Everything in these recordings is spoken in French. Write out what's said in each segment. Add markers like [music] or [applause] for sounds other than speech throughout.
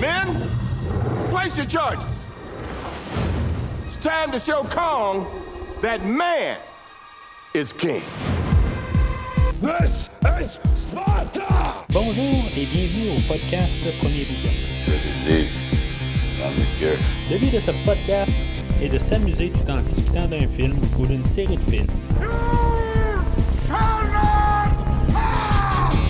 Men, place your charges. It's time to show Kong that man is king. This is Sparta! Bonjour et bienvenue au podcast Premier Vision. Le désir dans le cœur. Le but de ce podcast est de s'amuser tout en discutant d'un film ou d'une série de films.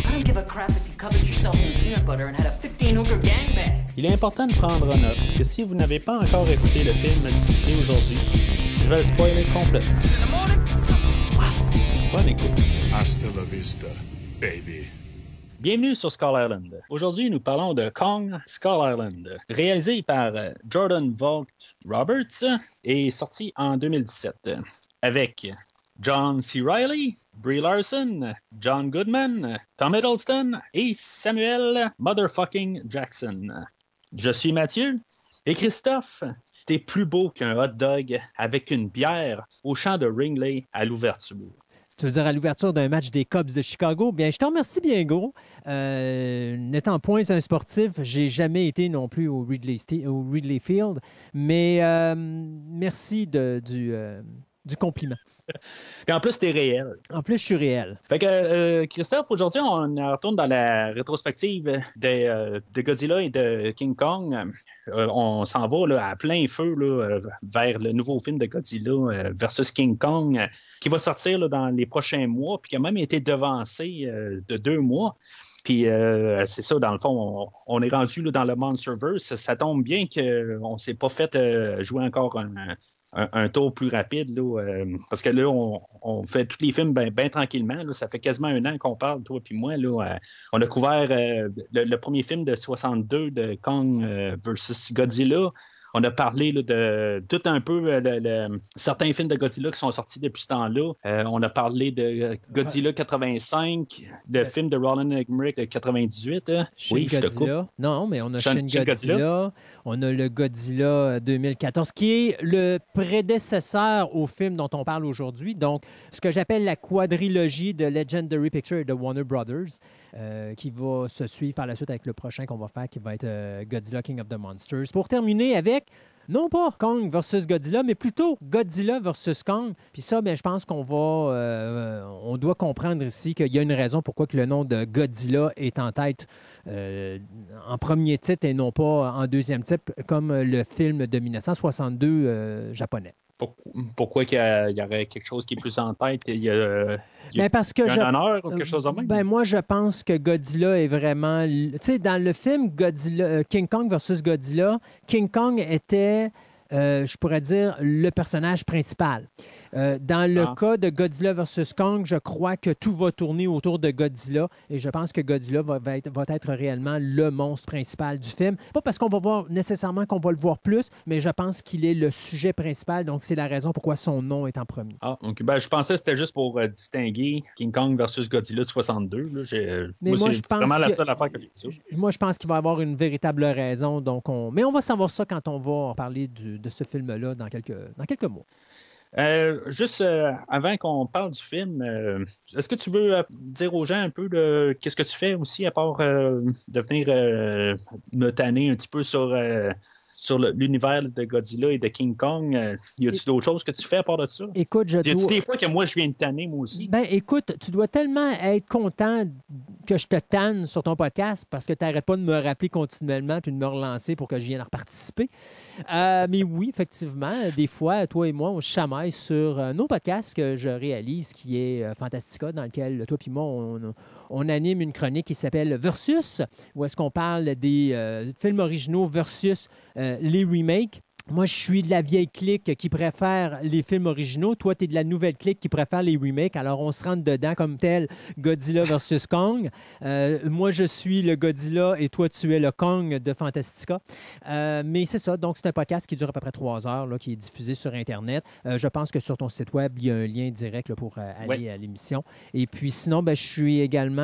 I don't give a crap if you covered yourself in peanut butter and had a 15 hooker gangbang. Il est important de prendre en note que si vous n'avez pas encore écouté le film discuté aujourd'hui, je vais le spoiler complètement. Bonne écoute. Hasta la vista, baby. Bienvenue sur Skull Island. Aujourd'hui, nous parlons de Kong Skull Island, réalisé par euh, Jordan Vogt Roberts et sorti en 2017 avec John C. Reilly, Brie Larson, John Goodman, Tom Hiddleston et Samuel Motherfucking Jackson. Je suis Mathieu et Christophe, t'es plus beau qu'un hot dog avec une bière au champ de Ringley à l'ouverture. Tu veux dire à l'ouverture d'un match des Cubs de Chicago? Bien, je te remercie bien gros. Euh, N'étant point un sportif, j'ai jamais été non plus au Ridley, Field, mais euh, merci euh, du compliment. Et en plus, t'es réel. En plus, je suis réel. Fait que, euh, Christophe, aujourd'hui, on retourne dans la rétrospective de, euh, de Godzilla et de King Kong. Euh, on s'en va là, à plein feu là, vers le nouveau film de Godzilla versus King Kong qui va sortir là, dans les prochains mois, puis qui a même été devancé de deux mois. Puis euh, c'est ça, dans le fond, on, on est rendu là, dans le Monsterverse. Ça tombe bien qu'on ne s'est pas fait euh, jouer encore un, un, un tour plus rapide, là, euh, parce que là, on, on fait tous les films bien tranquillement. là. ça fait quasiment un an qu'on parle, toi et moi. Là, euh, on a couvert euh, le, le premier film de 62 de Kong euh, versus Godzilla. On a parlé là, de tout un peu euh, le- le- certains films de Godzilla qui sont sortis depuis ce temps-là. Euh, on a parlé de euh, Godzilla 85, le film de Roland Emmerich de 98. hein. Shin Oui, je te coupe. Godzilla. Non, mais on a Shin- Godzilla. Godzilla. On a le Godzilla 2014, qui est le prédécesseur au film dont on parle aujourd'hui. Donc, ce que j'appelle la quadrilogie de Legendary Pictures et de Warner Brothers, euh, qui va se suivre par la suite avec le prochain qu'on va faire, qui va être euh, Godzilla King of the Monsters. Pour terminer avec non pas Kong versus Godzilla, mais plutôt Godzilla versus Kong. Puis ça, ben, je pense qu'on va, euh, on doit comprendre ici qu'il y a une raison pourquoi que le nom de Godzilla est en tête euh, en premier titre et non pas en deuxième titre, comme le film de 1962 euh, japonais. Pourquoi, pourquoi qu'il y, a- il y aurait quelque chose qui est plus en tête? Il y a, il y a- Ben, parce que a je- un honneur ou quelque chose de même? Ben, moi, je pense que Godzilla est vraiment. Tu sais, dans le film Godzilla, euh, King Kong versus Godzilla, King Kong était, euh, je pourrais dire, le personnage principal. Euh, dans le Ah. cas de Godzilla versus Kong, je crois que tout va tourner autour de Godzilla et je pense que Godzilla va, va être, va être réellement le monstre principal du film. Pas parce qu'on va voir nécessairement qu'on va le voir plus, mais je pense qu'il est le sujet principal, donc c'est la raison pourquoi son nom est en premier. Ah, ok. Ben, je pensais que c'était juste pour euh, distinguer King Kong versus Godzilla de 62. Là. J'ai- euh, Mais moi, moi, c'est je pense vraiment la que- seule affaire que j'ai dit. Moi, je pense qu'il va y avoir une véritable raison. Donc on... Mais on va savoir ça quand on va parler du- de ce film-là dans quelques, dans quelques mois. Euh, juste euh, avant qu'on parle du film, euh, est-ce que tu veux euh, dire aux gens un peu de qu'est-ce que tu fais aussi à part de venir me tanner un petit peu sur, sur l'univers de Godzilla et de King Kong? Euh, y a-tu d'autres choses que tu fais à part de ça? Écoute, je Y a-tu dois... des fois que moi je viens de tanner moi aussi? Ben, écoute, tu dois tellement être content que je te tanne sur ton podcast parce que tu n'arrêtes pas de me rappeler continuellement puis de me relancer pour que je vienne en participer. Euh, mais oui, effectivement, des fois, toi et moi, on chamaille sur euh, nos podcasts que je réalise, qui est euh, Fantastica, dans lequel toi et moi, on, on anime une chronique qui s'appelle Versus, où est-ce qu'on parle des euh, films originaux versus euh, les remakes. Moi, je suis de la vieille clique qui préfère les films originaux. Toi, tu es de la nouvelle clique qui préfère les remakes. Alors, on se rentre dedans comme tel Godzilla versus Kong. Euh, moi, je suis le Godzilla et toi, tu es le Kong de Fantastica. Euh, mais c'est ça. Donc, c'est un podcast qui dure à peu près trois heures, là, qui est diffusé sur Internet. Euh, je pense que sur ton site web, il y a un lien direct là, pour aller Ouais. à l'émission. Et puis, sinon, ben, je suis également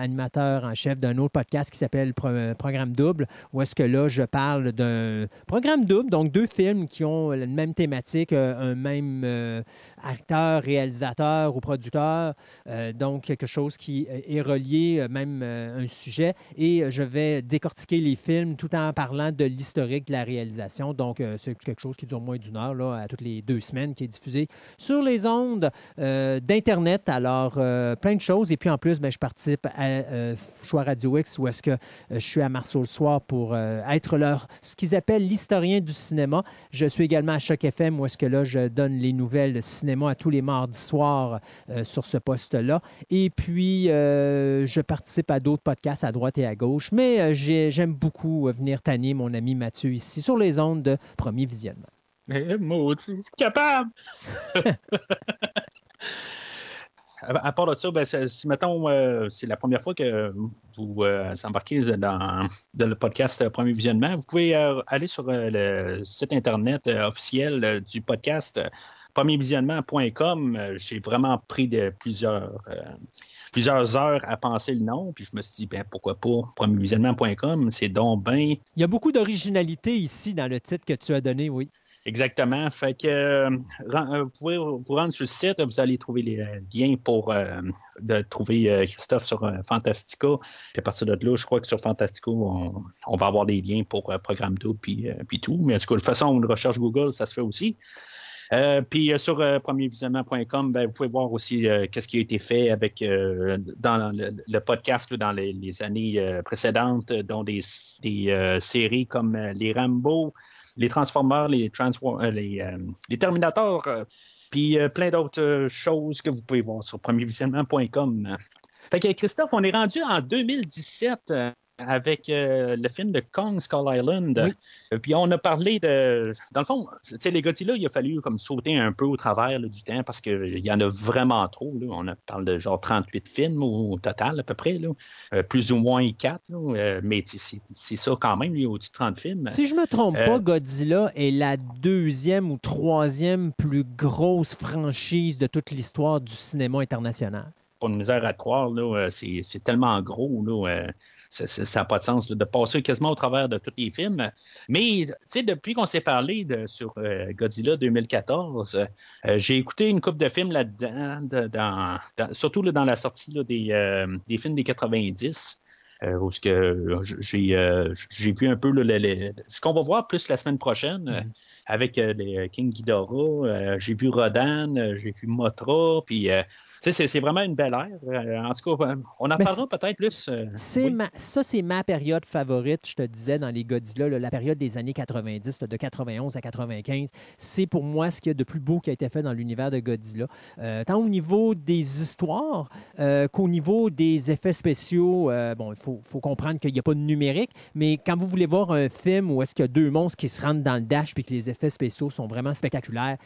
animateur en chef d'un autre podcast qui s'appelle Pro- Programme Double, où est-ce que là, je parle d'un programme double, donc deux deux films qui ont la même thématique, euh, un même euh, acteur, réalisateur ou producteur, euh, donc quelque chose qui est relié, même euh, un sujet. Et je vais décortiquer les films tout en parlant de l'historique de la réalisation. Donc, c'est quelque chose qui dure moins d'une heure, là, à toutes les deux semaines, qui est diffusé sur les ondes d'Internet. Alors, plein de choses. Et puis, en plus, ben, je participe à Choix Radio X, où est-ce que je suis à Marceau le soir pour être leur, ce qu'ils appellent l'historien du cinéma. Je suis également à Choc FM, où est-ce que là, je donne les nouvelles cinéma à tous les mardis soirs euh, sur ce poste-là. Et puis, euh, je participe à d'autres podcasts à droite et à gauche. Mais euh, j'ai- j'aime beaucoup venir tanner mon ami Mathieu ici sur les ondes de Premier Visionnement. Eh, maudit, je suis capable! [laughs] à, part de ça, ben, si mettons, euh, c'est la première fois que vous euh, embarquez dans, le podcast euh, Premier Visionnement, vous pouvez euh, aller sur le site internet officiel du podcast premiervisionnement.com. J'ai vraiment pris de plusieurs. plusieurs heures à penser le nom, puis je me suis dit, ben, pourquoi pas, premiervisionnement.com, c'est donc bien Il y a beaucoup d'originalité ici dans le titre que tu as donné, oui. Exactement. Fait que euh, euh, vous pouvez vous rendre sur le site, vous allez trouver les euh, liens pour euh, de trouver Christophe sur Fantastica. Puis à partir de là, je crois que sur Fantastica, on, va avoir des liens pour Programme Double puis, puis tout. Mais en tout cas, de toute façon, une recherche Google, ça se fait aussi. Euh, puis euh, sur euh, premiervisionnement.com, ben, vous pouvez voir aussi qu'est-ce qui a été fait avec dans le, podcast là, dans les, les années précédentes, dont des, des séries comme les Rambo, les Transformers, les, Transfor- euh, les, euh, les Terminators, euh, puis plein d'autres choses que vous pouvez voir sur premiervisionnement.com. Fait que Christophe, on est rendu en 2017 euh, avec euh, le film de Kong Skull Island. Oui. Euh, Puis on a parlé de. Dans le fond, tu sais, les Godzilla, il a fallu comme sauter un peu au travers là, du temps parce qu'il y en a vraiment trop. Là. On a- parle de genre 38 films au, au total, à peu près. Là. Euh, plus ou moins 4. Là. Euh, mais c'est ça quand même, il y a au-dessus de 30 films. Si je me trompe pas, Godzilla est la deuxième ou troisième plus grosse franchise de toute l'histoire du cinéma international. pas de misère à croire, là, c'est, tellement gros, là, ça- n'a pas de sens là, de passer quasiment au travers de tous les films. Mais, tu sais, depuis qu'on s'est parlé de, sur euh, Godzilla 2014, euh, j'ai écouté une couple de films là-dedans, de- dans, dans- surtout là, dans la sortie là, des, euh, des films des 90. Euh, où ce que j'ai euh, j'ai vu un peu là, le- le- ce qu'on va voir plus la semaine prochaine euh, avec euh, les King Ghidorah. Euh, j'ai vu Rodan, euh, j'ai vu Motra, puis euh, c'est- vraiment une belle ère. Euh, en tout cas, on en Mais parlera peut-être plus. euh, oui. ma- ça, c'est ma période favorite, je te disais, dans les Godzilla, là, la période des années 90, là, de 91 à 95. C'est pour moi ce qu'il y a de plus beau qui a été fait dans l'univers de Godzilla. Euh, tant au niveau des histoires euh, qu'au niveau des effets spéciaux. Bon, il faut, faut comprendre qu'il n'y a pas de numérique, mais quand vous voulez voir un film où est-ce qu'il y a deux monstres qui se rentrent dans le dash puis que les effets spéciaux sont vraiment spectaculaires,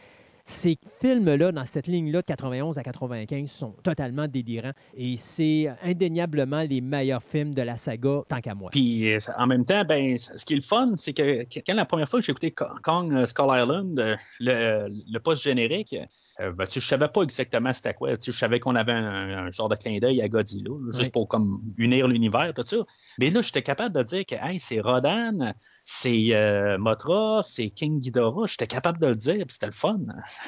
ces films-là, dans cette ligne-là de 91 à 95, sont totalement délirants et c'est indéniablement les meilleurs films de la saga, tant qu'à moi. Puis euh, en même temps, ben, ce qui est le fun, c'est que quand la première fois que j'ai écouté Ko- Kong euh, Skull Island, euh, le, le post générique, euh, ben, tu je savais pas exactement c'était quoi. Tu je savais qu'on avait un, un genre de clin d'œil à Godzilla, là, juste Oui. pour comme unir l'univers, tout ça. Mais là, j'étais capable de dire que hey, c'est Rodan, c'est euh, Motra, c'est King Ghidorah. J'étais capable de le dire, c'était le fun.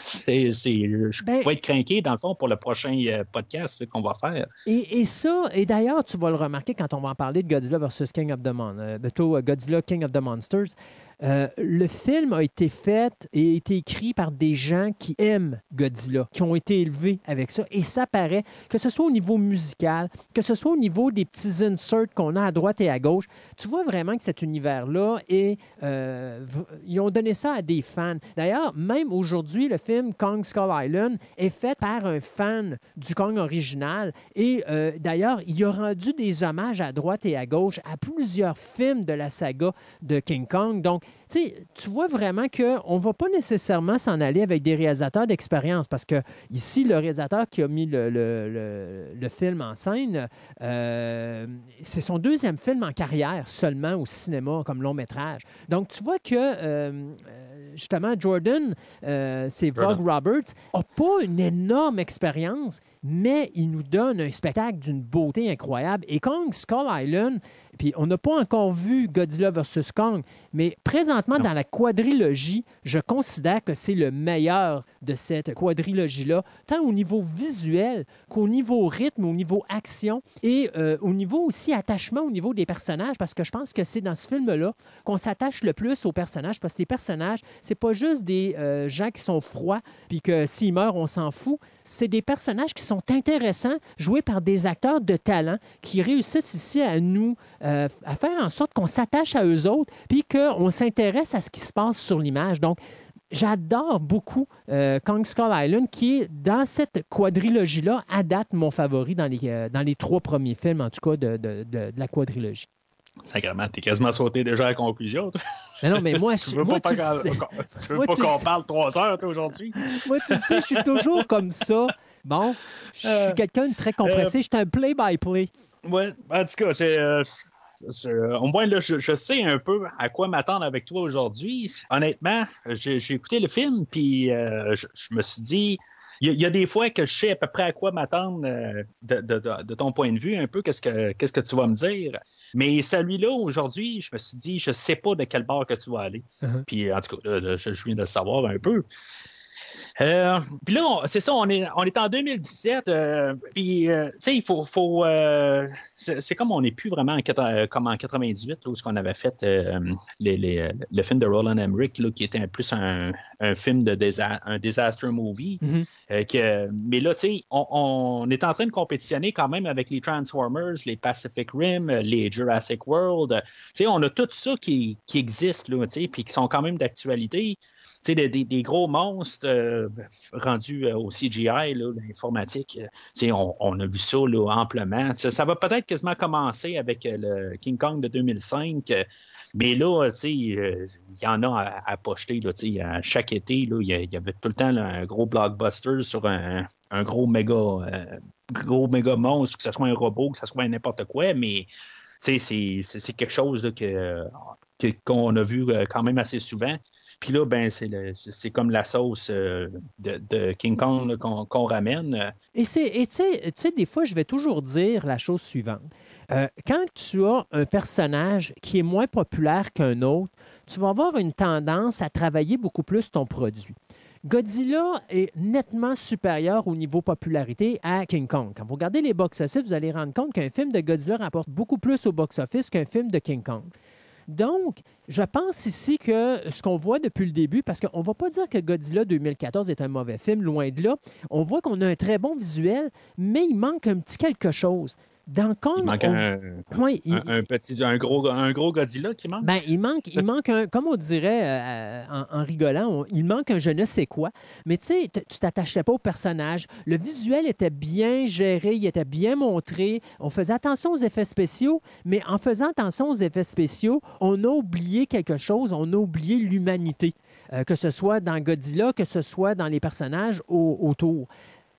C'est, je Ben- pouvais être craqué dans le fond pour le prochain euh, podcast qu'on va faire. Et, et ça, et d'ailleurs, tu vas le remarquer quand on va en parler de Godzilla versus King of the Mon euh, plutôt euh, Godzilla King of the Monsters. Euh, le film a été fait et été écrit par des gens qui aiment Godzilla, qui ont été élevés avec ça. Et ça paraît, que ce soit au niveau musical, que ce soit au niveau des petits inserts qu'on a à droite et à gauche, tu vois vraiment que cet univers-là est. euh, ils ont donné ça à des fans. D'ailleurs, même aujourd'hui, le film Kong Skull Island est fait par un fan du Kong original. Et euh, d'ailleurs, il a rendu des hommages à droite et à gauche à plusieurs films de la saga de King Kong. Donc, tu vois vraiment qu'on ne va pas nécessairement s'en aller avec des réalisateurs d'expérience parce que ici, le réalisateur qui a mis le, le- le- le film en scène, euh, c'est son deuxième film en carrière seulement au cinéma comme long métrage. Donc, tu vois que euh, euh, justement, Jordan, euh, c'est Vogue Jordan. Roberts, n'a pas une énorme expérience, mais il nous donne un spectacle d'une beauté incroyable. Et Kong Skull Island, puis on n'a pas encore vu Godzilla vs. Kong, mais présentement, Non. dans la quadrilogie, je considère que c'est le meilleur de cette quadrilogie-là, tant au niveau visuel qu'au niveau rythme, au niveau action et euh, au niveau aussi attachement au niveau des personnages, parce que je pense que c'est dans ce film-là qu'on s'attache le plus aux personnages, parce que les personnages, c'est pas juste des euh, gens qui sont froids, puis que s'ils meurent, on s'en fout. C'est des personnages qui sont intéressants, joués par des acteurs de talent, qui réussissent ici à nous, euh, à faire en sorte qu'on s'attache à eux autres, puis qu'on s'intéresse à ce qui se passe sur l'image. Donc, J'adore beaucoup euh, Kong Skull Island, qui est dans cette quadrilogie-là, à date, mon favori dans les, euh, dans les trois premiers films, en tout cas, de, de- de- de la quadrilogie. Sacrément, t'es quasiment sauté déjà à la conclusion. toi. Mais non, mais moi, [laughs] tu veux moi, pas, tu sais. veux Moi, pas qu'on parle trois heures toi, aujourd'hui? Moi, tu sais, je suis toujours comme ça. Bon, je suis Euh, quelqu'un de très compressé. Je suis un play-by-play. Ouais, en tout cas, c'est, euh, euh, au moins, là, je, je sais un peu à quoi m'attendre avec toi aujourd'hui. Honnêtement, j'ai, écouté le film, puis euh, je, je me suis dit, il y, a- il y a des fois que je sais à peu près à quoi m'attendre euh, de, de- de- de ton point de vue, un peu, qu'est-ce que, qu'est-ce que tu vas me dire. Mais celui-là, aujourd'hui, je me suis dit, je sais pas de quel bord que tu vas aller. Uh-huh. Puis, en tout cas, là, là, je, je viens de le savoir un peu. Euh, puis là, c'est ça, on est, on est en 2017. euh, puis, euh, tu sais, il faut. faut c'est comme on n'est plus vraiment en, comme en 98, là, où ce qu'on avait fait les- les- le film de Roland Emmerich, là, qui était plus un, un film de désa- un disaster movie. Mhm. Euh, que, mais là, tu sais, on, on est en train de compétitionner quand même avec les Transformers, les Pacific Rim, les Jurassic World. Tu sais, on a tout ça qui, qui existe, là, tu sais, puis qui sont quand même d'actualité. Des, gros monstres euh, rendus euh, au CGI, l'informatique. euh, on, on a vu ça là, amplement. Ça, ça va peut-être quasiment commencer avec le King Kong de 2005. euh, mais là, il y en a à, à pocheter. Chaque été, il y avait tout le temps un gros blockbuster sur un, gros méga, gros méga monstre, que ce soit un robot, que ce soit n'importe quoi. Mais c'est quelque chose là, que qu'on a vu quand même assez souvent. Puis là, ben, c'est comme la sauce euh, de, King Kong qu'on ramène. Et tu sais, des fois, je vais toujours dire la chose suivante. Euh, quand tu as un personnage qui est moins populaire qu'un autre, tu vas avoir une tendance à travailler beaucoup plus ton produit. Godzilla est nettement supérieur au niveau popularité à King Kong. Quand vous regardez les box-office, vous allez rendre compte qu'un film de Godzilla rapporte beaucoup plus au box-office qu'un film de King Kong. Donc, je pense ici que ce qu'on voit depuis le début, parce qu'on ne va pas dire que Godzilla 2014 est un mauvais film, loin de là, on voit qu'on a un très bon visuel, mais il manque un petit quelque chose. Dans Kong, Il manque on- un, Ouais, il- un- un petit, un gros, un gros Godzilla qui manque? ben, il manque, il manque un, comme on dirait euh, en, en rigolant, on- il manque un je ne sais quoi. Mais tu sais, tu t'attachais pas au personnage. Le visuel était bien géré, il était bien montré. On faisait attention aux effets spéciaux, mais en faisant attention aux effets spéciaux, on a oublié quelque chose, on a oublié l'humanité. Euh, que ce soit dans Godzilla, que ce soit dans les personnages au- autour.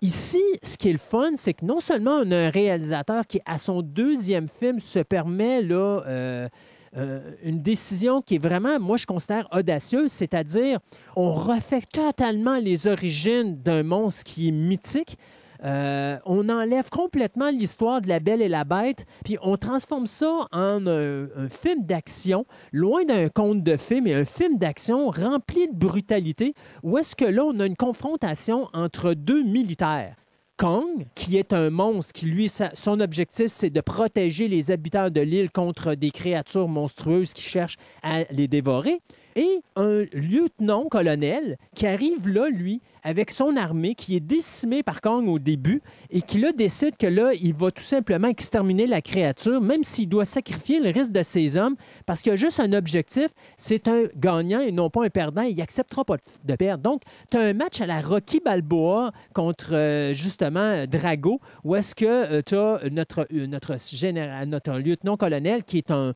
Ici, ce qui est le fun, c'est que non seulement on a un réalisateur qui, à son deuxième film, se permet euh, euh, une décision qui est vraiment, moi, je considère audacieuse, c'est-à-dire on refait totalement les origines d'un monstre qui est mythique. Euh, on enlève complètement l'histoire de la Belle et la Bête, puis on transforme ça en un, film d'action, loin d'un conte de fées, mais un film d'action rempli de brutalité, où est-ce que là, on a une confrontation entre deux militaires. Kong, qui est un monstre qui, lui, son objectif, c'est de protéger les habitants de l'île contre des créatures monstrueuses qui cherchent à les dévorer, et un lieutenant-colonel qui arrive là, lui, avec son armée, qui est décimée par Kong au début, et qui là décide que là, il va tout simplement exterminer la créature, même s'il doit sacrifier le reste de ses hommes, parce qu'il a juste un objectif, c'est un gagnant et non pas un perdant, il n'acceptera pas de- perdre. Donc, tu as un match à la Rocky Balboa contre euh, justement Drago, où est-ce que tu as notre, euh, notre, général, notre lieutenant-colonel qui est un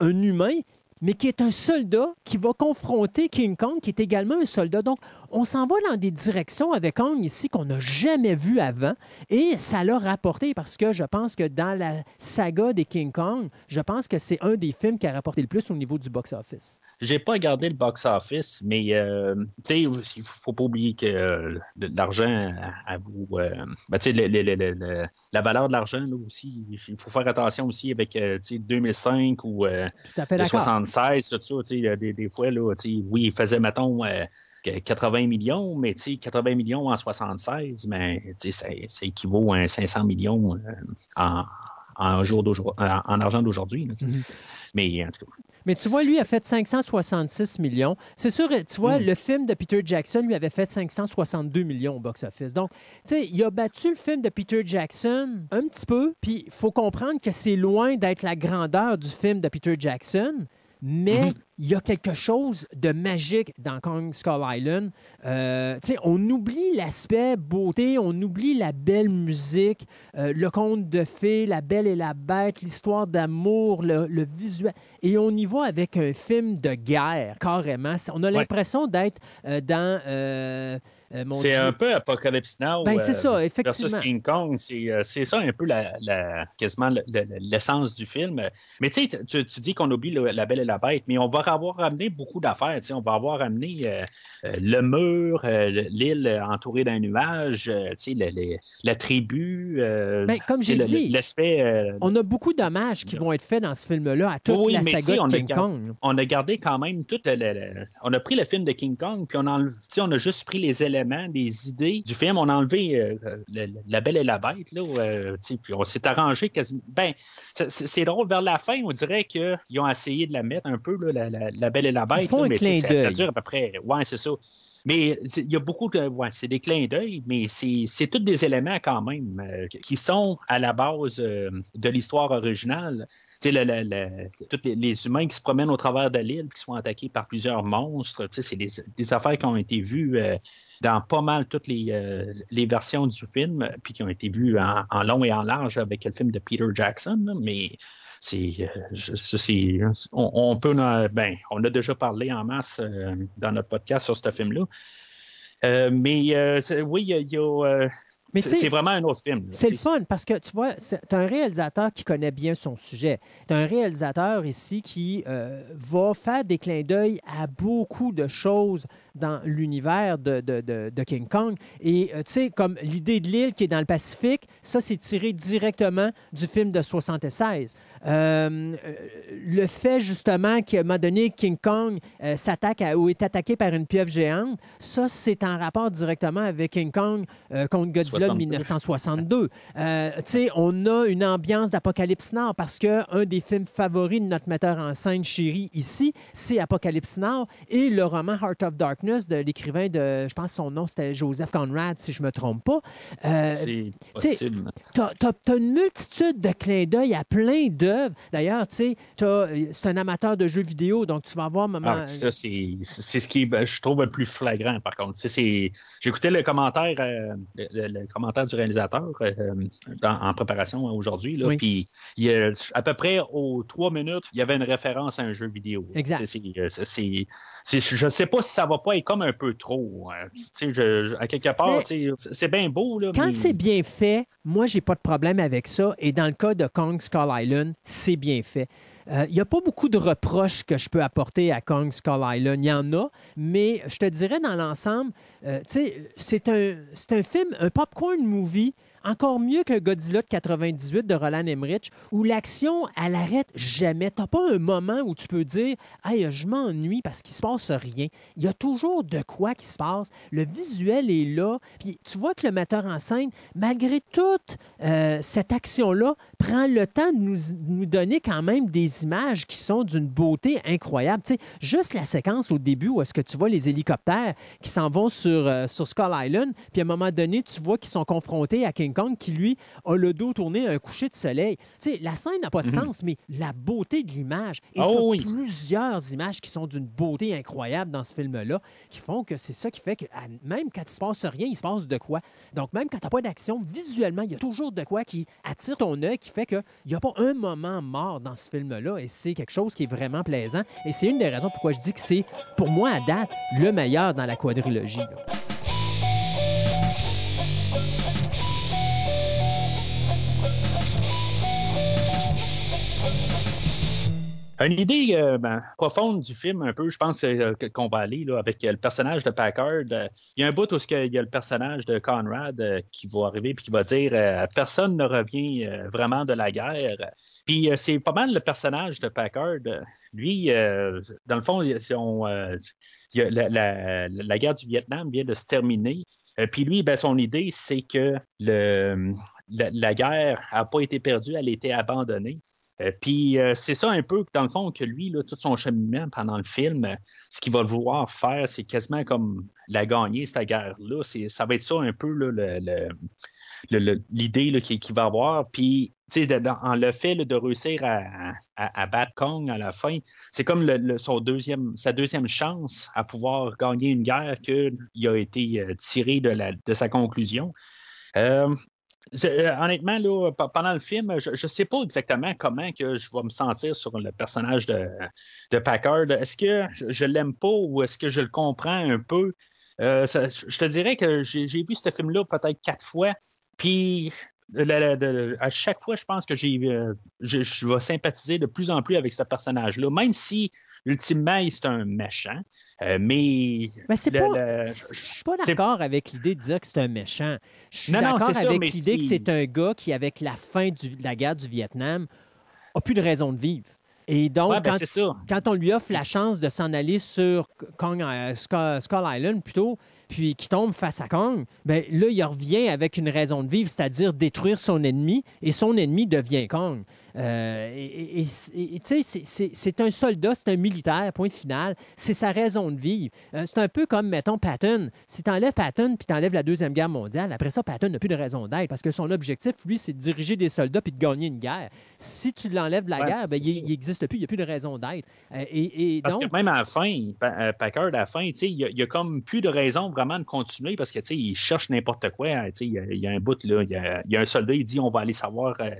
humain, mais qui est un soldat qui va confronter King Kong, qui est également un soldat. Donc, on s'en va dans des directions avec Kong ici qu'on n'a jamais vu avant. Et ça l'a rapporté parce que je pense que dans la saga des King Kong, je pense que c'est un des films qui a rapporté le plus au niveau du box-office. J'ai pas regardé le box-office, mais euh, tu sais, il faut pas oublier que euh, l'argent à, vous. Euh, ben, tu sais, la valeur de l'argent, aussi, il faut faire attention aussi avec euh, tu sais, 2005 ou euh, d'accord. 76, tout ça, tu sais, des, des fois, là, tu sais, oui, il faisait, mettons, euh, 80 millions, mais tu sais, 80 millions en 76, mais tu sais, ça, ça équivaut à un 500 millions euh, en, en, jour d'aujourd'hui- en, en argent d'aujourd'hui. Mhm. Mais en tout cas, Mais tu vois, lui a fait 566 millions. C'est sûr, tu vois, Mm. le film de Peter Jackson lui avait fait 562 millions au box-office. Donc, tu sais, il a battu le film de Peter Jackson un petit peu, puis il faut comprendre que c'est loin d'être la grandeur du film de Peter Jackson, mais Mhm. il y a quelque chose de magique dans Kong Skull Island. Euh, on oublie l'aspect beauté, on oublie la belle musique, euh, le conte de fées, la belle et la bête, l'histoire d'amour, le, le visuel. Et on y va avec un film de guerre, carrément. On a Ouais. l'impression d'être euh, dans... euh, c'est un peu Apocalypse Now. Ben, c'est euh, ça, effectivement. Versus King Kong, c'est euh, c'est ça un peu la, la- quasiment le- le- l'essence du film. Mais tu sais, tu, dis qu'on oublie le- La Belle et la Bête, mais on va avoir ramené beaucoup d'affaires. tu sais, On va avoir ramené euh, le mur, euh, le- l'île entourée d'un nuage, euh, tu sais, le- le- la tribu. Ben, comme j'ai dit, L'aspect. On a beaucoup d'hommages qui vont être faits dans ce film-là à toute Oui, la saga on de a King Kong. on a gardé quand même tout le, le- le- on a pris le film de King Kong puis on a on a juste pris les éléments les idées du film on a enlevé euh, le- la belle et la bête là euh, puis on s'est arrangé quasiment ben c'est- drôle vers la fin on dirait qu'ils ont essayé de la mettre un peu là, la, la- la belle et la bête font là, un mais clin ça, dure à peu près ouais c'est ça mais il y a beaucoup de. Ouais, c'est des clins d'œil, mais c'est tous des éléments quand même euh, qui sont à la base euh, de l'histoire originale. Tu sais, tous les, les humains qui se promènent au travers de l'île, qui sont attaqués par plusieurs monstres, tu sais, c'est des, des affaires qui ont été vues euh, dans pas mal toutes les, euh, les versions du film, puis qui ont été vues en, long et en large avec le film de Peter Jackson. là, mais c'est, euh, c'est- on, peut, en- ben, on a déjà parlé en masse euh, dans notre podcast sur ce film-là. Euh, mais euh, oui, il y a- y a, euh, Mais c'est vraiment un autre film. C'est le fun parce que tu vois, tu as un réalisateur qui connaît bien son sujet. Tu as un réalisateur ici qui euh, va faire des clins d'œil à beaucoup de choses dans l'univers de, de- de- de King Kong. Et euh, tu sais, comme l'idée de l'île qui est dans le Pacifique, ça, c'est tiré directement du film de 76. Euh, euh, le fait justement qu'à un moment donné, King Kong euh, s'attaque à- ou est attaqué par une pieuvre géante, ça, c'est en rapport directement avec King Kong euh, contre Godzilla de 62. 1962. Euh, tu sais, on a une ambiance d'Apocalypse Now parce que un des films favoris de notre metteur en scène chéri ici, c'est Apocalypse Now et le roman Heart of Darkness de l'écrivain de, je pense son nom c'était Joseph Conrad, si je me trompe pas. C'est possible. T'as as, une multitude de clins d'œil à plein D'ailleurs, tu sais, t'as- c'est un amateur de jeux vidéo, donc tu vas voir maman. Ah, ça, c'est ce qui, ben, je trouve, le plus flagrant, par contre. J'écoutais le commentaire, euh, le, commentaire du réalisateur euh, dans- en préparation aujourd'hui, Oui. puis il y a- à peu près aux trois minutes, il y avait une référence à un jeu vidéo. Exact. Euh, je ne sais pas si ça va pas être comme un peu trop. hein. Je- je- à quelque part, c'est bien beau. Là, Quand mais- c'est bien fait, moi, j'ai pas de problème avec ça. Et dans le cas de Kong Skull Island, c'est bien fait. Euh, Il n'y a pas beaucoup de reproches que je peux apporter à Kong Skull Island. Il y en a, mais je te dirais dans l'ensemble, euh, c'est un, c'est un film, un popcorn movie, encore mieux que Godzilla de 98 de Roland Emmerich, où l'action, elle arrête jamais. Tu pas un moment où tu peux dire Hey, je m'ennuie parce qu'il se passe rien. Il y a toujours de quoi qui se passe. Le visuel est là. Puis tu vois que le metteur en scène, malgré toute euh, cette action-là, prend le temps de nous, nous donner quand même des images qui sont d'une beauté incroyable. Tu sais, juste la séquence au début où est-ce que tu vois les hélicoptères qui s'en vont sur, euh, sur Skull Island, puis à un moment donné, tu vois qu'ils sont confrontés à King Kong qui, lui, a le dos tourné à un coucher de soleil. Tu sais, la scène n'a pas de Mhm. sens, mais la beauté de l'image. Et Oh oui. plusieurs images qui sont d'une beauté incroyable dans ce film-là, qui font que c'est ça qui fait que à- même quand il se passe rien, il se passe de quoi. Donc, même quand tu n'as pas d'action, visuellement, il y a toujours de quoi qui attire ton œil, qui fait qu'il n'y a pas un moment mort dans ce film-là. Et c'est quelque chose qui est vraiment plaisant. Et c'est une des raisons pourquoi je dis que c'est, pour moi, à date, le meilleur dans la quadrilogie. là. Une idée euh, ben, profonde du film, un peu, je pense euh, qu'on va aller avec euh, le personnage de Packard. Il y a un bout où il y a le personnage de Conrad qui va arriver et qui va dire Personne ne revient vraiment de la guerre. Puis c'est pas mal le personnage de Packard. Lui, dans le fond, la, la- guerre du Vietnam vient de se terminer. Puis lui, ben, son idée, c'est que la, la guerre n'a pas été perdue, elle a été abandonnée. Euh, puis euh, c'est ça un peu, dans le fond, que lui, là, tout son cheminement pendant le film, euh, ce qu'il va vouloir faire, c'est quasiment comme la gagner, cette guerre-là. Ça va être ça un peu, le- le- le- le- l'idée là, qu'il, qu'il va avoir. Puis, tu sais, dans- en le fait de réussir à, à, à battre Kong à la fin, c'est comme le- le- son deuxième, sa deuxième chance à pouvoir gagner une guerre qu'il a été tiré de, sa conclusion. Honnêtement, là, pe- pendant le film, je ne sais pas exactement comment que je vais me sentir sur le personnage de, Packard. Est-ce que je, je l'aime pas ou est-ce que je le comprends un peu? Euh, je te dirais que j'ai vu ce film-là peut-être quatre fois. Puis à chaque fois, je pense que euh, je vais sympathiser de plus en plus avec ce personnage-là, même si ultimement c'est un méchant. Euh, mais Mais c'est pas. Je suis pas d'accord avec l'idée de dire que c'est un méchant. Je suis d'accord avec l'idée que c'est un gars qui, avec la fin du- de la guerre du Vietnam, a plus de raison de vivre. Et donc, Ouais, ben, quand, c'est ça. quand on lui offre la chance de s'en aller sur Kong, euh, Skull, Skull Island plutôt, puis qu'il tombe face à Kong, ben là, il revient avec une raison de vivre, c'est-à-dire détruire son ennemi, et son ennemi devient Kong. Euh, et tu sais, c'est- un soldat, c'est un militaire, point final. C'est sa raison de vivre. Euh, c'est un peu comme, mettons, Patton. Si tu enlèves Patton puis tu enlèves la Deuxième Guerre mondiale, après ça, Patton n'a plus de raison d'être parce que son objectif, lui, c'est de diriger des soldats puis de gagner une guerre. Si tu l'enlèves de la Ouais, guerre, ben, il n'existe plus, il n'y a plus de raison d'être. Euh, et, et Parce donc, que même à la fin, Pa- Packard, à la fin, tu sais, il n'y a, comme plus de raison vraiment de continuer parce que il cherche n'importe quoi. hein, Il y, a- il y a un bout, là, il y a, il y a un soldat, il dit on va aller savoir, euh,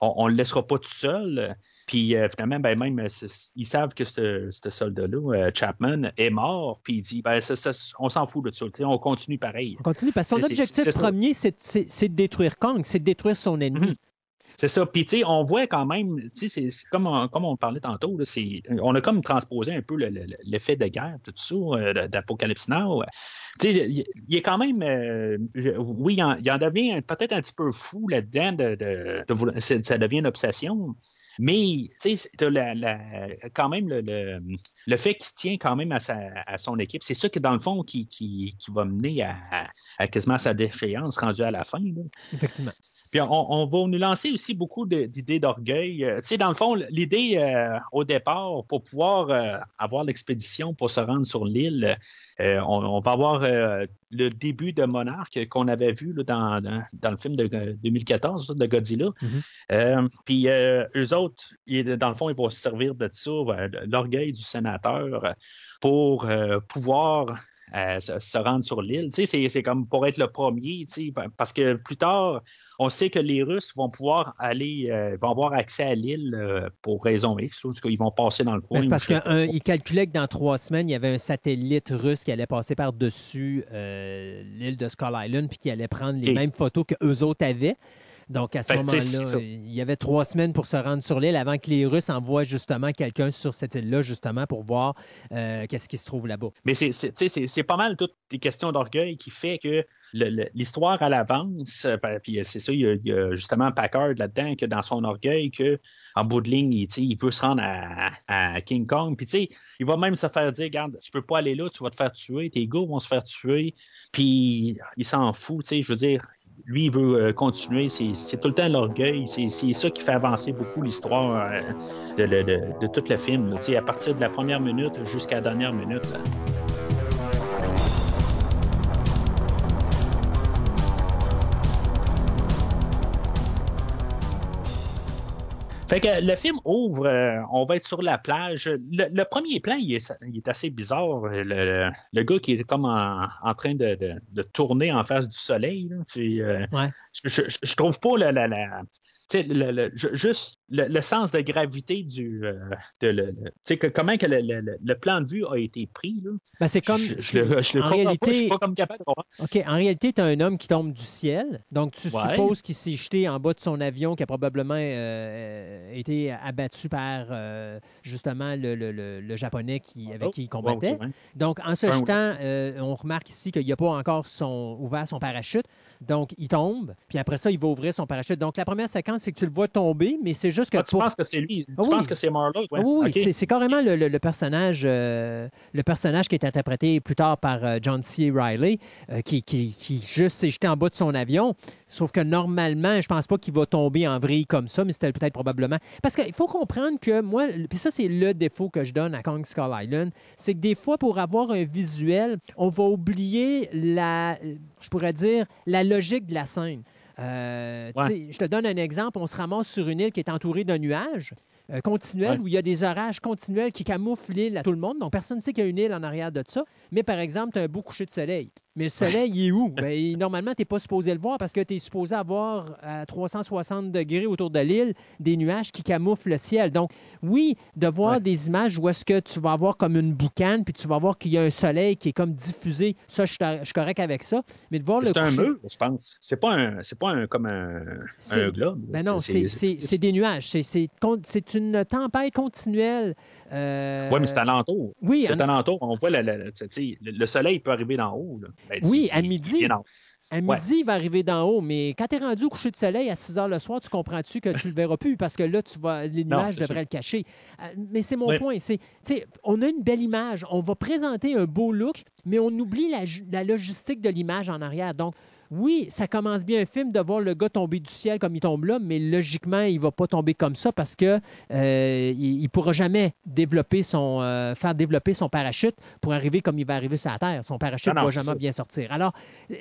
on ne le laissera pas tout seul. Puis euh, finalement, ben, même, euh, ils savent que ce, ce soldat-là, euh, Chapman, est mort. Puis il dit ben, ça- ça- on s'en fout de ça. On continue pareil. on continue parce que son objectif premier, c'est de détruire Kong, c'est de détruire son ennemi. Mhm. C'est ça. Puis, tu sais, on voit quand même, tu sais, c'est- comme, on- comme on parlait tantôt, là, on a comme transposé un peu le- le- l'effet de guerre, tout ça, euh, d'Apocalypse Now. Il, il est quand même, euh, oui, il en, devient peut-être un petit peu fou là-dedans, de, de- ça devient une obsession. Mais, tu sais, quand même le, fait qu'il se tient quand même à, son équipe, c'est ça que dans le fond qui, va mener à, à- quasiment sa déchéance rendue à la fin. Effectivement. Puis on, on va nous lancer aussi beaucoup d'idées d'orgueil. Euh, tu sais, dans le fond, l'idée euh, au départ, pour pouvoir euh, avoir l'expédition pour se rendre sur l'île, on, on va avoir le début de Monarque qu'on avait vu là, dans, le film de euh, 2014 là, de Godzilla. Mhm. Puis eux autres, dans le fond, ils vont se servir de ça, l'orgueil du sénateur, pour pouvoir euh, se, se rendre sur l'île. Tu sais, c'est- comme pour être le premier, parce que plus tard, on sait que les Russes vont pouvoir aller, euh, vont avoir accès à l'île euh, pour raison X. En tout cas, ils vont passer dans le coin. Parce ou je sais pas qu'il calculait que dans trois semaines, il y avait un satellite russe qui allait passer par-dessus l'île de Skull Island puis qui allait prendre les mêmes photos que eux autres avaient. Donc, à ce sais, moment-là, il y avait trois semaines pour se rendre sur l'île avant que les Russes envoient justement quelqu'un sur cette île-là, justement, pour voir euh, qu'est-ce qui se trouve là-bas. Mais c'est, pas mal toutes des questions d'orgueil qui fait que l'histoire à l'avance, euh, ben, puis c'est ça, il y, a, il y a justement Packard là-dedans, que dans son orgueil, que en bout de ligne, il, il veut se rendre à, à King Kong. Puis tu sais, il va même se faire dire, regarde, tu peux pas aller là, tu vas te faire tuer, tes gars vont se faire tuer. Puis il s'en fout, tu sais, je veux dire, lui, il veut euh, continuer. C'est, tout le temps l'orgueil. C'est, ça qui fait avancer beaucoup l'histoire euh, de, tout le film. à partir de la première minute jusqu'à la dernière minute. Fait que le film ouvre, euh, on va être sur la plage. Le, le premier plan, il est, il est assez bizarre. Le, gars qui est comme en, en train de, de- de tourner en face du soleil. là. Euh, Ouais. je, je- je trouve pas la, le- le- je- juste le, le sens de gravité du. euh, de le, le- que comment que le, le- le- le plan de vue a été pris. Là. Ben, c'est comme. je, je le, je le en pas, je suis réalité, pas comme capable de comprendre. OK, en réalité, tu as un homme qui tombe du ciel. Donc, tu Ouais. supposes qu'il s'est jeté en bas de son avion, qui a probablement euh, été abattu par, euh, justement, le, le- le- le Japonais qui, avec qui il combattait. Donc, en se jetant, euh, on remarque ici qu'il n'a pas encore son, ouvert son parachute. Donc, il tombe, puis après ça, il va ouvrir son parachute. Donc, la première séquence, c'est que tu le vois tomber, mais c'est juste que Ah, tu pour- penses que c'est lui? Tu oui. penses que c'est Marlowe? Ouais. Oui, c'est- c'est carrément le, le- le personnage, euh, le personnage qui est interprété plus tard par euh, John C. Riley, euh, qui, qui- qui juste s'est jeté en bas de son avion. Sauf que normalement, je pense pas qu'il va tomber en vrille comme ça, mais c'était peut-être probablement. Parce qu'il faut comprendre que moi, puis ça, c'est le défaut que je donne à Kong Skull Island, c'est que des fois, pour avoir un visuel, on va oublier la, je pourrais dire, la logique de la scène. Euh, Ouais. Je te donne un exemple. On se ramasse sur une île qui est entourée d'un nuage euh, continuel Ouais. où il y a des orages continuels qui camouflent l'île à tout le monde. Donc, personne ne sait qu'il y a une île en arrière de ça. Mais par exemple, tu as un beau coucher de soleil. Mais le soleil, il est où? [laughs] Ben, normalement, tu n'es pas supposé le voir parce que tu es supposé avoir à 360 degrés autour de l'île des nuages qui camouflent le ciel. Donc, oui, de voir Ouais. des images où est-ce que tu vas avoir comme une boucane, puis tu vas voir qu'il y a un soleil qui est comme diffusé, ça, je suis je suis correct avec ça. Mais de voir le C'est un mur, je pense. C'est pas un, c'est pas un, comme un, un globe. Ben non, c'est des nuages. C'est une tempête continuelle. Euh, Oui, mais c'est alentour. Oui, c'est en- alentour. On voit le, le soleil peut arriver d'en haut. Ben, Oui, à midi. À Ouais. midi, il va arriver d'en haut, mais quand tu es rendu au coucher de soleil à 6 heures le soir, tu comprends-tu que tu le verras plus? Parce que là, tu vas, devraient sûr. le cacher. Euh, Mais c'est mon Oui. point. C'est, on a une belle image, on va présenter un beau look, mais on oublie la, la logistique de l'image en arrière. Donc, oui, ça commence bien un film de voir le gars tomber du ciel comme il tombe là, mais logiquement, il va pas tomber comme ça parce que euh, il, il pourra jamais développer son, euh, faire développer son parachute pour arriver comme il va arriver sur la Terre. Son parachute Non, ne va jamais ça. bien sortir. Alors, euh,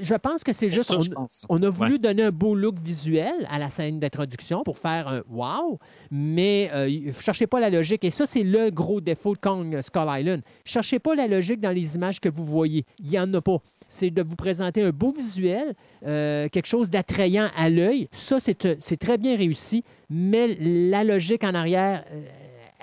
je pense que c'est juste... Ça, on- a voulu Ouais. donner un beau look visuel à la scène d'introduction pour faire un wow, mais euh, ne cherchez pas la logique. Et ça, c'est le gros défaut de Kong Skull Island. Cherchez pas la logique dans les images que vous voyez. Il n'y en a pas. C'est de vous présenter un beau visuel, euh, quelque chose d'attrayant à l'œil. Ça, c'est euh, c'est très bien réussi, mais la logique en arrière, euh,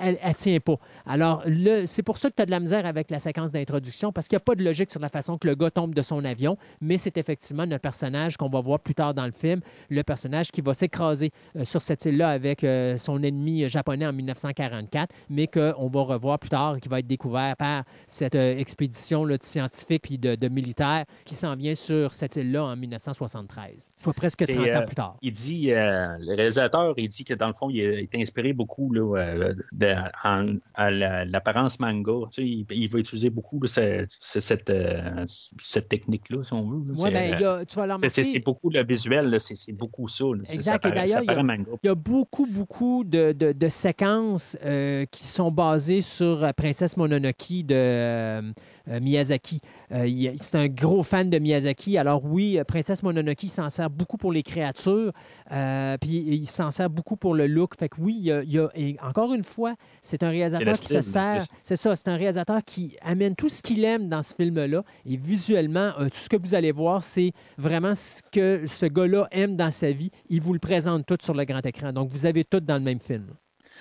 elle ne tient pas. Alors, c'est pour ça que tu as de la misère avec la séquence d'introduction, parce qu'il n'y a pas de logique sur la façon que le gars tombe de son avion, mais c'est effectivement notre personnage qu'on va voir plus tard dans le film, le personnage qui va s'écraser euh, sur cette île-là avec euh, son ennemi japonais en 1944, mais qu'on va revoir plus tard, qui va être découvert par cette euh, expédition là, de scientifiques puis de, de militaires qui s'en vient sur cette île-là en 1973, soit presque C'est, 30 ans euh, plus tard. Il dit, euh, le réalisateur, il dit que dans le fond, il est inspiré beaucoup là, euh, de- en- à la- l'apparence manga. Tu sais, il, il va utiliser beaucoup là, ce- ce- cette, euh, cette technique-là, si on veut. ben, euh, y a- tu vas le c'est- c'est- beaucoup le visuel, c'est beaucoup ça. là. Exact. Ça Et d'ailleurs, il y a- paraît manga. Il y a beaucoup, beaucoup de, de- de séquences euh, qui sont basées sur euh, Princesse Mononoke de euh, euh, Miyazaki. Euh, c'est un gros fan de Miyazaki. Alors oui, euh, Princesse Mononoke s'en sert beaucoup pour les créatures, euh, puis il s'en sert beaucoup pour le look. Fait que oui, il y a, il y a- et encore une fois, c'est un réalisateur qui se sert. c'est ça. C'est ça, c'est un réalisateur qui amène tout ce qu'il aime dans ce film-là. Et visuellement, euh, tout ce que vous allez voir, c'est vraiment ce que ce gars-là aime dans sa vie. Il vous le présente tout sur le grand écran. Donc, vous avez tout dans le même film.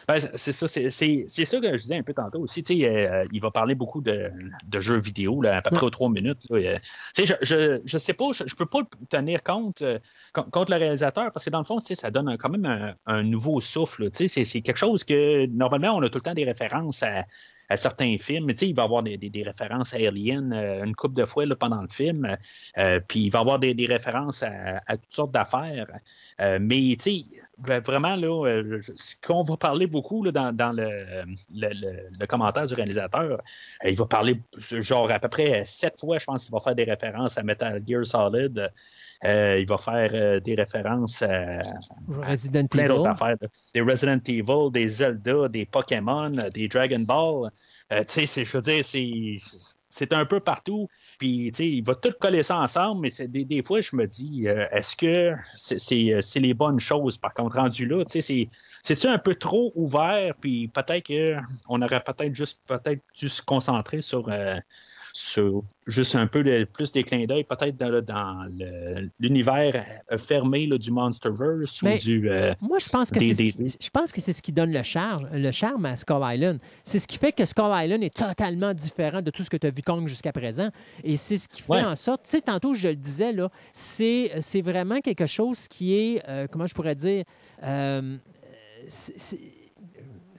Ben, c'est- ça, c'est- ça que je disais un peu tantôt aussi. Sais, euh, il va parler beaucoup de, de jeux vidéo, là, à peu près aux trois minutes. là. Euh, je, je, je sais pas, je, je peux pas tenir compte euh, con- contre le réalisateur parce que dans le fond, ça donne un- quand même un, un nouveau souffle. C'est- quelque chose que normalement on a tout le temps des références à, à certains films. Mais il va y avoir des, des- des références à Alien euh, une couple de fois là, pendant le film. Euh, puis il va y avoir des, des références à, à toutes sortes d'affaires. Euh, mais tu sais, vraiment, là, euh, ce qu'on va parler beaucoup là, dans, dans le, le, le- le commentaire du réalisateur, euh, il va parler genre à peu près sept fois, je pense qu'il va faire des références à Metal Gear Solid. Euh, il va faire euh, des références à Resident plein d'autres Evil. affaires. là. Des Resident Evil, des Zelda, des Pokémon, des Dragon Ball. Euh, tu sais, c'est- je veux dire, c'est. C'est un peu partout, puis tu sais, il va tout coller ça ensemble, mais des, des fois, je me dis, euh, est-ce que c'est c'est- les bonnes choses, par contre, rendu là, tu sais, c'est- c'est-tu un peu trop ouvert, puis peut-être qu'on aurait peut-être juste peut-être dû se concentrer sur, euh, sur juste un peu plus des clins d'œil, peut-être dans, l'univers fermé là, du Monsterverse Mais- ou du. euh, Moi, je pense que Des- c'est ce, des- qui- je pense que c'est ce qui donne le charme, le charme à Skull Island. C'est ce qui fait que Skull Island est totalement différent de tout ce que tu as vu Kong jusqu'à présent. Et c'est ce qui fait Ouais. en sorte, tu sais, tantôt je le disais, là, c'est, c'est vraiment quelque chose qui est, euh, comment je pourrais dire, euh, c'est-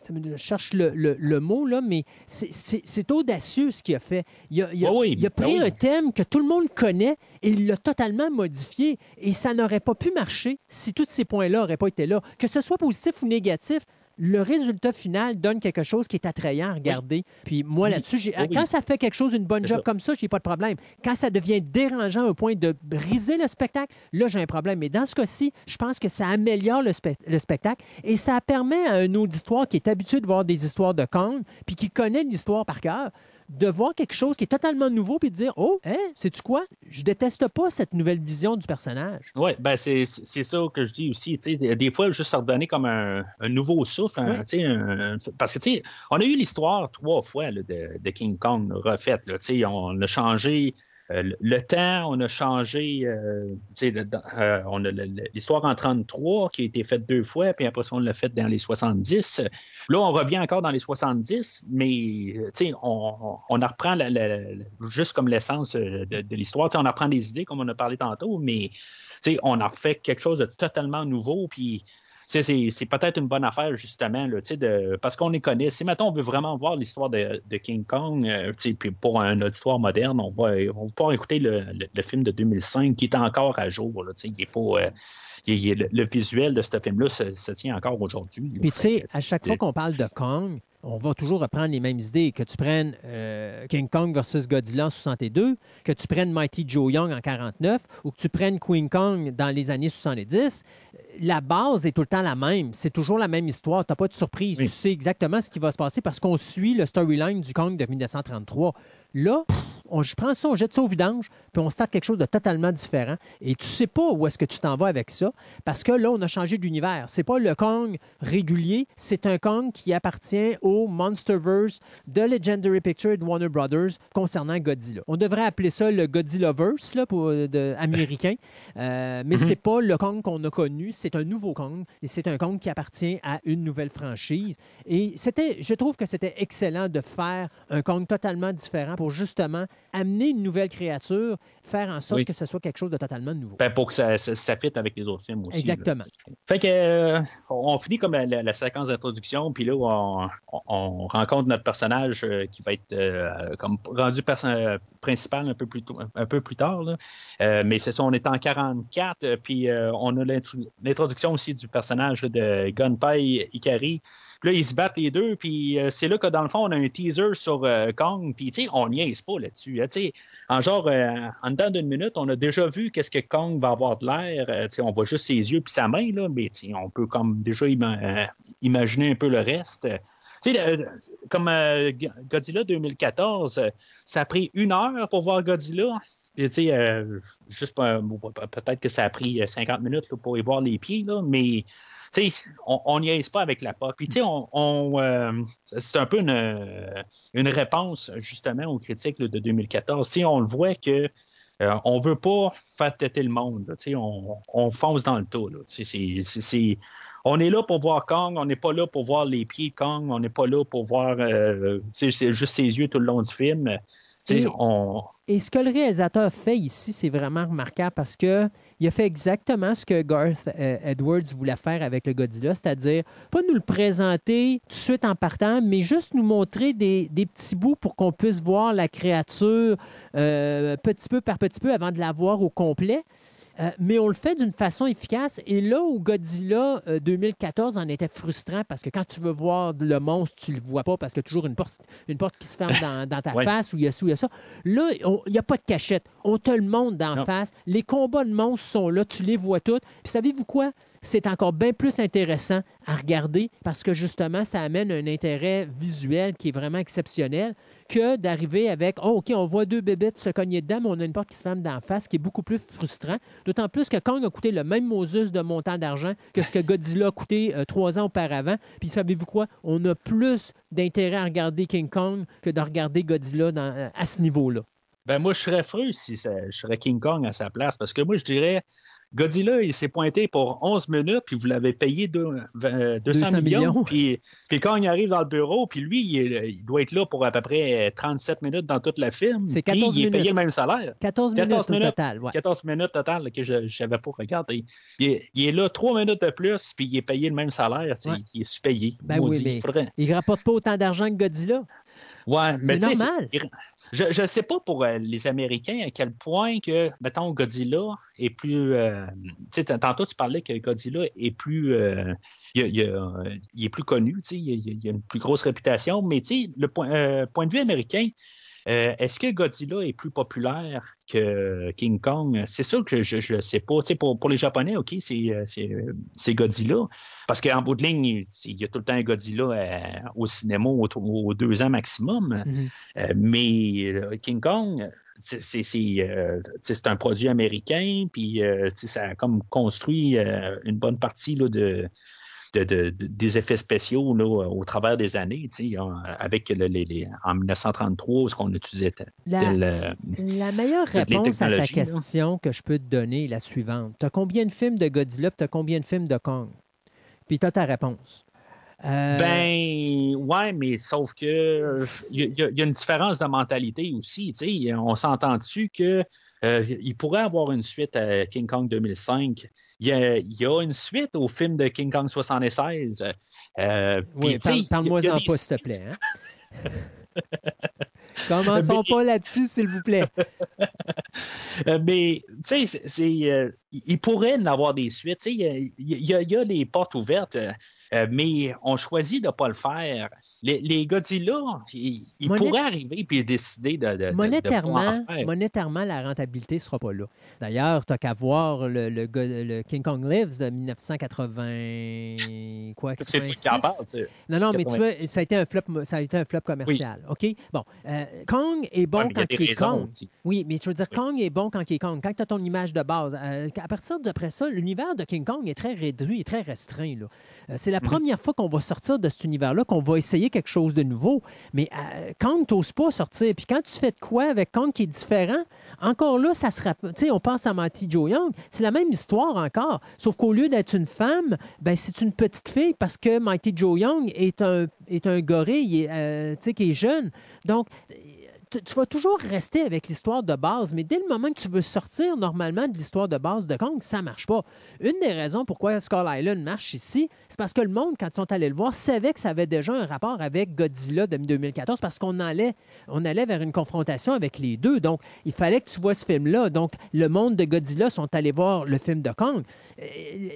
je cherche le, le- le mot, là, mais c'est- audacieux ce qu'il a fait. Il a, il a- Oui, oui, il a ben pris oui. un thème que tout le monde connaît et il l'a totalement modifié. Et ça n'aurait pas pu marcher si tous ces points-là n'auraient pas été là. Que ce soit positif ou négatif, le résultat final donne quelque chose qui est attrayant à regarder. Puis moi, Oui. là-dessus, j'ai- Oui, oui. quand ça fait quelque chose, une bonne job ça. comme ça, j'ai pas de problème. Quand ça devient dérangeant au point de briser le spectacle, là, j'ai un problème. Mais dans ce cas-ci, je pense que ça améliore le, spe- le spectacle et ça permet à un auditoire qui est habitué de voir des histoires de Kong, puis qui connaît l'histoire par cœur, de voir quelque chose qui est totalement nouveau, puis de dire Oh, hein, sais-tu quoi? Je déteste pas cette nouvelle vision du personnage. Oui, ben c'est, c'est ça que je dis aussi. Des, fois, juste redonner comme un, un nouveau souffle. un- Oui. un- parce que, tu sais, on a eu l'histoire trois fois là, de, de King Kong refaite. On a changé le, le temps, on a changé. euh, euh, on a l'histoire en 33 qui a été faite deux fois, puis après ça, on l'a faite dans les 70. Là, on revient encore dans les 70, mais euh, on, on, en reprend juste comme l'essence euh, de, l'histoire. On en reprend des idées, comme on a parlé tantôt, mais on a fait quelque chose de totalement nouveau, puis c'est c'est peut-être une bonne affaire, justement, là, de, parce qu'on les connaît. Si, mettons, on veut vraiment voir l'histoire de, King Kong, euh, puis pour un auditoire moderne, on va, on va pouvoir écouter le, le- film de 2005 qui est encore à jour. Là, il est pas, euh, il- il- le, visuel de ce film-là se, se tient encore aujourd'hui. Puis tu sais, à chaque fois qu'on parle de Kong, on va toujours reprendre les mêmes idées. Que tu prennes euh, King Kong versus Godzilla en 62, que tu prennes Mighty Joe Young en 49 ou que tu prennes Queen Kong dans les années 70, la base est tout le temps la même. C'est toujours la même histoire. Tu n'as pas de surprise. Oui. Tu sais exactement ce qui va se passer parce qu'on suit le storyline du Kong de 1933. Là, on, je prends ça, on jette ça au vidange, puis on starte quelque chose de totalement différent. Et tu sais pas où est-ce que tu t'en vas avec ça, parce que là, on a changé d'univers. C'est pas le Kong régulier, c'est un Kong qui appartient au Monsterverse de Legendary Pictures et de Warner Brothers concernant Godzilla. On devrait appeler ça le Godzillaverse là, pour, de, américain, [laughs] euh, mais c'est pas le Kong qu'on a connu, c'est un nouveau Kong, et c'est un Kong qui appartient à une nouvelle franchise. Et c'était, je trouve que c'était excellent de faire un Kong totalement différent pour justement amener une nouvelle créature, faire en sorte Oui. que ce soit quelque chose de totalement nouveau. Ben, pour que ça, ça, ça fitte avec les autres films aussi. Exactement. là. Fait que euh, on finit comme la, la- la séquence d'introduction, puis là, on, on- on rencontre notre personnage euh, qui va être euh, comme rendu principal un peu plus, tôt- un peu plus tard. là. Mais c'est ça, on est en 44, euh, puis on a l'intro- l'introduction aussi du personnage là, de Gunpei Ikari. Puis là, ils se battent les deux, puis euh, c'est là que dans le fond, on a un teaser sur euh, Kong, puis tu sais, on niaise pas là-dessus. hein, en genre, euh, en dedans d'une minute, on a déjà vu qu'est-ce que Kong va avoir de l'air. euh, on voit juste ses yeux puis sa main, là, mais on peut comme déjà euh, imaginer un peu le reste. Tu sais, comme Godzilla 2014, euh, ça a pris une heure pour voir Godzilla. Euh, juste peut-être que ça a pris euh, 50 minutes là, pour y voir les pieds, là, mais on n'y aise pas avec la pop. Puis, euh, c'est un peu une, euh, réponse justement aux critiques de 2014. Tu sais, on le voit que euh, on veut pas faire têter le monde. on, on fonce dans le tas. on est là pour voir Kong, on n'est pas là pour voir les pieds de Kong, on n'est pas là pour voir euh, juste ses yeux tout le long du film. Et- on, Et ce que le réalisateur fait ici, c'est vraiment remarquable parce que il a fait exactement ce que Garth euh, Edwards voulait faire avec le Godzilla, c'est-à-dire pas nous le présenter tout de suite en partant, mais juste nous montrer des, des petits bouts pour qu'on puisse voir la créature euh, petit peu par petit peu avant de la voir au complet. Euh, mais on le fait d'une façon efficace. Et là où Godzilla euh, 2014 en était frustrant, parce que quand tu veux voir le monstre, tu le vois pas parce qu'il y a toujours une porte, une porte qui se ferme dans, [laughs] dans ta Ouais. face, ou il y a ça, ou il y a ça. Là, il n'y a pas de cachette. On te le montre d'en Non. face. Les combats de monstres sont là, tu les vois toutes. Puis savez-vous quoi? c'est encore bien plus intéressant à regarder parce que justement, ça amène un intérêt visuel qui est vraiment exceptionnel que d'arriver avec oh, OK, on voit deux bébêtes se cogner dedans, mais on a une porte qui se ferme d'en face, qui est beaucoup plus frustrant. D'autant plus que Kong a coûté le même Moses de montant d'argent que ce que Godzilla a coûté euh, trois ans auparavant. Puis savez-vous quoi? On a plus d'intérêt à regarder King Kong que de regarder Godzilla euh, à ce niveau-là. Ben moi, je serais fru si je serais King Kong à sa place. Parce que moi, je dirais, Godzilla, il s'est pointé pour 11 minutes, puis vous l'avez payé deux- euh, 200, 200 millions. millions. Puis, puis quand il arrive dans le bureau, puis lui, il, est- il doit être là pour à peu près 37 minutes dans toute la film. C'est puis 14 il est payé minutes. le même salaire. 14 minutes 14 au minutes. total. ouais. 14 minutes total que je n'avais pas regardé. Il est, il est là 3 minutes de plus, puis il est payé le même salaire. tu sais, Ouais. Il est sous-payé. Ben oui, mais- Faudrait- Il ne rapporte pas autant d'argent que Godzilla. Ouais, mais C'est normal. Je ne sais pas pour euh, les Américains à quel point que, mettons, Godzilla est plus. euh, tantôt, tu parlais que Godzilla est plus. euh, il, il- il- est plus connu, tu sais, il, a une plus grosse réputation, mais tu sais, le point, euh, point de vue américain, euh, est-ce que Godzilla est plus populaire que King Kong? C'est sûr que je ne sais pas. Pour, pour les Japonais, OK, c'est euh, c'est, Godzilla. Parce qu'en bout de ligne, il y a tout le temps un Godzilla euh, au cinéma aux, aux deux ans maximum. Mhm. Euh, mais King Kong, c'est- un produit américain, puis ça a comme construit une bonne partie là, de, de- de- de- des effets spéciaux là, au travers des années, en- avec le- les, les- en 1933, ce qu'on utilisait La- euh, La meilleure réponse à ta là. question que je peux te donner est la suivante. Tu as combien de films de Godzilla tu as combien de films de Kong? Puis tu as ta réponse. Euh, Ben, ouais, mais sauf que il y, a- il y a une différence de mentalité aussi. On s'entend dessus que euh, il pourrait avoir une suite à King Kong 2005. Il y a, il y a une suite au film de King Kong 76. Euh, oui, parle- parle-moi-en pas, s'il te plaît. hein? [laughs] Commençons Mais- pas là-dessus, s'il vous plaît. Euh, mais, tu sais, euh, il pourrait en avoir des suites. Il y a, y y les portes ouvertes, mais on choisit de ne pas le faire. Les, les Godzilla, ils, ils Monet- pourraient arriver et décider de, de, de- de Monétairement, faire. monétairement, la rentabilité ne sera pas là. D'ailleurs, tu n'as qu'à voir le, le King Kong Lives de 1980. Quoi, C'est 86? qui en parles, tu sais. Non, non, mais tu 86. vois, ça a été un flop, ça a été un flop commercial. OK? Bon. euh, Kong est bon Ouais, quand il est Kong. aussi. Oui, mais je veux dire, Oui. Kong est bon quand il est Kong. Quand tu as ton image de base, euh, à partir d'après ça, l'univers de King Kong est très réduit et très restreint. là. Euh, c'est la Mhm. première fois qu'on va sortir de cet univers-là, qu'on va essayer quelque chose de nouveau. Mais euh, Kong t'ose pas sortir. Puis quand tu fais de quoi avec Kong qui est différent, encore là, ça se rappelle. Tu sais, on pense à Mighty Joe Young. C'est la même histoire encore. Sauf qu'au lieu d'être une femme, ben, c'est une petite fille parce que Mighty Joe Young est un, est un gorille euh, qui est jeune. Donc, tu, vas toujours rester avec l'histoire de base, mais dès le moment que tu veux sortir normalement de l'histoire de base de Kong, ça marche pas. Une des raisons pourquoi Skull Island marche ici, c'est parce que le monde, quand ils sont allés le voir, savait que ça avait déjà un rapport avec Godzilla de 2014 parce qu'on allait, on allait vers une confrontation avec les deux. Donc, il fallait que tu vois ce film-là. Donc, le monde de Godzilla sont allés voir le film de Kong. Euh,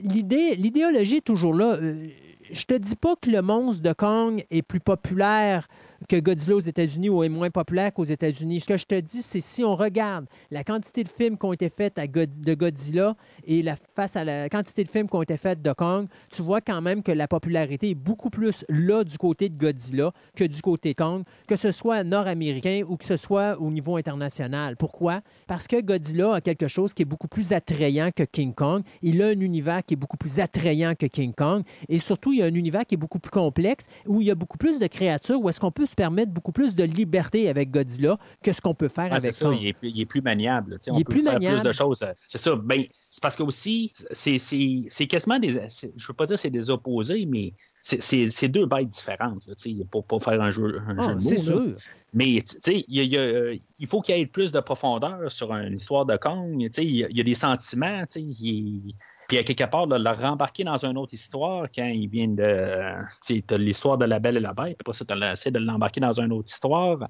L'idée, l'idéologie est toujours là. Euh, Je te dis pas que le monstre de Kong est plus populaire que Godzilla aux États-Unis ou est moins populaire qu'aux États-Unis. Ce que je te dis, c'est si on regarde la quantité de films qui ont été faits à de Godzilla et face à la quantité de films qui ont été faits de Kong, tu vois quand même que la popularité est beaucoup plus là du côté de Godzilla que du côté de Kong, que ce soit nord-américain ou que ce soit au niveau international. Pourquoi? Parce que Godzilla a quelque chose qui est beaucoup plus attrayant que King Kong. Il a un univers qui est beaucoup plus attrayant que King Kong. Et surtout, il y a un univers qui est beaucoup plus complexe, où il y a beaucoup plus de créatures, où est-ce qu'on peut se permettre beaucoup plus de liberté avec Godzilla que ce qu'on peut faire avec ça, il est, plus- il est plus maniable. Il on est peut plus faire maniable. plus de choses. euh, C'est ça. Ben, c'est parce que aussi, c'est- quasiment des. Je veux pas dire que c'est des opposés, mais c'est- deux bêtes différentes. là, pour pas faire un jeu, un Ah, jeu de c'est mots. sûr. Mais il, y a- il euh, faut qu'il y ait plus de profondeur sur une histoire de Kong. Il y, a- il y a des sentiments. il- Puis à quelque part, de le rembarquer dans une autre histoire quand il vient de. Tu as l'histoire de la Belle et la Bête, puis après ça, tu essaies de l'embarquer dans une autre histoire.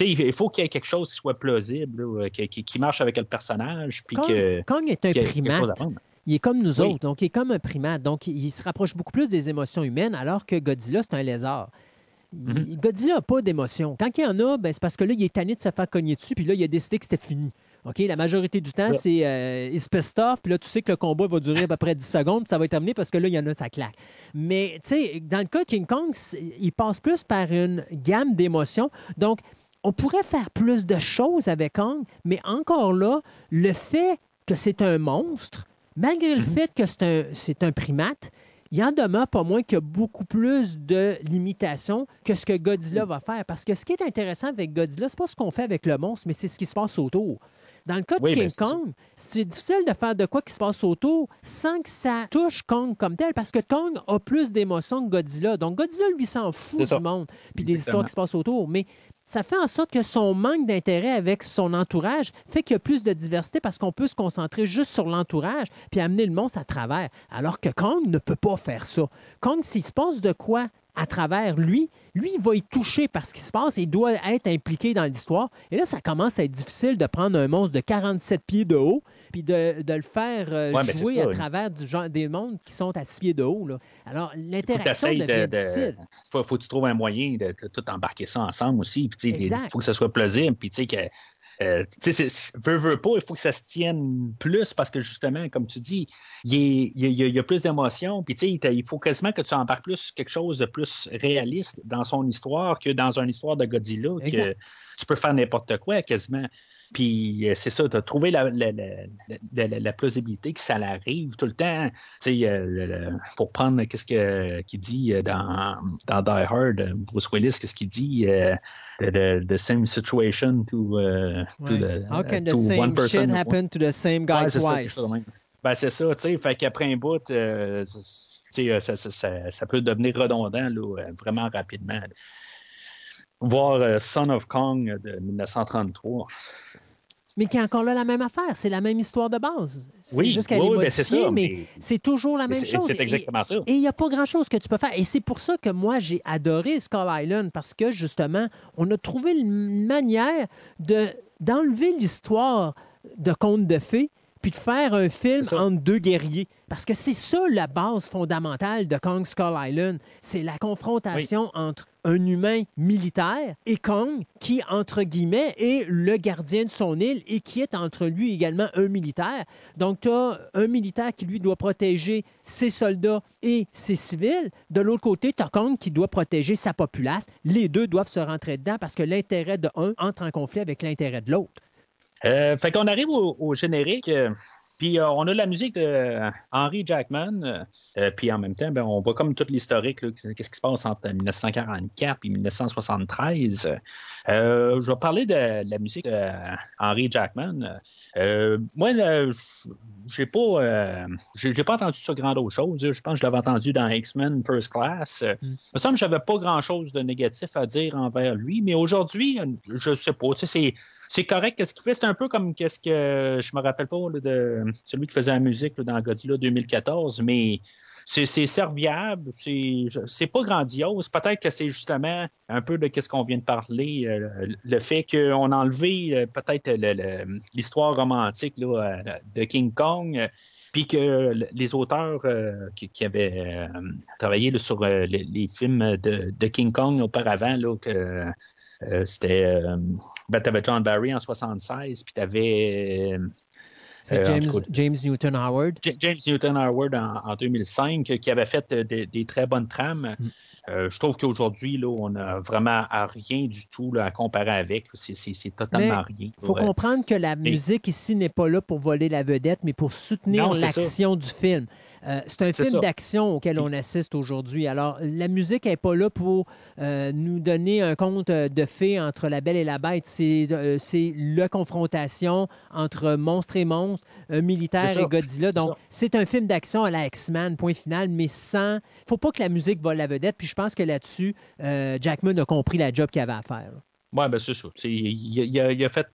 Il faut qu'il y ait quelque chose qui soit plausible, là, qui, qui- marche avec le personnage. Puis Kong, que, Kong est un primate. Il est comme nous Oui. autres, donc il est comme un primate. Donc il, il se rapproche beaucoup plus des émotions humaines, alors que Godzilla, c'est un lézard. Il- Mhm. Godzilla n'a pas d'émotion. Quand il y en a, ben, c'est parce que là, il est tanné de se faire cogner dessus, puis là, il a décidé que c'était fini. OK, la majorité du temps, c'est euh, it's pissed off, puis là, tu sais que le combat va durer à peu près 10 [laughs] secondes, puis ça va être terminé parce que là, il y en a, ça claque. Mais, tu sais, dans le cas de King Kong, il passe plus par une gamme d'émotions. Donc, on pourrait faire plus de choses avec Kong, mais encore là, le fait que c'est un monstre, malgré le fait que c'est un, c'est un primate, il en demeure pas moins qu'il y a beaucoup plus de limitations que ce que Godzilla va faire. Parce que ce qui est intéressant avec Godzilla, c'est pas ce qu'on fait avec le monstre, mais c'est ce qui se passe autour. Dans le cas de Oui, King. Kong, c'est difficile de faire de quoi qui se passe autour sans que ça touche Kong comme tel, parce que Kong a plus d'émotions que Godzilla. Donc Godzilla, lui, s'en fout du monde, puis des histoires qui se passent autour. Mais ça fait en sorte que son manque d'intérêt avec son entourage fait qu'il y a plus de diversité parce qu'on peut se concentrer juste sur l'entourage puis amener le monstre à travers. Alors que Kong ne peut pas faire ça. Kong, s'il se passe de quoi à travers lui, lui, il va y toucher par ce qui se passe, il doit être impliqué dans l'histoire. Et là, ça commence à être difficile de prendre un monstre de 47 pieds de haut puis de, de le faire euh, Ouais, jouer ça, à oui. travers du genre, des mondes qui sont à 6 pieds de haut. là. Alors, l'interaction devient de, difficile. faut, faut que tu trouves un moyen de, de tout embarquer ça ensemble aussi. Puis, il faut que ça soit plausible. Puis, tu sais, que. Euh, tu sais, veux, veux pas, il faut que ça se tienne plus parce que justement, comme tu dis, il, est- il y, a- il y a- il y a plus d'émotions. Puis, tu sais, il faut quasiment que tu embarques plus quelque chose de plus réaliste dans son histoire que dans une histoire de Godzilla, que tu peux faire n'importe quoi quasiment. Puis euh, c'est ça, tu as trouvé la, la, la, la- la- la plausibilité que ça l'arrive tout le temps. Tu sais, euh, pour prendre qu'est-ce que- qu'il dit euh, dans, dans Die Hard, Bruce Willis, qu'est-ce qu'il dit euh, the, the- the same situation to, euh, to, Ouais. the- How can the to one same person. shit happen to the same guy Ouais, twice? Ben, c'est ça, tu sais. Fait qu'après un bout, euh, tu sais, euh, ça, ça- ça- ça peut devenir redondant là, vraiment rapidement. Voir Son of Kong de 1933. Mais qui est encore là la même affaire. C'est la même histoire de base. Oui, juste oui, oui, ben, c'est ça, mais, mais- c'est toujours la même chose. c'est Et- exactement ça. Et il n'y a pas grand-chose que tu peux faire. Et c'est pour ça que moi, j'ai adoré Skull Island, parce que justement, on a trouvé une manière de, d'enlever l'histoire de contes de fées puis de faire un film entre deux guerriers. Parce que c'est ça la base fondamentale de Kong Skull Island. C'est la confrontation entre un humain militaire et Kong, qui, entre guillemets, est le gardien de son île et qui est entre lui également un militaire. Donc, tu as un militaire qui, lui, doit protéger ses soldats et ses civils. De l'autre côté, tu as Kong qui doit protéger sa populace. Les deux doivent se rentrer dedans parce que l'intérêt de un entre en conflit avec l'intérêt de l'autre. Euh, fait qu'on arrive au, générique. euh, puis euh, on a la musique de Henry Jackman. puis en même temps, ben, on voit comme tout l'historique, qu'est-ce qui se passe entre 1944 et 1973. Euh, je vais parler de la musique de Henry Jackman. Moi, j'ai pas, euh, j'ai pas entendu sur grand autre chose. Je pense que je l'avais entendu dans X-Men First Class. Euh, Il me semble que j'avais pas grand chose de négatif à dire envers lui, mais aujourd'hui, je sais pas. Tu sais, c'est c'est correct qu'est-ce qu'il fait? C'est un peu comme qu'est-ce que je me rappelle pas là, de celui qui faisait la musique là, dans Godzilla 2014, mais c'est serviable, c'est pas grandiose. Peut-être que c'est justement un peu de qu'est-ce qu'on vient de parler, euh, le fait qu'on a enlevé euh, peut-être l'histoire romantique euh, de King Kong. puis que les auteurs qui, avaient travaillé sur les, films de, King Kong auparavant, là, que c'était. Ben, John Barry en 76, puis t'avais. C'est Euh, James, Newton Howard. J- James Newton Howard en, en 2005 euh, qui avait fait euh, des, des très bonnes trames. Mm. Euh, je trouve qu'aujourd'hui, on n'a vraiment à rien du tout là, à comparer avec. C'est, totalement rien. Il faut comprendre que la musique ici n'est pas là pour voler la vedette, mais pour soutenir l'action du film. Euh, c'est un film d'action auquel on assiste aujourd'hui. Alors, la musique n'est pas là pour euh, nous donner un conte euh, de fées entre la belle et la bête. C'est euh, la confrontation entre monstre et monstre, un militaire et Godzilla. Donc, c'est un film d'action à la X-Men, point final, mais sans... Il faut pas que la musique vole la vedette. Puis je pense que là-dessus, Jackman a compris la job qu'il avait à faire. Oui, ben c'est ça. Il, a- il a, il a fait.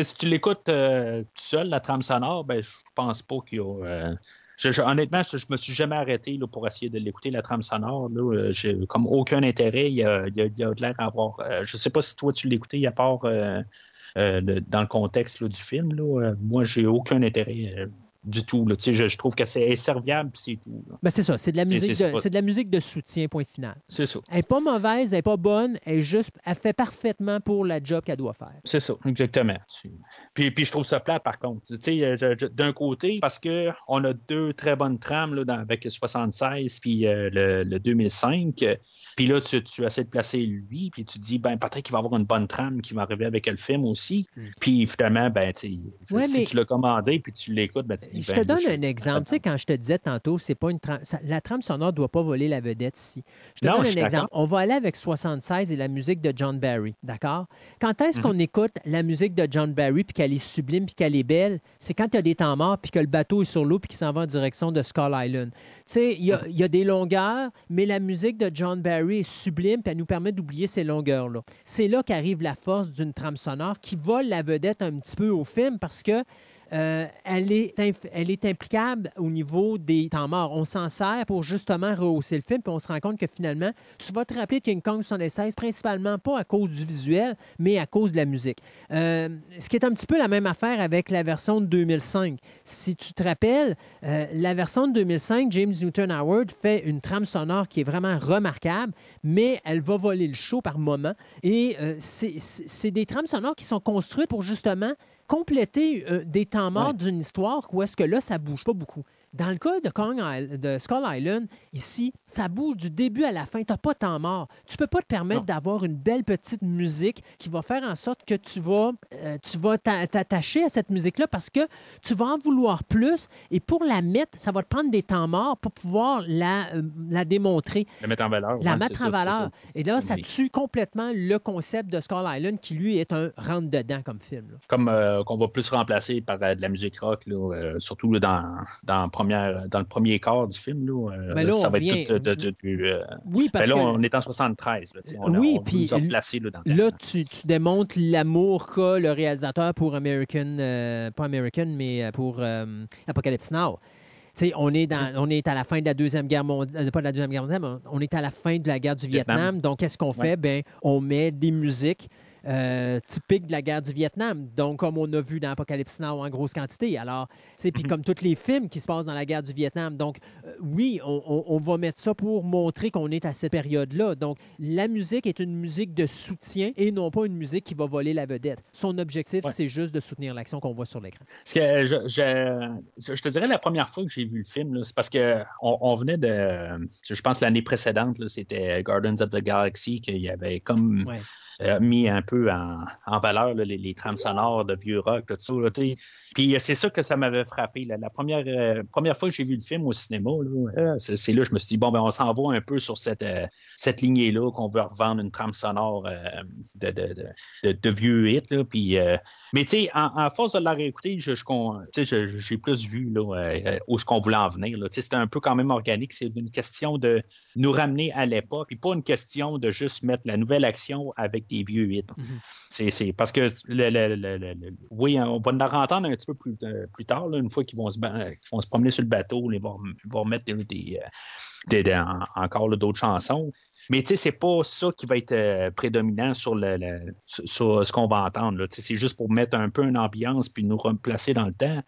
si tu l'écoutes euh, tout seul, la trame sonore, ben je pense pas qu'il y a. euh, je- je- honnêtement, je, me suis jamais arrêté là, pour essayer de l'écouter, la trame sonore. Là, Euh, j'ai comme aucun intérêt. Il y a, il y a- il y a de l'air à avoir. euh, je sais pas si toi tu l'écoutais à part euh, euh, dans le contexte là, du film. Là, Euh, moi, j'ai aucun intérêt. Du tout. Là. Je, je trouve que c'est serviable, puis c'est tout. Ben, c'est ça, c'est de, la musique c'est de- pas- de la musique de soutien, point final. C'est ça. Elle n'est pas mauvaise, elle n'est pas bonne, elle, est juste, elle fait parfaitement pour la job qu'elle doit faire. C'est ça, exactement. Puis, puis je trouve ça plate, par contre. Euh, d'un côté, parce que on a deux très bonnes trames là, dans- avec le 76 puis euh, le, le 2005. Puis là, tu, tu essaies de placer lui, puis tu dis, ben peut-être qu'il va avoir une bonne trame qui va arriver avec le film aussi. Puis finalement, ben, Mm. Ouais, si mais- tu l'as commandé, puis tu l'écoutes, ben tu dis, Je ben, te donne là, un exemple. Tu sais, quand je te disais tantôt, c'est pas une trame- la trame sonore ne doit pas voler la vedette ici. Je te Non, donne je un exemple. On va aller avec 76 et la musique de John Barry, d'accord? Quand est-ce Mhm. qu'on écoute la musique de John Barry puis qu'elle est sublime puis qu'elle est belle? C'est quand il y a des temps morts puis que le bateau est sur l'eau puis qu'il s'en va en direction de Skull Island. Tu sais, il y, Mhm. il y a des longueurs, mais la musique de John Barry est sublime puis elle nous permet d'oublier ces longueurs-là. C'est là qu'arrive la force d'une trame sonore qui vole la vedette un petit peu au film parce que euh, elle, est elle implicable au niveau des temps morts. On s'en sert pour justement rehausser le film, puis on se rend compte que finalement, tu vas te rappeler de King Kong 76 principalement pas à cause du visuel, mais à cause de la musique. Euh, ce qui est un petit peu la même affaire avec la version de 2005. Si tu te rappelles, euh, la version de 2005, James Newton Howard fait une trame sonore qui est vraiment remarquable, mais elle va voler le show par moment. Et c'est des trames sonores qui sont construites pour justement compléter euh, des temps morts Ouais. d'une histoire où est-ce que là, ça bouge pas beaucoup. Dans le cas de, Kong de Skull Island, ici, ça bouge du début à la fin. Tu n'as pas de temps mort. Tu peux pas te permettre d'avoir une belle petite musique qui va faire en sorte que tu vas euh, tu vas t'a- t'attacher à cette musique-là parce que tu vas en vouloir plus. Et pour la mettre, ça va te prendre des temps morts pour pouvoir la, euh, la démontrer La mettre en valeur. la ouais, mettre en ça, valeur. ça. Et là, ça tue complètement le concept de Skull Island qui, lui, est un rentre-dedans comme film. là. Comme euh, qu'on va plus remplacer par de la musique rock, là, surtout dans, dans, première, dans le premier quart du film. Là, euh, Mais là, ça va vient- être tout de, de- euh, Oui, parce ben là, que on est en 73. Là, tu sais, on, Oui, on, puis là, dans là, tu, tu démontres l'amour qu'a le réalisateur pour American, euh, pas American, mais euh, pour euh, Apocalypse Now. Tu sais, on est, dans, on est à la fin de la Deuxième Guerre mondiale, pas de la Deuxième Guerre mondiale, mais on est à la fin de la guerre du Vietnam. Vietnam. Donc, qu'est-ce qu'on fait? Ben, on met des musiques euh, typiques de la guerre du Vietnam. Donc, comme on a vu dans Apocalypse Now en grosse quantité. Alors, sais, puis Mhm. comme tous les films qui se passent dans la guerre du Vietnam. Donc, euh, oui, on, on- on va mettre ça pour montrer qu'on est à cette période-là. Donc, la musique est une musique de soutien et non pas une musique qui va voler la vedette. Son objectif, Ouais. c'est juste de soutenir l'action qu'on voit sur l'écran. Parce que je, je, je te dirais la première fois que j'ai vu le film, c'est parce que on, on venait de. Je pense l'année précédente, c'était Gardens of the Galaxy, qu'il y avait comme Ouais. Euh, mis un peu en, en valeur les, trames sonores de vieux rock, tout ça. Puis euh, c'est ça que ça m'avait frappé. La première, euh, première fois que j'ai vu le film au cinéma, c'est là que je me suis dit, bon, ben, on s'en va un peu sur cette, cette lignée-là, qu'on veut revendre une trame sonore de, de, de, vieux hits. Puis, mais tu sais, en, force de la réécouter, je, j'ai plus vu là, où ce qu'on voulait en venir. C'était un peu quand même organique. C'est une question de nous ramener à l'époque, puis pas une question de juste mettre la nouvelle action avec vieux hits. C'est- C'est parce que le, le- le- oui, on va en entendre un petit peu plus, euh, plus tard, là, une fois qu'ils vont, se vont se promener sur le bateau, ils vont, ils vont mettre des, des, euh, des- des- en- encore d'autres chansons. Mais tu sais, c'est pas ça qui va être euh, prédominant sur, le, le- sur, sur ce qu'on va entendre. C'est juste pour mettre un peu une ambiance puis nous replacer dans le temps.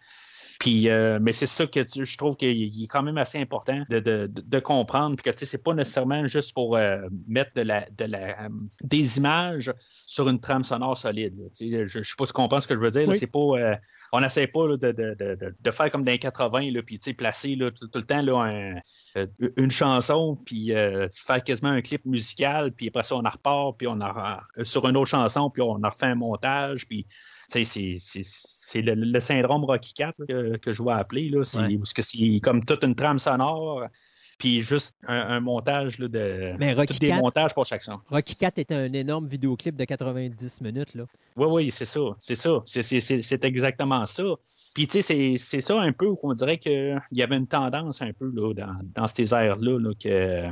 Puis, euh, mais c'est ça que tu- je trouve qu'il est quand même assez important de, de- de- comprendre, puis que tu sais, c'est pas nécessairement juste pour euh, mettre de la, de la, euh, des images sur une trame sonore solide. Tu sais, Je, je sais pas si tu comprends ce que je veux dire. Oui. C'est pas, euh, on n'essaie pas là, de, de, de, de- de faire comme dans les 80, là, puis tu sais, placer là, tout, tout le temps un- une chanson, puis faire quasiment un clip musical, puis après ça, on en repart, puis on en, sur une autre chanson, puis on en refait un montage, puis c'est- le, le syndrome Rocky 4 là, que, que je vois appeler. Là, Ouais. Parce que c'est comme toute une trame sonore, puis juste un, un montage là, de. Mais Rocky tous des montages pour chaque son. Rocky 4 est un énorme vidéoclip de 90 minutes. Là. Oui, oui, c'est ça. C'est ça. C'est, exactement ça. Puis, tu sais, c'est, c'est ça un peu qu'on dirait qu'il y avait une tendance un peu là, dans, dans ces airs-là là, que,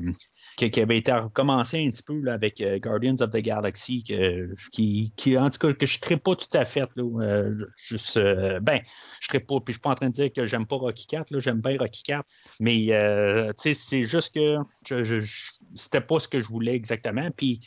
que- qui avait été recommencé un petit peu là, avec euh, Guardians of the Galaxy, que, qui, qui, en tout cas, que je ne pas tout à fait. Là, euh, juste, euh, ben, je ne pas, puis je suis pas en train de dire que j'aime pas Rocky 4, là, j'aime bien Rocky 4, mais, euh, c'est juste que je, je, je- c'était pas ce que je voulais exactement. Puis,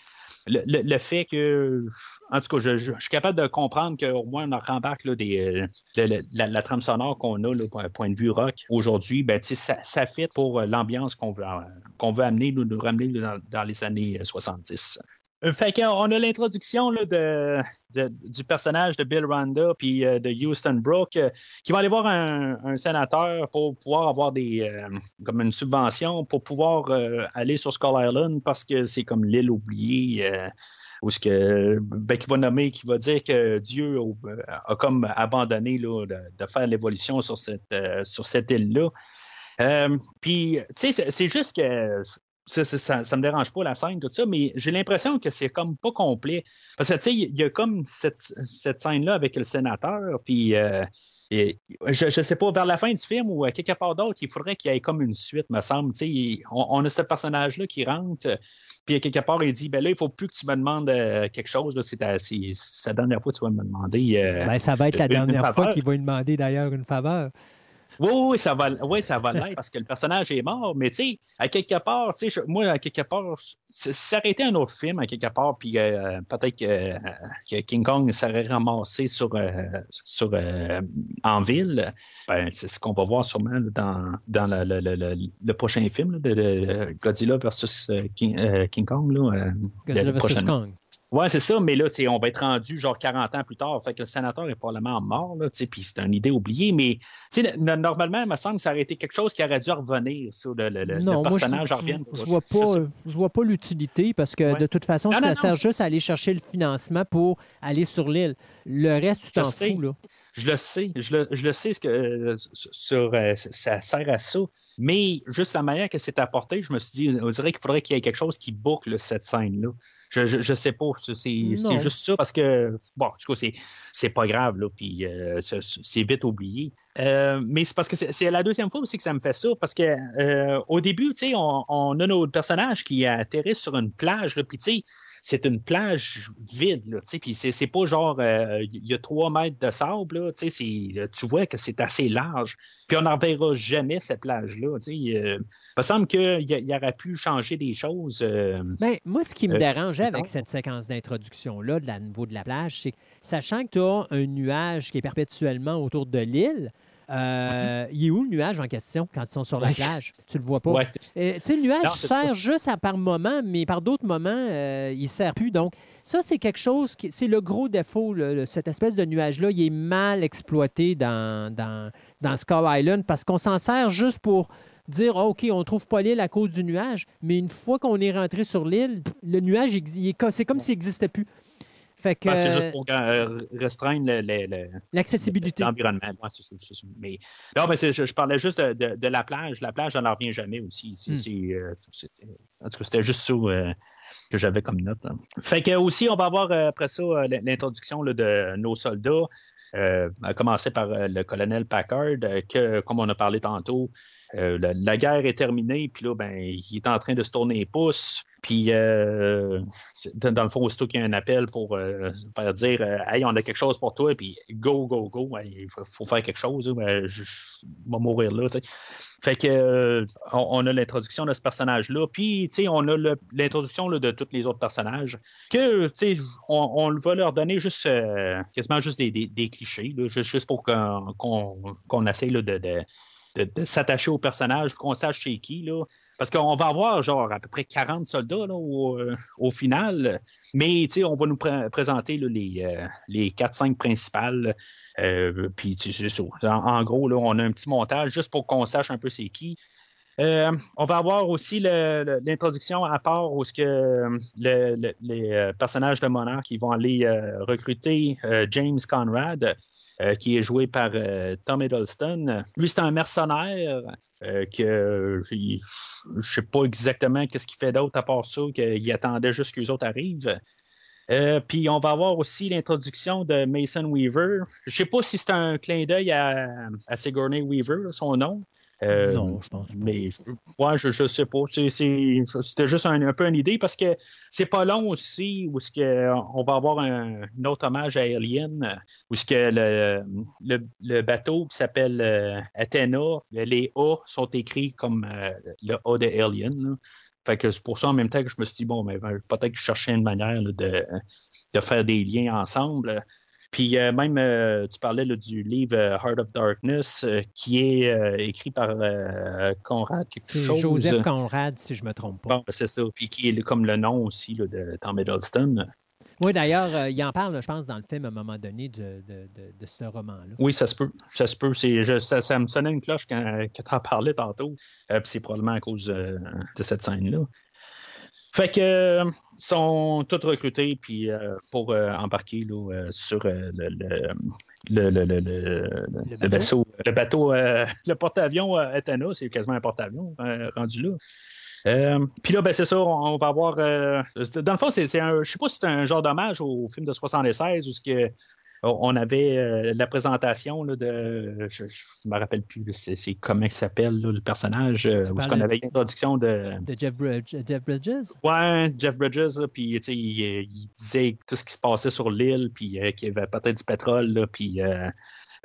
le, fait que, en tout cas, je, suis capable de comprendre qu'au moins on rembarque là, des, euh, la, la trame sonore qu'on a, là, point, de vue rock aujourd'hui, ben, ça, ça fait pour euh, l'ambiance qu'on veut, euh, qu'on veut amener, nous, ramener dans, les années euh, 70. Euh, Fait qu'on a l'introduction là, de, de- du personnage de Bill Randa puis euh, de Houston Brook euh, qui va aller voir un, un sénateur pour pouvoir avoir des euh, comme une subvention pour pouvoir euh, aller sur Skull Island parce que c'est comme l'île oubliée euh, où ce que ben, qui va nommer, qui va dire que Dieu a, a comme abandonné là, de, de faire l'évolution sur cette sur cette île-là. Euh, Puis, tu sais, c'est juste que ça, ça, me dérange pas la scène, tout ça, mais j'ai l'impression que c'est comme pas complet. Parce que, tu sais, il y a comme cette, cette scène-là avec le sénateur, puis euh, et, je, je sais pas, vers la fin du film ou à quelque part d'autre, il faudrait qu'il y ait comme une suite, me semble. Tu sais, on, on a ce personnage-là qui rentre, puis quelque part, il dit, ben là, il faut plus que tu me demandes euh, quelque chose, là, c'est ta- c'est c'est la dernière fois que tu vas me demander. euh, Ben, ça va être la dernière fois qu'il va lui demander d'ailleurs une faveur. Oui, oui, ça va, oui, ça va l'être parce que le personnage est mort, mais tu sais, à quelque part, tu sais, moi, à quelque part, été un autre film, à quelque part, puis euh, peut-être que, que King Kong serait ramassé sur, euh, sur euh, en ville, ben, c'est ce qu'on va voir sûrement dans, dans le, le- le- le- prochain film là, de, de Godzilla versus euh, King, King Kong. Là, Godzilla prochainement. Kong. Ouais, c'est ça, mais là, on va être rendu genre 40 ans plus tard. Fait que le sénateur est probablement mort, là, tu sais, puis c'est une idée oubliée, mais tu sais, no- normalement, il me semble que ça aurait été quelque chose qui aurait dû revenir, ça, le, le- le- Non, le moi, personnage je, revienne. je, je vois pas, je vois pas l'utilité parce que Ouais. de toute façon, Non, ça non, sert juste à aller chercher le financement pour aller sur l'île. Le reste, tu t'en fous, là. Je le sais, je le, je le sais ce que euh, sur, euh, ça sert à ça, mais juste la manière que c'est apporté, je me suis dit, on dirait qu'il faudrait qu'il y ait quelque chose qui boucle cette scène-là. Je, je, je sais pas, c'est juste ça parce que bon, en tout cas, c'est c'est pas grave là, puis euh, c'est- vite oublié. Euh, mais c'est parce que c'est la deuxième fois aussi que ça me fait ça parce que euh, au début, tu sais, on, on a notre personnage qui atterrit sur une plage, là, puis tu sais c'est une plage vide, là, tu sais, c'est, pas genre, euh, il y a trois mètres de sable, là, tu sais, c'est- tu vois que c'est assez large, puis on n'en verra jamais cette plage-là, tu sais, euh, il me semble qu'il y, aurait pu changer des choses, euh, Ben, moi, ce qui me Euh, dérangeait avec cette séquence d'introduction-là, de la niveau de la plage, c'est que sachant que tu as un nuage qui est perpétuellement autour de l'île, euh, il est où le nuage en question quand ils sont sur la plage? Tu le vois pas. ouais, Euh, tu sais, le nuage Non, sert ça. juste à par moment, mais par d'autres moments, euh, il ne sert plus. Donc, ça, c'est quelque chose qui. C'est le gros défaut. là, cette espèce de nuage-là, il est mal exploité dans, dans, dans Skull Island parce qu'on s'en sert juste pour dire Ah, OK, on ne trouve pas l'île à cause du nuage, mais une fois qu'on est rentré sur l'île, le nuage, c'est comme s'il n'existait plus. Fait que Ben, c'est euh, juste pour euh, restreindre le- le- le, l'accessibilité. L'environnement. Ouais, c'est ça, c'est ça. Mais, non, mais c'est- je, je parlais juste de, de- de la plage. La plage, on n'en revient jamais aussi. C'est, Hmm. euh, c'est- en tout cas, c'était juste ça euh, que j'avais comme note. hein. Fait que aussi, on va avoir euh, après ça euh, l'introduction là, de nos soldats. Euh, à commencer par euh, le colonel Packard, euh, que, comme on a parlé tantôt, euh, la, la guerre est terminée, puis là, ben, il est en train de se tourner les pouces. Puis, euh, dans, le fond, aussitôt qu'il y a un appel pour euh, faire dire euh, Hey, on a quelque chose pour toi, puis go, go, go, il faut, faire quelque chose, je, vais mourir là. Fait que euh, on, a l'introduction de ce personnage-là, puis on a l'introduction de tous les autres personnages, que on, on va leur donner juste quasiment juste des, des- clichés, juste, juste pour qu'on essaye là, de, de- de, s'attacher au personnage, qu'on sache chez qui. Là. Parce qu'on va avoir genre à peu près 40 soldats là, au, euh, au final. Mais on va nous pré- présenter les, euh, les 4-5 principales. Euh. En, en gros, là, on a un petit montage juste pour qu'on sache un peu c'est qui. On va avoir aussi l'introduction à part où ce que le- le- les personnages de Monarch ils vont aller recruter James Conrad, qui est joué par euh, Tom Hiddleston. Lui, c'est un mercenaire euh, que je ne sais pas exactement qu'est-ce qu'il fait d'autre à part ça, qu'il attendait juste que les autres arrivent. Euh, puis on va avoir aussi l'introduction de Mason Weaver. Je sais pas si c'est un clin d'œil à, à Weaver, son nom. Euh, non, je pense pas. mais ouais, je, je sais pas. C'était juste un, un peu une idée parce que c'est pas long aussi où ce que on va avoir un, un autre hommage à Alien, où ce que le, le, le bateau qui s'appelle euh, Athena, les A sont écrits comme euh, le A de Alien. là. fait que c'est pour ça en même temps que je me suis dit, bon, mais ben, peut-être que je cherchais une manière là, de, de faire des liens ensemble. Puis euh, même, euh, tu parlais là, du livre euh, Heart of Darkness, euh, qui est écrit par Conrad quelque chose. Joseph Conrad, si je me trompe pas. Bon, ben, c'est ça. Puis qui est comme le nom aussi là, de Tom Hiddleston. Oui, d'ailleurs, euh, il en parle, je pense, dans le film à un moment donné de, de- de- de ce roman-là. Oui, ça se peut. Ça se peut. Je- ça, ça me sonnait une cloche quand, quand tu en parlais tantôt. Euh, puis c'est probablement à cause euh, de cette scène-là. Fait que euh, sont tous recrutés puis euh, pour euh, embarquer là, sur le, le, le, le, le- le- le bateau? vaisseau. Le bateau, [laughs] le porte-avions Athena, c'est quasiment un porte-avions rendu là. Euh, puis là, ben, c'est ça, on, on va avoir. euh, dans le fond, c'est, un. Je sais pas si c'est un genre d'hommage au film de 76 où ce que on avait euh, la présentation là, de. Je ne me rappelle plus, c'est, comment il s'appelle le personnage, euh, où ce qu'on avait l'introduction de. De Jeff, Bridge- Jeff Bridges? Ouais, Jeff Bridges, là, puis tu sais, il, euh, il disait tout ce qui se passait sur l'île, puis euh, qu'il y avait peut-être du pétrole, là, puis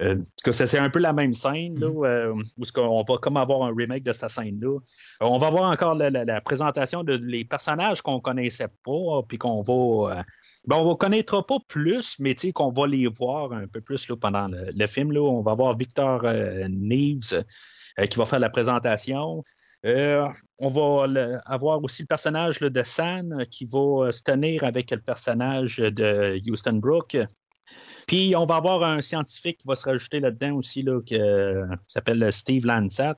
euh, euh, ça, c'est un peu la même scène, là, euh, où ce qu'on va comme avoir un remake de cette scène-là. Euh, On va voir encore la, la- la présentation de les personnages qu'on connaissait pas, puis qu'on va. euh, ben, on ne connaîtra pas plus, mais tu sais, qu'on va les voir un peu plus là, pendant le, le film. Là. On va voir Victor euh, Neves euh, qui va faire la présentation. Euh, on va le- avoir aussi le personnage là, de San euh, qui va euh, se tenir avec le personnage de Houston Brook. Puis on va avoir un scientifique qui va se rajouter là-dedans aussi, là, que, euh, qui s'appelle Steve Lansat.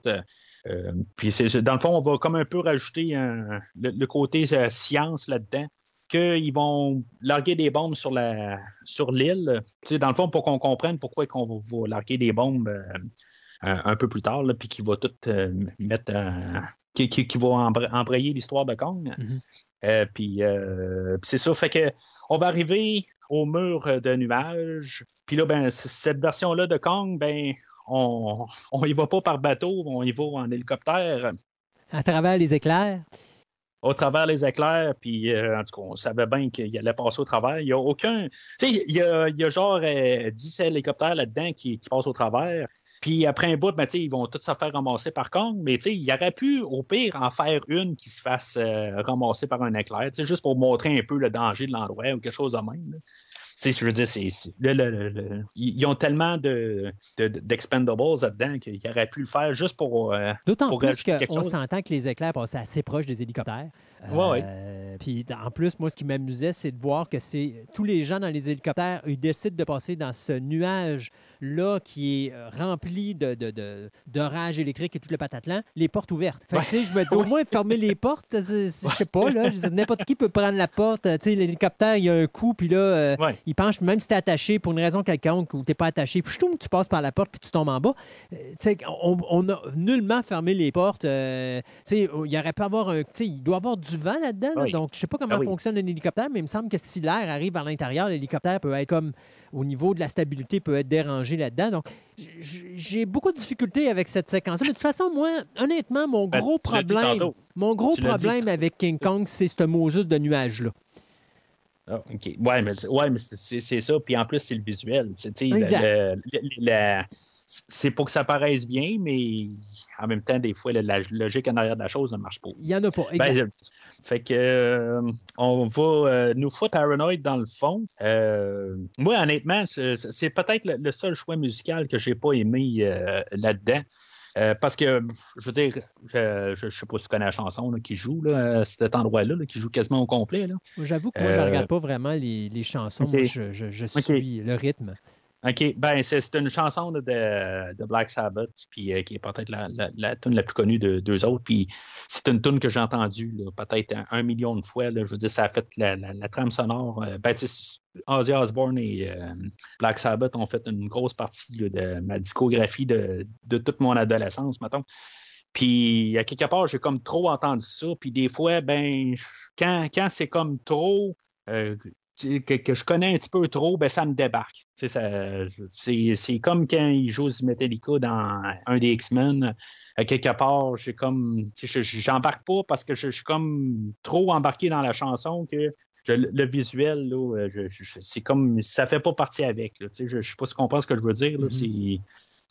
Euh, puis c'est, dans le fond, on va comme un peu rajouter un- le, le côté euh, science là-dedans qu'ils vont larguer des bombes sur la sur l'île. Tu sais, dans le fond, pour qu'on comprenne pourquoi qu'on va, va larguer des bombes un, peu plus tard, là, puis qui va tout mettre qui, qui- qui va embra- embrayer l'histoire de Kong. Euh, puis euh, puis c'est ça, fait que on va arriver au mur de nuages. Puis là, ben, cette version-là de Kong, ben, on, on y va pas par bateau, on y va en hélicoptère À travers les éclairs? au travers les éclairs, puis euh, en tout cas, on savait bien qu'il allait passer au travers. Il n'y a aucun. Tu sais, il y a, il y a genre euh, 10 hélicoptères là-dedans qui, qui passent au travers. Puis après un bout, ben, ils vont tous se faire ramasser par Kong, mais il aurait pu, au pire, en faire une qui se fasse euh, ramasser par un éclair, juste pour montrer un peu le danger de l'endroit ou quelque chose de même. là. Je veux dire, le- le- le- ils ont tellement de, de- d'expendables là-dedans qu'ils auraient pu le faire juste pour. euh, D'autant plus qu'on s'entend que les éclairs passaient assez proches des hélicoptères. Ouais. Euh, Puis en plus, moi, ce qui m'amusait, c'est de voir que c'est tous les gens dans les hélicoptères, ils décident de passer dans ce nuage-là qui est euh, rempli de, de, de- d'orages électriques et tout le patatlan, les portes ouvertes. Fait que, Ouais. tu sais, je me dis, au [laughs] moins, fermer les portes, c'est- c'est- je sais pas, là, je n'importe qui peut prendre la porte. Tu sais, l'hélicoptère, il y a un coup, puis là, euh, Ouais. il penche, même si tu es attaché pour une raison quelconque ou tu n'es pas attaché, puis tu passes par la porte puis tu tombes en bas. Euh, tu sais, on, on a nullement fermé les portes. euh, tu sais, il y aurait pu avoir un. tu sais, Il doit avoir du vent là-dedans. là, Oui. donc, je sais pas comment Ah oui. fonctionne un hélicoptère, mais il me semble que si l'air arrive à l'intérieur, l'hélicoptère peut être comme au niveau de la stabilité, peut être dérangé là-dedans. Donc, j'ai beaucoup de difficultés avec cette séquence-là. Mais de toute façon, moi, honnêtement, mon Ben, gros problème, mon gros problème avec King Kong, c'est ce Moses de nuages-là. Ah, OK. Ouais, mais, c'est- ouais, mais c'est ça. Puis en plus, c'est le visuel. Tu sais, C'est pour que ça paraisse bien, mais en même temps, des fois, la, logique en arrière de la chose ne marche pas. Il n'y en a pas. Ben, fait que euh, on va euh, nous foutre Paranoid dans le fond. Euh, moi, honnêtement, c'est peut-être le, seul choix musical que j'ai pas aimé euh, là-dedans. Euh, parce que, je veux dire, je, je, je sais pas si tu connais la chanson là, qui joue là, à cet endroit-là, là, qui joue quasiment au complet. J'avoue que moi, je ne regarde pas vraiment les, les chansons. Moi, je, suis le rythme. OK, ben c'est une chanson de, de Black Sabbath, puis euh, qui est peut-être la, la, la tune la plus connue de deux autres. Puis c'est une tune que j'ai entendue peut-être un, million de fois. Là, je veux dire, ça a fait la, la, trame sonore. euh, ben, Ozzy Osbourne et euh, Black Sabbath ont fait une grosse partie là, de ma discographie de, de toute mon adolescence, mettons. Puis à quelque part, j'ai comme trop entendu ça. Puis des fois, ben, quand, quand c'est comme trop. euh, que, que je connais un petit peu trop, ben ça me débarque. C'est comme quand ils jouent du Metallica dans un des X-Men. À quelque part, j'ai comme. J'embarque pas parce que je, je suis comme trop embarqué dans la chanson que je- le visuel, là, je- je- c'est comme ça fait pas partie avec. là. Je, je sais pas si tu comprends ce que je veux dire. là. Mhm. C'est-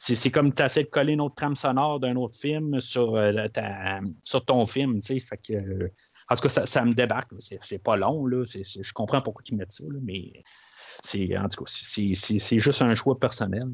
c'est comme tu essaies de coller une autre trame sonore d'un autre film sur, euh, ta- sur ton film, tu sais. Euh, en tout cas, ça, ça me débarque. C'est pas long, là. Je comprends pourquoi ils mettent ça, mais c'est, en tout cas, c'est juste un choix personnel.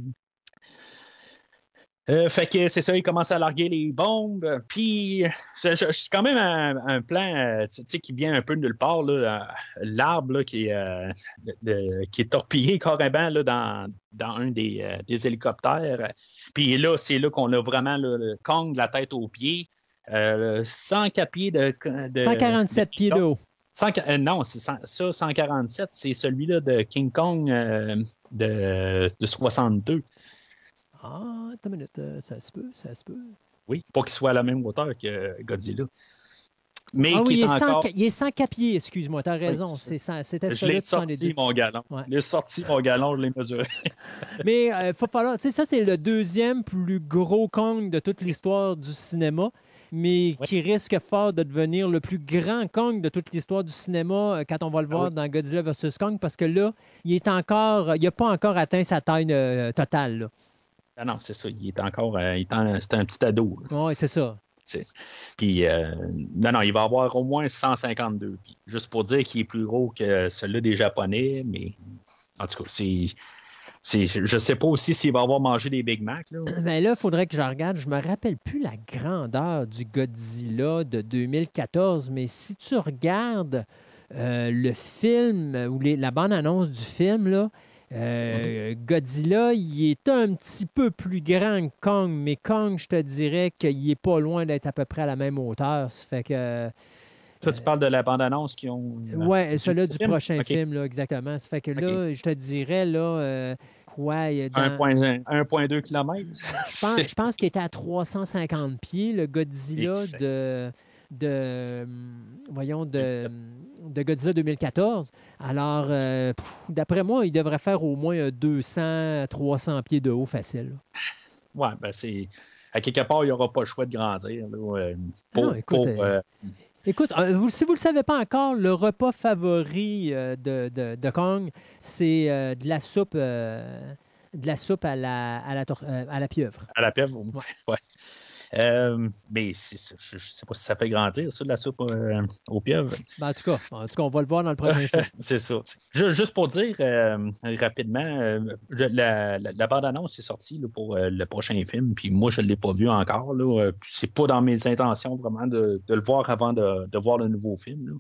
Euh, fait que c'est ça, il commence à larguer les bombes. Puis, c'est quand même un, un plan euh, qui vient un peu de nulle part. là, euh, L'arbre là, qui, est, euh, de- de- qui est torpillé carrément là, dans, dans un des, euh, des hélicoptères. Puis là, c'est là qu'on a vraiment là, le Kong de la tête aux pieds. Euh, 104 pieds de, de- 147 pieds de haut. 100 euh, non, c'est cent- ça, 147, c'est celui-là de King Kong euh, de, de 62. Ah, attends une minute, euh, ça se peut, ça se peut. Oui, pas qu'il soit à la même hauteur que Godzilla. Mais Ah oui, il est est, 100, encore. il est 104 pieds, excuse-moi, tu as raison. cent- C'était Je l'ai de 72. sorti, mon galon. Ouais. Je l'ai sorti, mon galon, je l'ai mesuré. [laughs] Mais il faut falloir. Tu sais, ça, c'est le deuxième plus gros Kong de toute l'histoire du cinéma, mais Ouais. qui risque fort de devenir le plus grand Kong de toute l'histoire du cinéma euh, quand on va le Ah voir oui. dans Godzilla vs. Kong, parce que là, il est encore. Il n'a pas encore atteint sa taille euh, totale. là. Ah non, c'est ça. Il est encore. euh, il est en- c'est un petit ado. Oui, c'est ça. Puis, euh, non, non, il va avoir au moins 152 pieds. Juste pour dire qu'il est plus gros que celui des Japonais, mais en tout cas, c'est. je sais pas aussi s'il va avoir mangé des Big Mac. Là. Mais là, il faudrait que je regarde. Je me rappelle plus la grandeur du Godzilla de 2014, mais si tu regardes euh, le film ou les- la bande-annonce du film, là, euh, Godzilla, il est un petit peu plus grand que Kong, mais Kong, je te dirais qu'il est pas loin d'être à peu près à la même hauteur. Ça fait que. Toi, tu parles de la bande-annonce qui ont. Ouais, celui-là du film? prochain film, là, exactement. Ça fait que là, je te dirais, là, euh, quoi, il y a dans- 1,2 1,2 km. je pense, qu'il était à 350 pieds, le Godzilla de, de, hum, voyons, de, de Godzilla 2014. Alors, euh, d'après moi, il devrait faire au moins un 200, 300 pieds de haut facile. Ouais, ben c'est. À quelque part, il n'y aura pas le choix de grandir. là, euh, pour, Non, écoute, pour, euh, euh, Écoute, euh, si vous ne le savez pas encore, le repas favori euh, de, de, de Kong, c'est euh, de la soupe. euh, de la soupe à la, à la, tor- euh, à la pieuvre. à la pieuvre. Ouais. Euh, mais je ne sais pas si ça fait grandir, ça, de la soupe euh, aux pieuvres. Ben, en, tout cas, en tout cas, on va le voir dans le prochain [laughs] film. c'est ça. Ju- Juste pour dire euh, rapidement, euh, la, la, la bande-annonce est sortie là, pour le prochain film, puis moi, je ne l'ai pas vu encore. Là, puis c'est pas dans mes intentions vraiment de, de le voir avant de, de voir le nouveau film.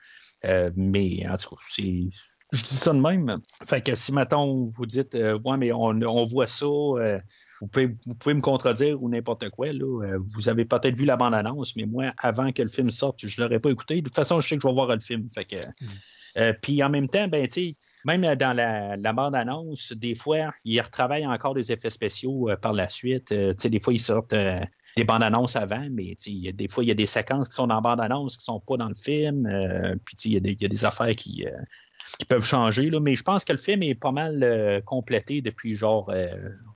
mais en tout cas, c'est. Je dis ça de même. Fait que si, mettons, vous dites, euh, ouais, mais on, on voit ça, euh, vous, pouvez, vous pouvez me contredire ou n'importe quoi. Là. Euh, vous avez peut-être vu la bande-annonce, mais moi, avant que le film sorte, je ne l'aurais pas écouté. De toute façon, je sais que je vais voir le film. Fait que, euh, puis en même temps, ben, même dans la, la bande-annonce, des fois, ils retravaillent encore des effets spéciaux euh, par la suite. Euh, des fois, ils sortent euh, des bandes-annonces avant, mais y a- des fois, il y a des séquences qui sont dans bande-annonce qui ne sont pas dans le film. Euh, puis il y, a des- il y a des affaires qui, euh, qui peuvent changer. Là, mais je pense que le film est pas mal euh, complété depuis genre euh,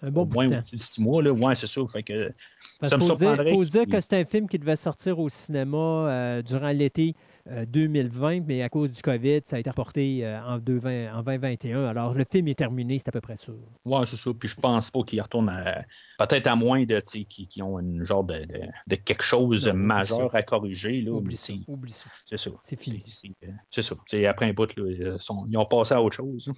Un bon au moins de temps. au-dessus de six mois. Là. Ouais, c'est ça. Fait que, Parce ça me faut dire, surprendrait faut dire que c'est un film qui devait sortir au cinéma euh, durant l'été 2020, mais à cause du COVID, ça a été reporté euh, en, 2020 en 2021. Alors, le film est terminé, c'est à peu près sûr. Ouais, c'est ça. Puis je pense pas qu'ils retournent à. Peut-être à moins de, qui, qui ont une genre de, de, de quelque chose Non, majeur ça. à corriger. Là, Oublie ça, c'est- oublie ça. C'est ça. C'est fini. C'est euh, ça. Après un bout, là, ils ont passé à autre chose.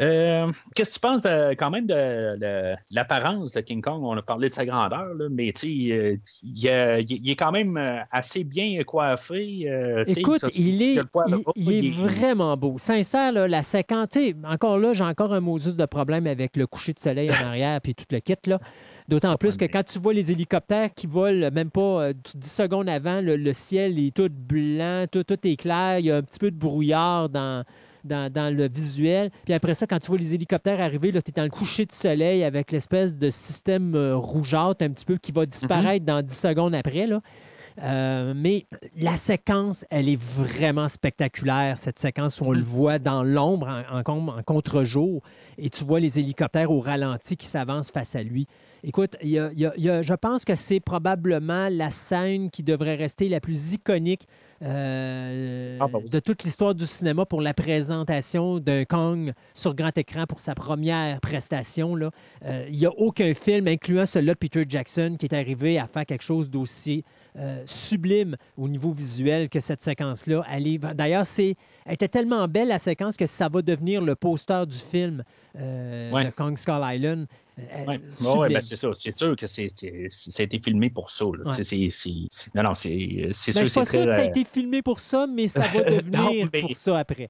Euh, Qu'est-ce que tu penses de- quand même de, de l'apparence de King Kong? On a parlé de sa grandeur, là, mais euh, il, il- il est quand même euh, assez bien coiffé. euh, Écoute, ça, il est, il, vraiment beau. Sincère, là, la séquence, tu sais, encore là, j'ai encore un modus de problème avec le coucher de soleil en arrière puis tout le kit. là. D'autant plus que quand tu vois les hélicoptères qui volent, même pas euh, 10 secondes avant, le, le ciel est tout blanc, tout, tout est clair, il y a un petit peu de brouillard dans, dans, le visuel. Puis après ça, quand tu vois les hélicoptères arriver, tu es dans le coucher de soleil avec l'espèce de système euh, rougeâtre un petit peu qui va disparaître dans 10 secondes après. Là. Euh, mais la séquence, elle est vraiment spectaculaire, cette séquence où on le voit dans l'ombre, en, contre-jour, et tu vois les hélicoptères au ralenti qui s'avancent face à lui. Écoute, y a- je pense que c'est probablement la scène qui devrait rester la plus iconique euh, Ah, bah de toute l'histoire du cinéma pour la présentation d'un Kong sur grand écran pour sa première prestation. Euh, Il n'y a aucun film, incluant celui-là de Peter Jackson, qui est arrivé à faire quelque chose d'aussi euh, sublime au niveau visuel que cette séquence-là. D'ailleurs, c'est, elle était tellement belle, la séquence, que ça va devenir le poster du film euh, Ouais. de Kong Skull Island. Euh, Oui, ouais, ben, c'est ça. C'est sûr que c'est, ça a été filmé pour ça. là. Ouais. Non, non, c'est, c'est Ben, je sûr suis pas c'est sûr que ça a euh, été filmé pour ça, mais ça va [laughs] Non, devenir mais- pour ça après.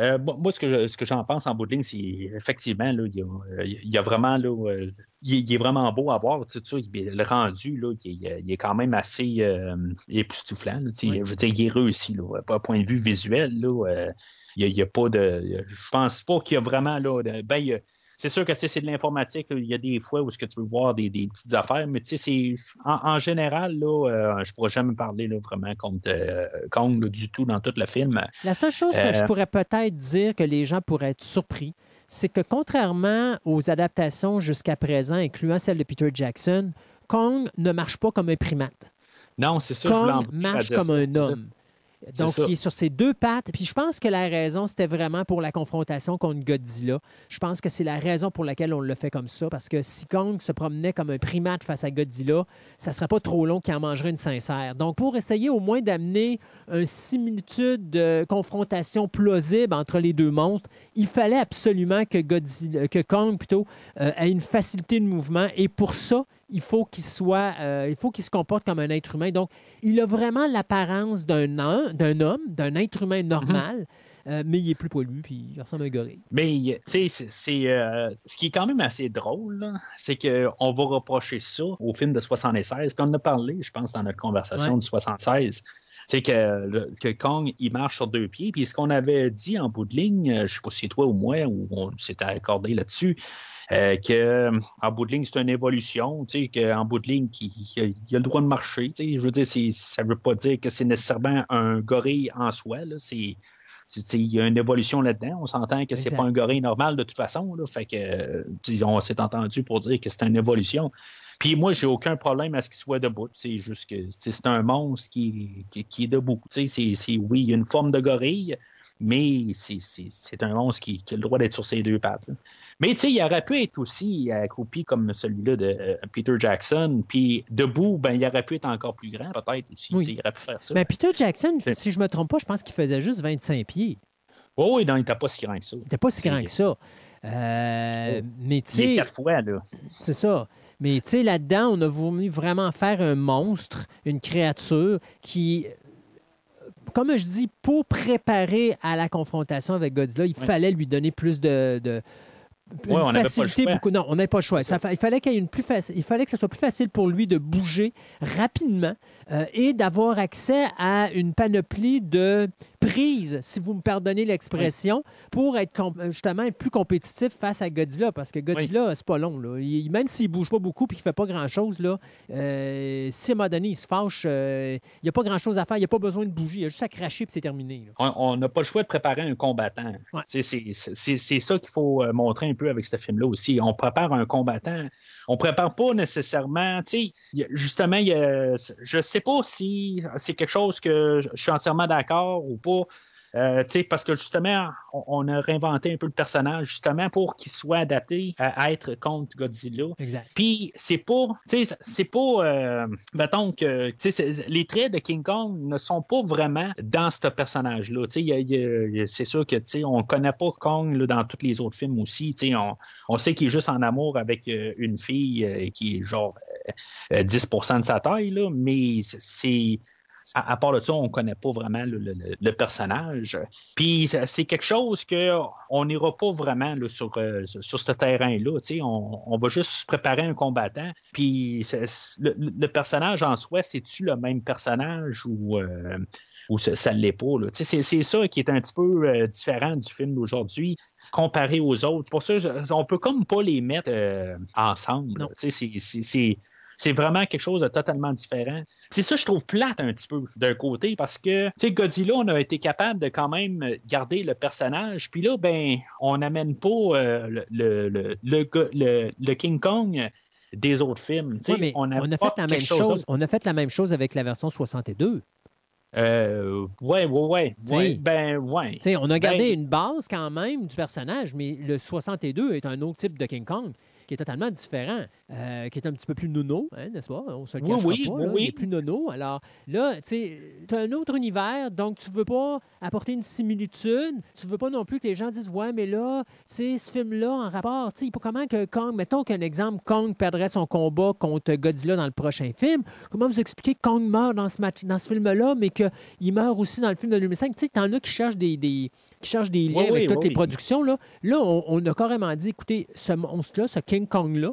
Euh, moi, ce que, ce que j'en pense en bout de ligne, c'est effectivement, là, il, y a, euh, il y a vraiment, là, euh, il, est- il est vraiment beau à voir, tout ça. le rendu, là, il, est- il est quand même assez euh, époustouflant. là, tu sais. Oui. Je veux dire, il est réussi, là, pas point de vue visuel. Là, euh, il n'y a, pas de. Je pense pas qu'il y a vraiment, là, ben, il y a- c'est sûr que c'est de l'informatique. Il y a des fois où ce que tu veux voir des, des petites affaires, mais tu sais, c'est en, en général, là, euh, je pourrais jamais parler là, vraiment contre euh, Kong là, du tout dans tout le film. La seule chose que Euh, je pourrais peut-être dire que les gens pourraient être surpris, c'est que contrairement aux adaptations jusqu'à présent, incluant celle de Peter Jackson, Kong ne marche pas comme un primate. Non, c'est ça. je Kong à marche comme ça, un ça. Donc, il est sur ses deux pattes. Puis je pense que la raison, c'était vraiment pour la confrontation contre Godzilla. Je pense que c'est la raison pour laquelle on le fait comme ça. Parce que si Kong se promenait comme un primate face à Godzilla, ça serait pas trop long qu'il en mangerait une sincère. Donc, pour essayer au moins d'amener une similitude de confrontation plausible entre les deux monstres, il fallait absolument que, Godzilla, que Kong plutôt, euh, ait une facilité de mouvement. Et pour ça, il faut qu'il soit, euh, il faut qu'il se comporte comme un être humain. Donc, il a vraiment l'apparence d'un homme, d'un homme, d'un être humain normal, euh, mais il est plus poilu, puis il ressemble à un gorille. Mais, tu sais, c'est- euh, ce qui est quand même assez drôle, c'est qu'on va reprocher ça au film de 76. Puis on en a parlé, je pense, dans notre conversation Ouais. du 76. C'est que, le- que Kong, il marche sur deux pieds. Puis ce qu'on avait dit en bout de ligne, je sais pas si c'est toi ou moi, ou on s'était accordé là-dessus, euh, que en bout de ligne, c'est une évolution, tu sais, qu'en bout de ligne, il a, il a le droit de marcher. tu sais. Je veux dire, ça veut pas dire que c'est nécessairement un gorille en soi. C'est il y a une évolution là-dedans. On s'entend que c'est pas un gorille normal de toute façon. Là. Fait que, euh, on s'est entendu pour dire que c'est une évolution. Puis moi, j'ai aucun problème à ce qu'il soit debout. C'est juste que c'est un monstre qui, qui, qui est debout. C'est- oui, il y a une forme de gorille, mais c'est- un monstre qui, qui a le droit d'être sur ses deux pattes. là. Mais tu sais, il aurait pu être aussi accroupi comme celui-là de euh, Peter Jackson. Puis debout, ben, il aurait pu être encore plus grand, peut-être aussi. Oui. Il aurait pu faire ça. Mais Peter Jackson, si je me trompe pas, je pense qu'il faisait juste 25 pieds. Oh, oui, non, il n'était pas si grand que ça. Il n'était pas si grand que ça. Euh, Oh. Mais tu sais, quatre fois, là. c'est ça. Mais tu sais, là-dedans, on a voulu vraiment faire un monstre, une créature qui, comme je dis, pour préparer à la confrontation avec Godzilla, il Oui. fallait lui donner plus de. de une Ouais, on n'avait pas le facilité beaucoup. Non, on n'avait pas le choix. Ça. Il, fallait qu'il y ait une plus faci- il fallait que ce soit plus facile pour lui de bouger rapidement euh, et d'avoir accès à une panoplie de prises, si vous me pardonnez l'expression, pour être com- justement plus compétitif face à Godzilla. Parce que Godzilla, c'est pas long. Là. Il- même s'il bouge pas beaucoup et qu'il fait pas grand-chose, là, euh, si à un moment donné il se fâche, euh, il n'y a pas grand-chose à faire. Il n'y a pas besoin de bouger. Il y a juste à cracher et c'est terminé. là. On- n'a pas le choix de préparer un combattant. Ouais. C'est ça qu'il faut euh, montrer un peu avec ce film-là aussi. On prépare un combattant. On prépare pas nécessairement. Justement, il y a- je sais pas si c'est quelque chose que je suis entièrement d'accord ou pas. Euh, parce que justement, on, on a réinventé un peu le personnage justement pour qu'il soit adapté à être contre Godzilla. Exact. Puis c'est pas, c'est pas, euh, mettons que, les traits de King Kong ne sont pas vraiment dans ce personnage-là. C'est sûr que, on connaît pas Kong là, dans tous les autres films aussi. On, on sait qu'il est juste en amour avec euh, une fille qui est genre euh, euh, 10% de sa taille, là, mais c'est à, à part de ça, on ne connaît pas vraiment le, le- le- le personnage. Puis c'est quelque chose qu'on n'ira pas vraiment là, sur, euh, sur ce terrain-là. On, on va juste préparer un combattant. Puis le, le personnage en soi, c'est-tu le même personnage ou, euh, ou ça ne l'est pas? C'est ça qui est un petit peu euh, différent du film d'aujourd'hui comparé aux autres. Pour ça, on peut comme pas les mettre euh, ensemble. c'est- c'est- vraiment quelque chose de totalement différent. C'est ça, je trouve plate un petit peu d'un côté parce que, tu sais, Godzilla, on a été capable de quand même garder le personnage. Puis là, ben, on n'amène pas euh, le, le, le, King Kong des autres films. Ouais, mais on, a fait la même chose. On a fait la même chose avec la version 62. Euh, ouais, ouais, ouais. Ben, ouais. On a gardé Ben- une base quand même du personnage, mais le 62 est un autre type de King Kong qui est totalement différent, euh, qui est un petit peu plus nono, hein, n'est-ce pas? On se le cachera oui, pas, oui, là, il est plus nono. Alors là, tu sais, as un autre univers, donc tu veux pas apporter une similitude. Tu veux pas non plus que les gens disent, ouais, mais là, tu sais, ce film-là, en rapport, tu sais, pas comment que Kong, mettons qu'un exemple, Kong perdrait son combat contre Godzilla dans le prochain film. Comment vous expliquez que Kong meurt dans ce, match, dans ce film-là, mais qu'il meurt aussi dans le film de 2005? Tu sais, t'en as qui cherchent des, des- qui cherchent des liens avec toutes les productions. Là, là on, on a carrément dit, écoutez, ce monstre-là, ce King Kong-là,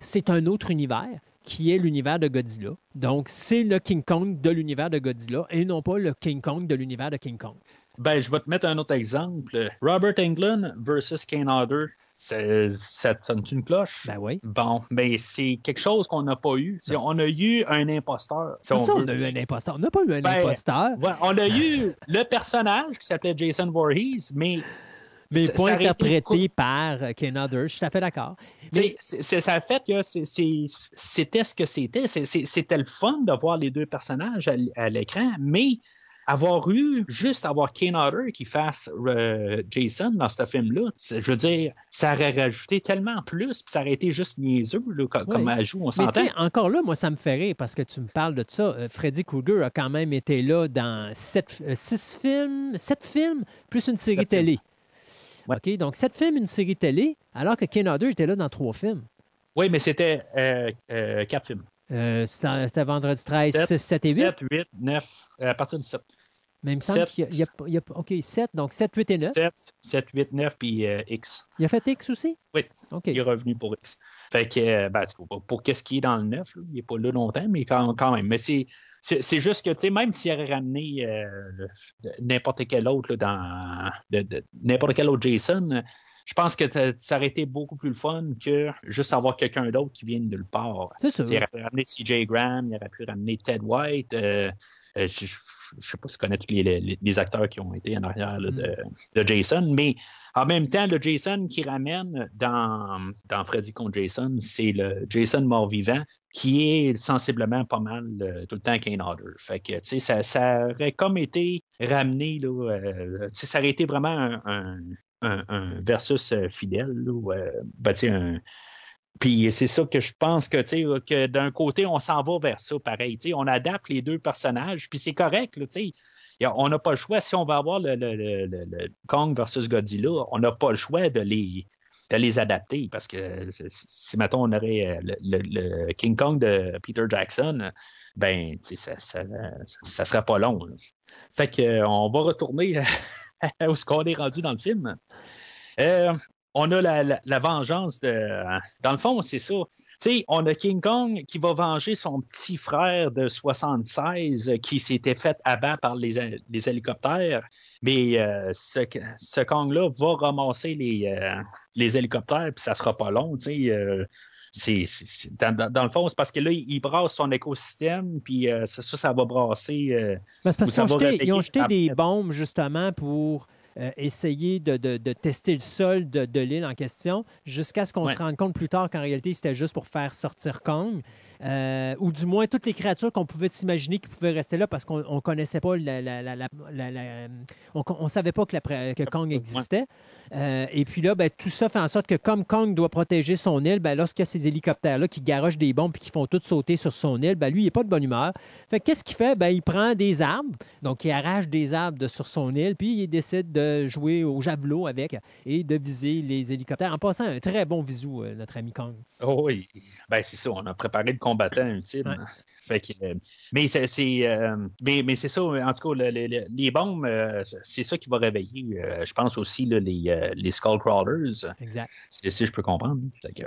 c'est un autre univers qui est l'univers de Godzilla. Donc, c'est le King Kong de l'univers de Godzilla et non pas le King Kong de l'univers de King Kong. Ben, je vais te mettre un autre exemple. Robert Englund versus Kane Hodder. Ça te sonne une cloche? Ben oui. Bon, ben c'est quelque chose qu'on n'a pas eu. C'est- on a eu un imposteur. si Ça, on on a eu un imposteur. On n'a pas eu un Ben, imposteur, Ouais, on a eu le personnage qui s'appelait Jason Voorhees, mais mais ça- pas ça interprété par euh, Ken Hodder. Je suis tout à fait d'accord. Mais ça a fait que c'était ce que c'était. C'était le fun de voir les deux personnages à l'écran, mais avoir eu, juste avoir Kane Hodder qui fasse euh, Jason dans ce film-là, je veux dire, ça aurait rajouté tellement plus, puis ça aurait été juste niaiseux là, comme Oui. ajout, on s'entend. encore là, moi, ça me fait rire parce que tu me parles de ça. Euh, Freddy Krueger a quand même été là dans sept, euh, six films, sept films, plus une série Sept télé. OK? Donc, sept films, une série télé, alors que Ken Hodder était là dans trois films. Oui, mais c'était euh, euh, quatre films. Euh, C'était Vendredi 13, Sept, 6, 7 et 8. 7, 8, 9, à partir du 7. Mais il me semble sept. qu'il y y y a- OK, 7, donc 7, 8 et 9. 7, 7, 8, 9, puis euh, X. Il a fait X aussi? Oui. OK. Il est revenu pour X. Fait que, euh, ben, pour, pour qu'est-ce qui est dans le 9, là, il n'est pas là longtemps, mais quand, quand même. Mais c'est, c'est, juste que, tu sais, même s'il aurait ramené euh, n'importe quel autre, là, dans, de- de- n'importe quel autre Jason, je pense que ça aurait été beaucoup plus le fun que juste avoir quelqu'un d'autre qui vienne de nulle part. C'est sûr. Il aurait pu ramener CJ Graham, il aurait pu ramener Ted White. euh, euh, je, je sais pas si tu connais tous les, les- les acteurs qui ont été en arrière là, de, de Jason, mais en même temps, le Jason qui ramène dans, dans Freddy contre Jason, c'est le Jason mort-vivant qui est sensiblement pas mal euh, tout le temps Kane Hodder. Fait que, tu sais, ça, ça aurait comme été ramené, là, euh, ça aurait été vraiment un, un- un- un versus euh, fidèle, là, ou, ben, tu sais, un, puis c'est ça que je pense que, que d'un côté, on s'en va vers ça, pareil. On adapte les deux personnages, puis c'est correct, tu On n'a pas le choix. Si on va avoir le, le- le- le- Kong versus Godzilla, on n'a pas le choix de les, de les adapter parce que si, mettons, on aurait le, King Kong de Peter Jackson, ben, ça, ça, ça serait pas long. Fait que, euh, va retourner [laughs] où ce qu'on est rendu dans le film. Euh, on a la, la- la vengeance de. Dans le fond, c'est ça. Sais, on a King Kong qui va venger son petit frère de 76 qui s'était fait abattre par les, les hélicoptères. Mais euh, ce, ce Kong-là va ramasser les, euh, les hélicoptères, puis ça sera pas long. Sais, euh, c'est, dans, le fond, c'est parce que là, il brasse son écosystème, puis euh, ça, ça, ça va brasser. euh, Ben, c'est parce qu'ils ont jeté, ils ont réveiller jeté après. des bombes justement pour euh, essayer de, de- de tester le sol de, de l'île en question, jusqu'à ce qu'on Ouais. se rende compte plus tard qu'en réalité, c'était juste pour faire sortir Kong. Euh, ou du moins toutes les créatures qu'on pouvait s'imaginer qui pouvaient rester là parce qu'on ne connaissait pas la, la- la- on, on savait pas que, Kong existait. Euh, et puis là, ben, tout ça fait en sorte que comme Kong doit protéger son île, ben, lorsqu'il y a ces hélicoptères-là qui garochent des bombes et qui font tout sauter sur son île, ben, lui, il n'est pas de bonne humeur. Fait que qu'est-ce qu'il fait? Ben, il prend des arbres, donc il arrache des arbres de sur son île, puis il décide de jouer au javelot avec et de viser les hélicoptères. En passant, un très bon visou, euh, notre ami Kong. Oh oui, ben c'est ça, on a préparé le combattant ultime. Ouais. Fait que, euh, mais c'est, euh, mais, mais c'est ça, en tout cas, le- le- le- les bombes, euh, c'est ça qui va réveiller, euh, je pense aussi, là, les, euh, les Skullcrawlers, Exact. si, je peux comprendre. Fait que-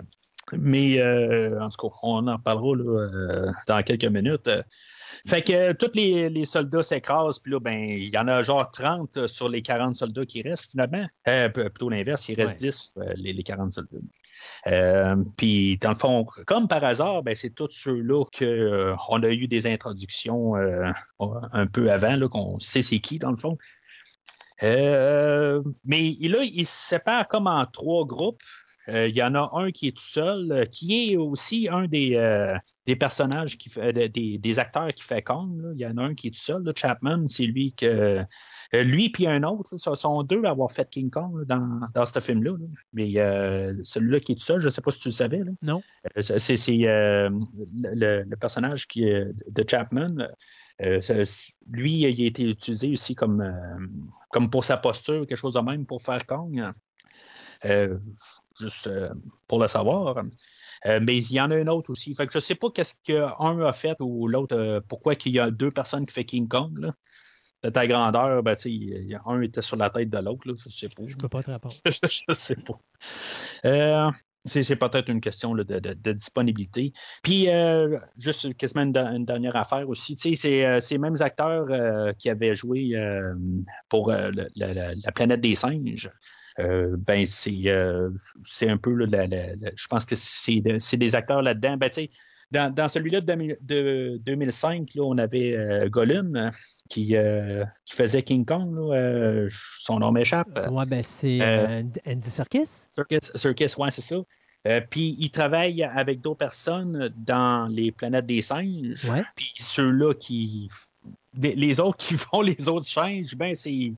mais euh, en tout cas, on en parlera là, euh, dans quelques minutes. Euh, Fait que euh, tous les, les soldats s'écrasent, puis là, ben, il y en a genre 30 sur les 40 soldats qui restent finalement. Euh, plutôt l'inverse, il reste Ouais. 10, euh, les, les 40 soldats. Euh, puis dans le fond, comme par hasard, ben, c'est tous ceux-là qu'on a eu des introductions euh, un peu avant, qu'on sait c'est qui dans le fond. Euh, mais là, il se sépare comme en trois groupes. Euh, Il y en a un qui est tout seul, euh, qui est aussi un des, euh, des personnages, qui fait, de- des, des acteurs qui fait Kong. Il y en a un qui est tout seul, là, Chapman, c'est lui que. lui puis un autre, ce sont deux à avoir fait King Kong là, dans, dans ce film-là. là. Mais euh, celui-là qui est tout seul, je ne sais pas si tu le savais. là. Non. C'est c'est, euh, le, le personnage qui de Chapman. euh, lui, il a été utilisé aussi comme, comme pour sa posture, quelque chose de même pour faire Kong. Euh, juste euh, pour le savoir. Euh, mais il y en a un autre aussi. Fait que je sais pas qu'est-ce qu'un a fait ou l'autre, euh, pourquoi qu'il y a deux personnes qui font King Kong. Là. De ta grandeur, ben, y un était sur la tête de l'autre, je sais pas. Je peux pas te répondre. [laughs] je sais pas. Euh, c'est peut-être une question là, de, de- de disponibilité. Puis, juste quasiment une, une dernière affaire aussi. C'est ces mêmes acteurs qui avaient joué pour le- la, la- la planète des singes. Euh, ben, c'est euh, c'est un peu, là, la- la- la- je pense que c'est de- c'est des acteurs là-dedans. Ben, tu sais, dans, dans celui-là de, 2000 de 2005, là, on avait euh, Gollum euh, qui, qui faisait King Kong. là, son nom m'échappe. Ouais, ben c'est Andy Serkis. Circus, Circus ouais, c'est ça. Euh, puis il travaille avec d'autres personnes dans les planètes des singes. Puis ceux-là qui. Les autres qui [laughs] font les autres singes, ben c'est.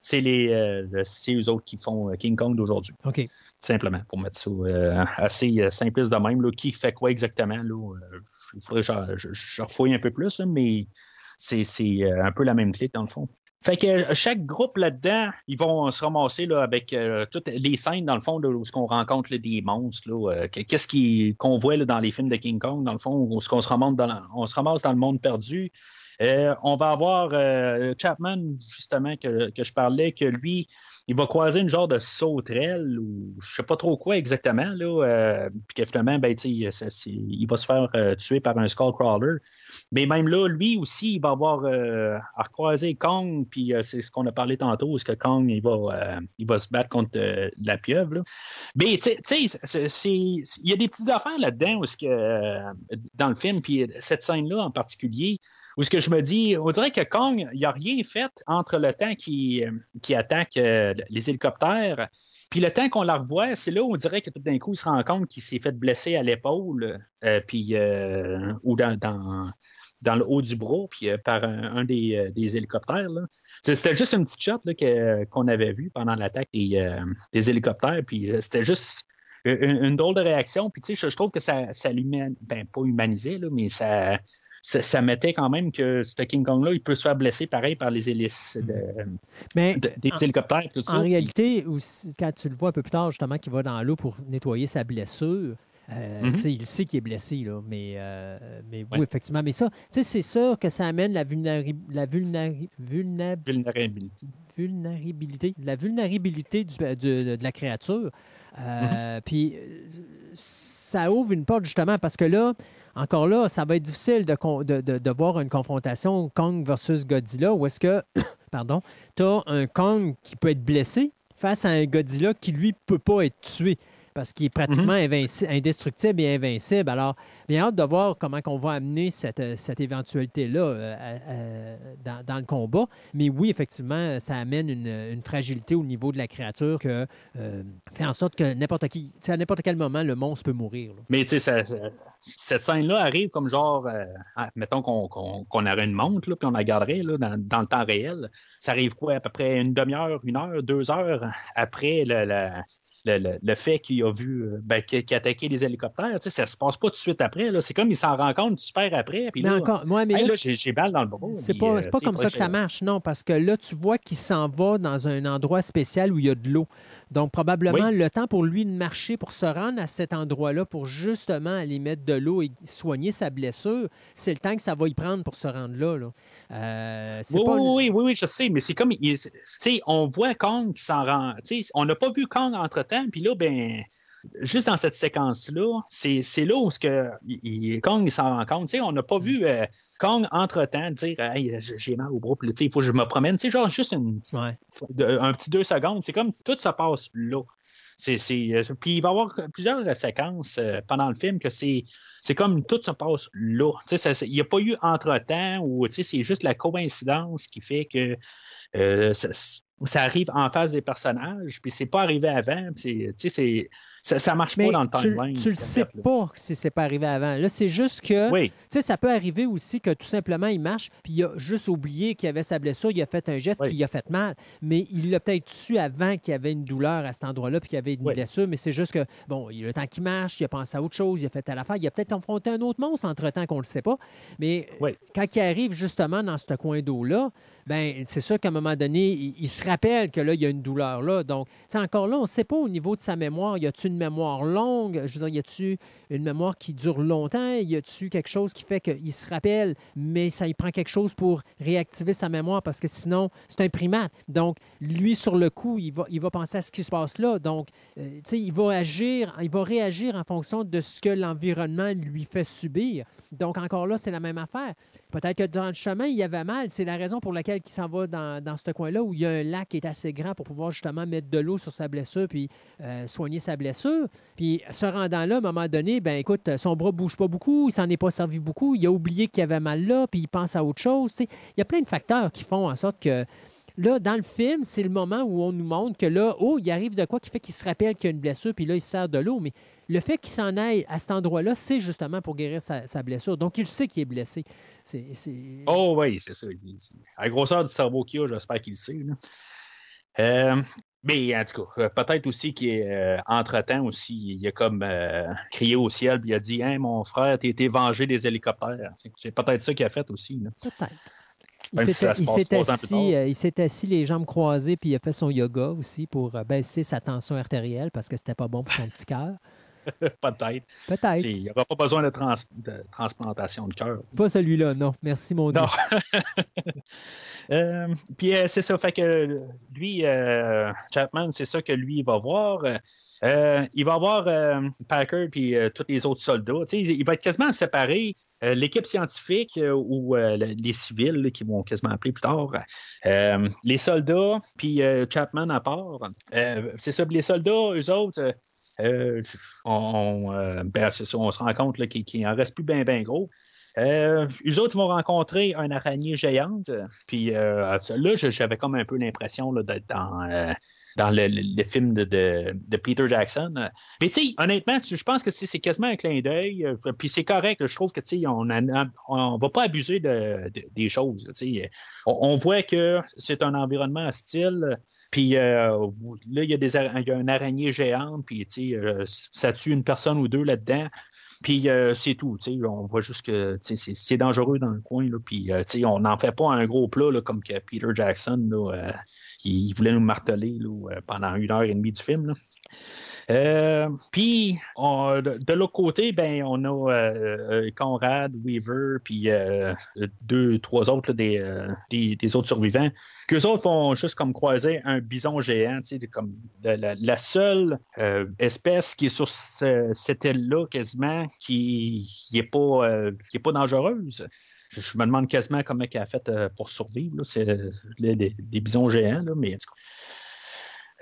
C'est les euh, c'est eux autres qui font euh, King Kong d'aujourd'hui, OK. simplement, pour mettre ça euh, assez simpliste de même. Là, qui fait quoi exactement? Là, il faudrait que je, je, refouille un peu plus, là, mais c'est c'est, un peu la même clique dans le fond. Fait que chaque groupe là-dedans, ils vont se ramasser là, avec euh, toutes les scènes, dans le fond, là, où ce qu'on rencontre là, des monstres. euh, Qu'est-ce qu'on voit là, dans les films de King Kong, dans le fond, où ce qu'on se ramasse dans, on se ramasse dans le monde perdu. Euh, on va avoir euh, Chapman, justement, que, que je parlais, que lui, il va croiser une genre de sauterelle ou je sais pas trop quoi exactement, là, euh, puis que finalement, ben, il va se faire tuer par un Skullcrawler. Mais même là, lui aussi, il va avoir à recroiser Kong, puis c'est ce qu'on a parlé tantôt, est-ce que Kong, il va, il va se battre contre la pieuvre. là. Mais tu sais- il y a des petites affaires là-dedans que, dans le film, puis cette scène-là en particulier, où ce que je me dis, on dirait que Kong, il n'a rien fait entre le temps qu'il qu'il attaque euh, les hélicoptères. Puis le temps qu'on la revoit, c'est là où on dirait que tout d'un coup, il se rend compte qu'il s'est fait blesser à l'épaule, euh, puis euh, ou dans, dans, le haut du bras, puis par un, des, des hélicoptères. C'était juste une petite shot qu'on avait vue pendant l'attaque des, des hélicoptères, puis c'était juste une, drôle de réaction. Puis tu sais, je, trouve que ça, ça l'humanisait, ben pas humanisé, là, mais ça, ça, ça mettait quand même que ce King Kong-là, il peut se faire blesser pareil par les hélices de- Mais de- des petits hélicoptères, tout ça. en réalité, aussi, quand tu le vois un peu plus tard, justement, qu'il va dans l'eau pour nettoyer sa blessure, euh, Mhm. sais, il sait qu'il est blessé, là, mais, euh, mais oui, Ouais. effectivement. Mais ça, c'est ça que ça amène la, vulnéri- la vulnéri- vulnérabilité. vulnérabilité, la vulnérabilité du- de, de la créature. Euh, Mhm. Puis euh, ça ouvre une porte justement parce que là, encore là, ça va être difficile de, voir une confrontation Kong versus Godzilla où est-ce que, [coughs] pardon, tu as un Kong qui peut être blessé face à un Godzilla qui, lui, peut pas être tué parce qu'il est pratiquement invinci- indestructible et invincible. Alors, bien hâte de voir comment on va amener cette, euh, cette éventualité-là euh, dans, dans le combat. Mais oui, effectivement, ça amène une, une fragilité au niveau de la créature que euh, fait en sorte que n'importe qui, à n'importe quel moment, le monstre peut mourir. là. Mais tu sais, cette scène-là arrive comme genre, mettons qu'on qu'on aurait une montre, là, puis on la garderait là, dans, dans le temps réel. Ça arrive quoi, à peu près une demi-heure, une heure, deux heures après le, le- le- le- le fait qu'il a vu, euh, ben, qu'il a attaqué les hélicoptères. Tu sais, ça se passe pas tout de suite après. C'est comme il s'en rend compte super après. Puis Mais là, encore, ouais, mais hey, là, là, j'ai balle dans le bras. C'est pas, euh, c'est pas comme ça que ça marche, non, parce que là, tu vois qu'il s'en va dans un endroit spécial où il y a de l'eau. Donc, probablement, Oui. le temps pour lui de marcher, pour se rendre à cet endroit-là, pour justement aller mettre de l'eau et soigner sa blessure, c'est le temps que ça va y prendre pour se rendre là. là. Euh, Oui, pas oui, oui, je sais, mais c'est comme, il- tu sais, on voit Kong qui s'en rend, tu sais, on n'a pas vu Kong entre-temps, puis là, ben, juste dans cette séquence-là, c'est là où ce que, il- Kong s'en rend compte, on n'a pas vu euh, Kong entre-temps dire, hey, j'ai mal au bras, puis il faut que je me promène, genre juste une, Ouais. un petit deux secondes, c'est comme tout se passe là. Euh, puis il va y avoir plusieurs séquences euh, pendant le film que c'est, c'est comme tout se passe là. Ça- ça- Il n'y a pas eu entre-temps ou c'est juste la coïncidence qui fait que euh, ça- ça arrive en face des personnages, puis c'est pas arrivé avant, puis c'est- tu ça, ça marche Mais pas dans le tu, timeline. tu le en sais là. pas si c'est pas arrivé avant. Là, c'est juste que, Oui, tu sais, ça peut arriver aussi que tout simplement il marche, puis il a juste oublié qu'il avait sa blessure, il a fait un geste Oui. qui lui a fait mal, mais il l'a peut-être su avant qu'il y avait une douleur à cet endroit-là, puis qu'il y avait une Oui. blessure, mais c'est juste que, bon, il a le temps qu'il marche, il a pensé à autre chose, il a fait à l'affaire, il a peut-être confronté un autre monstre entre-temps qu'on le sait pas, mais quand il arrive justement dans ce coin d'eau-là, ben c'est sûr qu'à un moment donné, il, se rappelle que là, il y a une douleur là. Donc, sais, encore là, on ne sait pas au niveau de sa mémoire. Y a-tu une mémoire longue? Je veux dire, y a-tu une mémoire qui dure longtemps? Y a-tu quelque chose qui fait qu'il se rappelle, mais ça y prend quelque chose pour réactiver sa mémoire parce que sinon, c'est un primate. Donc, lui, sur le coup, il va, penser à ce qui se passe là. Donc, euh, il va agir, il va réagir en fonction de ce que l'environnement lui fait subir. Donc, encore là, c'est la même affaire. Peut-être que dans le chemin, il y avait mal. C'est la raison pour laquelle il s'en va dans, ce coin-là où il y a un lac qui est assez grand pour pouvoir justement mettre de l'eau sur sa blessure puis euh, soigner sa blessure. Puis, se rendant là, à un moment donné, ben écoute, son bras bouge pas beaucoup, il s'en est pas servi beaucoup, il a oublié qu'il avait mal là, puis il pense à autre chose. Il y a plein de facteurs qui font en sorte que Là, dans le film, c'est le moment où on nous montre que là, oh, il arrive de quoi qui fait qu'il se rappelle qu'il y a une blessure, puis là, il se sert de l'eau. Mais le fait qu'il s'en aille à cet endroit-là, c'est justement pour guérir sa blessure. Donc, il sait qu'il est blessé. Oh oui, c'est ça. À la grosseur du cerveau qu'il a, j'espère qu'il le sait. là. Euh, mais en tout cas, euh, peut-être aussi qu'entre-temps aussi, il a comme euh, crié au ciel puis il a dit Hein, mon frère, t'as été vengé des hélicoptères. C'est- peut-être ça qu'il a fait aussi. Peut-être. Il si s'est assis, tard. euh, il s'est assis les jambes croisées, puis il a fait son yoga aussi pour euh, baisser sa tension artérielle parce que c'était pas bon pour son petit cœur. [laughs] peut-être. Peut-être. Il n'y aura pas besoin de, trans- de transplantation de cœur. Pas celui-là, non. Merci, mon Dieu. Non. [laughs] Euh, puis euh, c'est ça, fait que lui, euh, Chapman, c'est ça que lui, il va voir. Euh, il va voir euh, Packer puis euh, tous les autres soldats. Il va être quasiment séparé. L'équipe scientifique ou le- les civils qui vont quasiment appeler plus tard, les soldats puis Chapman à part. C'est ça, les soldats, eux autres, euh, euh, on, ben, on se rend compte qu'il qu'il en reste plus bien ben gros. Euh, eux autres vont rencontrer une araignée géante. Puis euh, là, j'avais comme un peu l'impression d'être dans, le, film de, Peter Jackson. Mais honnêtement, je pense que c'est quasiment un clin d'œil. Puis c'est correct. Je trouve que on on va pas abuser de- de- des choses. On, on voit que c'est un environnement hostile. Puis euh, là, il y, a des, il y a une araignée géante, puis euh, ça tue une personne ou deux là-dedans. Puis euh, c'est tout, on voit juste que c'est dangereux dans le coin, là, puis euh, on n'en fait pas un gros plat là, comme que Peter Jackson, là, euh, qui il voulait nous marteler euh, pendant une heure et demie du film. Euh, puis de, l'autre côté, ben on a euh, euh, Conrad, Weaver, puis euh, deux, trois autres là, des, euh, des, des autres survivants. Qu'eux autres vont juste comme croiser un bison géant, comme de la, la seule espèce qui est sur ce- cette île-là quasiment qui n'est pas, qui pas dangereuse. Je, me demande quasiment comment elle a fait pour survivre. C'est des, des bisons géants, là, mais.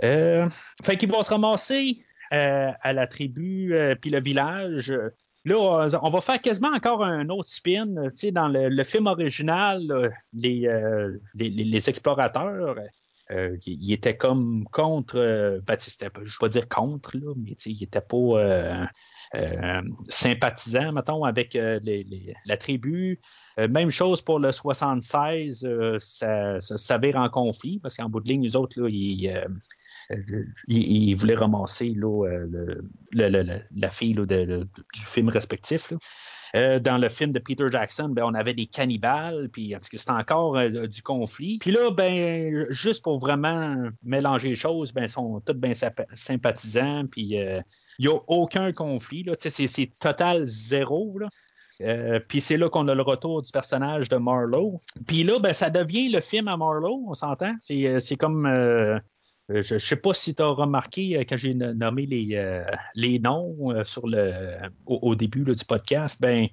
Euh, fait qu'ils vont se ramasser à la tribu euh, puis le village. Là, on- va faire quasiment encore un autre spin. euh, tu dans le, film original, les, euh, explorateurs, euh, ils étaient comme contre. euh, ben, je ne vais pas dire contre, mais ils n'étaient pas euh, euh, sympathisants, mettons, avec euh, la tribu. Euh, même chose pour le 76, euh, ça, ça s'avère en conflit, parce qu'en bout de ligne, les autres, ils, euh, euh, ils- ils voulaient ramasser euh, la fille du film respectif. Euh, dans le film de Peter Jackson, ben, on avait des cannibales, puis c'était encore euh, du conflit. Puis là, ben, juste pour vraiment mélanger les choses, ben, ils sont tous bien sympa- sympathisants, puis euh, il n'y a aucun conflit. C'est total zéro. Euh, puis c'est là qu'on a le retour du personnage de Marlowe. Puis là, ben, ça devient le film à Marlowe, on s'entend? C'est euh, comme. euh, euh, je ne sais pas si tu as remarqué euh, quand j'ai no- nommé les, euh, les noms euh, sur le, au, au début là, du podcast, ben,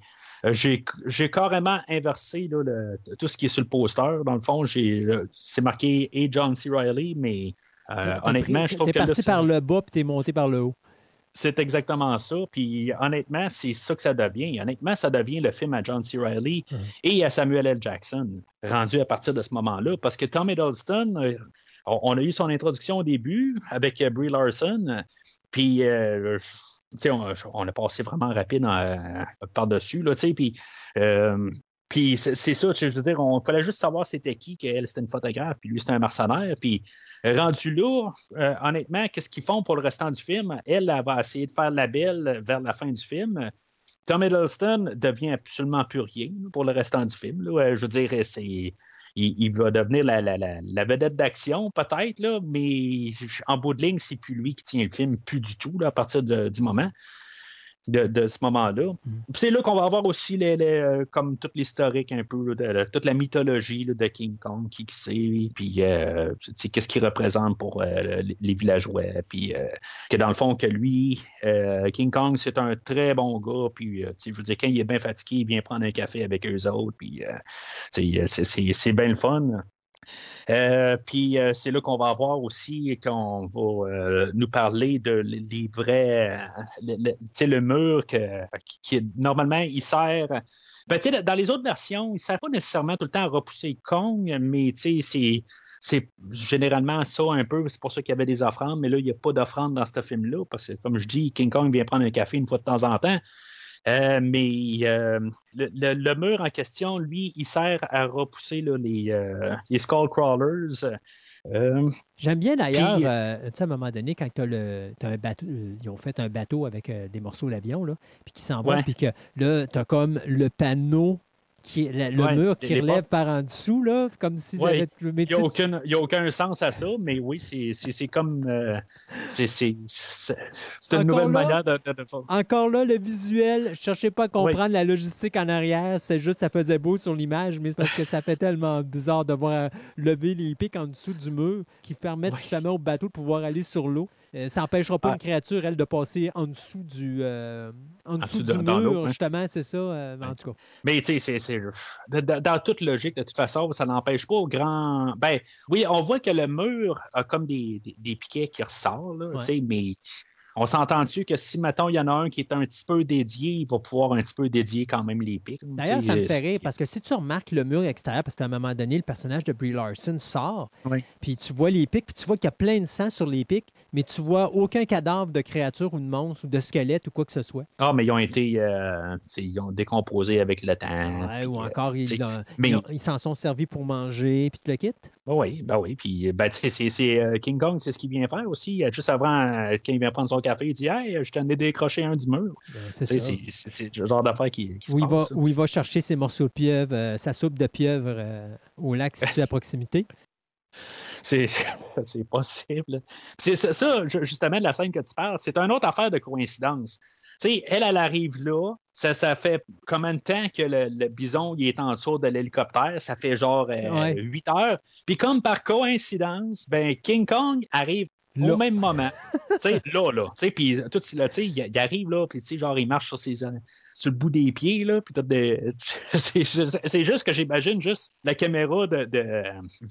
euh, j'ai carrément inversé là, le- tout ce qui est sur le poster. Dans le fond, euh, c'est marqué A. John C. Riley, mais euh, T'es- t'es honnêtement, pris- je trouve t'es que là, parti par le bas puis t'es monté par le haut. C'est exactement ça. Puis honnêtement, c'est ça que ça devient. Honnêtement, ça devient le film à John C. Reilly et à Samuel L. Jackson, rendu à partir de ce moment-là. Parce que Tom Hiddleston, euh, on, a eu son introduction au début avec euh, Brie Larson. Puis, euh, tu sais, on, on a passé vraiment rapide euh, par-dessus, là, tu sais. Puis, euh, puis c'est ça, je veux dire, on fallait juste savoir c'était qui, qu'elle c'était une photographe, puis lui c'était un mercenaire. Puis rendu là, euh, honnêtement, qu'est-ce qu'ils font pour le restant du film? Elle, elle va essayer de faire la belle vers la fin du film. Tom Hiddleston devient absolument plus rien pour le restant du film. Euh, Je veux dire, c'est. Il, va devenir la, la- la- vedette d'action, peut-être, mais en bout de ligne, c'est plus lui qui tient le film, plus du tout, là, à partir du moment. De, de ce moment-là. Puis C'est là qu'on va avoir aussi les, les, euh, comme tout l'historique un peu, de, de- toute la mythologie là, de King Kong, qui qui c'est, puis euh, qu'est-ce qu'il représente pour euh, les, villageois, puis euh, que dans le fond, que lui, euh, King Kong, c'est un très bon gars, puis euh, je veux dire, quand il est bien fatigué, il vient prendre un café avec eux autres, puis euh, c'est bien le fun. Euh, puis euh, c'est là qu'on va avoir aussi qu'on va euh, nous parler de les vrais, le, le- le mur que, qui, normalement il sert. Ben, dans les autres versions, il ne sert pas nécessairement tout le temps à repousser Kong, mais c'est c'est généralement ça un peu. C'est pour ça qu'il y avait des offrandes, mais là, il n'y a pas d'offrande dans ce film-là, parce que, comme je dis, King Kong vient prendre un café une fois de temps en temps. Euh, mais euh, le, le- le mur en question, lui, il sert à repousser là, les, euh, les Skullcrawlers. Euh, J'aime bien d'ailleurs, euh, tu sais, à un moment donné, quand t'as le, t'as un bateau, ils ont fait un bateau avec euh, des morceaux d'avion, là, puis qui s'en vont, Ouais. puis que là, tu as comme le panneau, qui le, Ouais, mur qui relève portes. par en dessous, là, comme s'ils Ouais. Il n'y a, il y a aucun sens à ça, mais oui, c'est comme. euh, c'est une nouvelle là? manière de. de-. Encore là, le visuel, je cherchais pas à comprendre la logistique en arrière, c'est juste ça faisait beau sur l'image, mais c'est parce que ça fait tellement bizarre de voir lever les pics en dessous du mur qui permettent justement au bateau de pouvoir aller sur l'eau. Euh, ça n'empêchera pas Ah. une créature, elle, de passer en dessous du, euh, en dessous dessous du de- mur, hein. justement, c'est ça. euh, en tout cas. Mais tu sais, c'est- dans toute logique, de toute façon, ça n'empêche pas au grand. Ben, oui, on voit que le mur a comme des, des, des piquets qui ressortent, là, Ouais. sais, mais on s'entend-tu que si, mettons, il y en a un qui est un petit peu dédié, il va pouvoir un petit peu dédier quand même les pics. D'ailleurs, ça me fait euh, rire parce que si tu remarques le mur extérieur, parce qu'à un moment donné, le personnage de Brie Larson sort, Oui. puis tu vois les pics, puis tu vois qu'il y a plein de sang sur les pics, mais tu vois aucun cadavre de créature ou de monstre ou de squelette ou quoi que ce soit. Ah, mais ils ont été. euh, ils ont décomposé avec le temps. Ouais, ou euh, encore, ils mais- ils s'en sont servis pour manger, puis tu le quittes. Oui, ben oui. Puis, ben, tu sais, c'est- euh, King Kong, c'est ce qu'il vient faire aussi. Euh, Juste avant, euh, quand il vient prendre son café, il dit Hey, je t'en ai décroché un du mur. Ben, c'est ça. C'est le genre d'affaire qui, qui se Où il, va, passe. où il va chercher ses morceaux de pieuvre, euh, sa soupe de pieuvre euh, au lac situé à [laughs] proximité. C'est possible. C'est ça, ju- justement, de la scène que tu parles. C'est une autre affaire de coïncidence. Tu sais, elle, elle arrive là. Ça, ça fait combien de temps que le, le bison il est en dessous de l'hélicoptère? Ça fait genre euh, Ouais. 8 heures. Puis comme par coïncidence, ben King Kong arrive Là. au même moment. tu sais, là, là. Tu sais, puis tout, là, tu sais, il, arrive là, puis tu sais, genre, il marche sur ses, euh, sur le bout des pieds, là, puis de- [laughs] c'est juste que j'imagine juste la caméra de, de euh,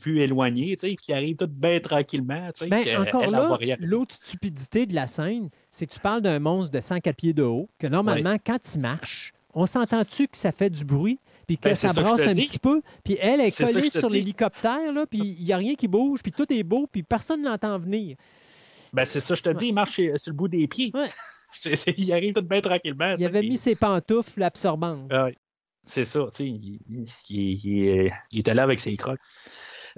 vue éloignée, tu sais, qui arrive tout bien tranquillement, tu sais, Ben, encore là, l'autre stupidité de la scène, c'est que tu parles d'un monstre de 104 pieds de haut, que normalement, quand il marche, on s'entend-tu que ça fait du bruit, puis que Ben, ça ça que je brasse un dis. petit peu, puis elle est ça que collée sur l'hélicoptère, là, puis il n'y a rien qui bouge, puis tout est beau, puis personne ne l'entend venir. Ben, c'est ça, je te dis, il marche sur le bout des pieds. Ouais. [laughs] Il arrive tout bien tranquillement. Il avait puis- mis ses pantoufles absorbantes. Ah oui. C'est ça, tu sais, il, il- il- il- il était là avec ses crocs.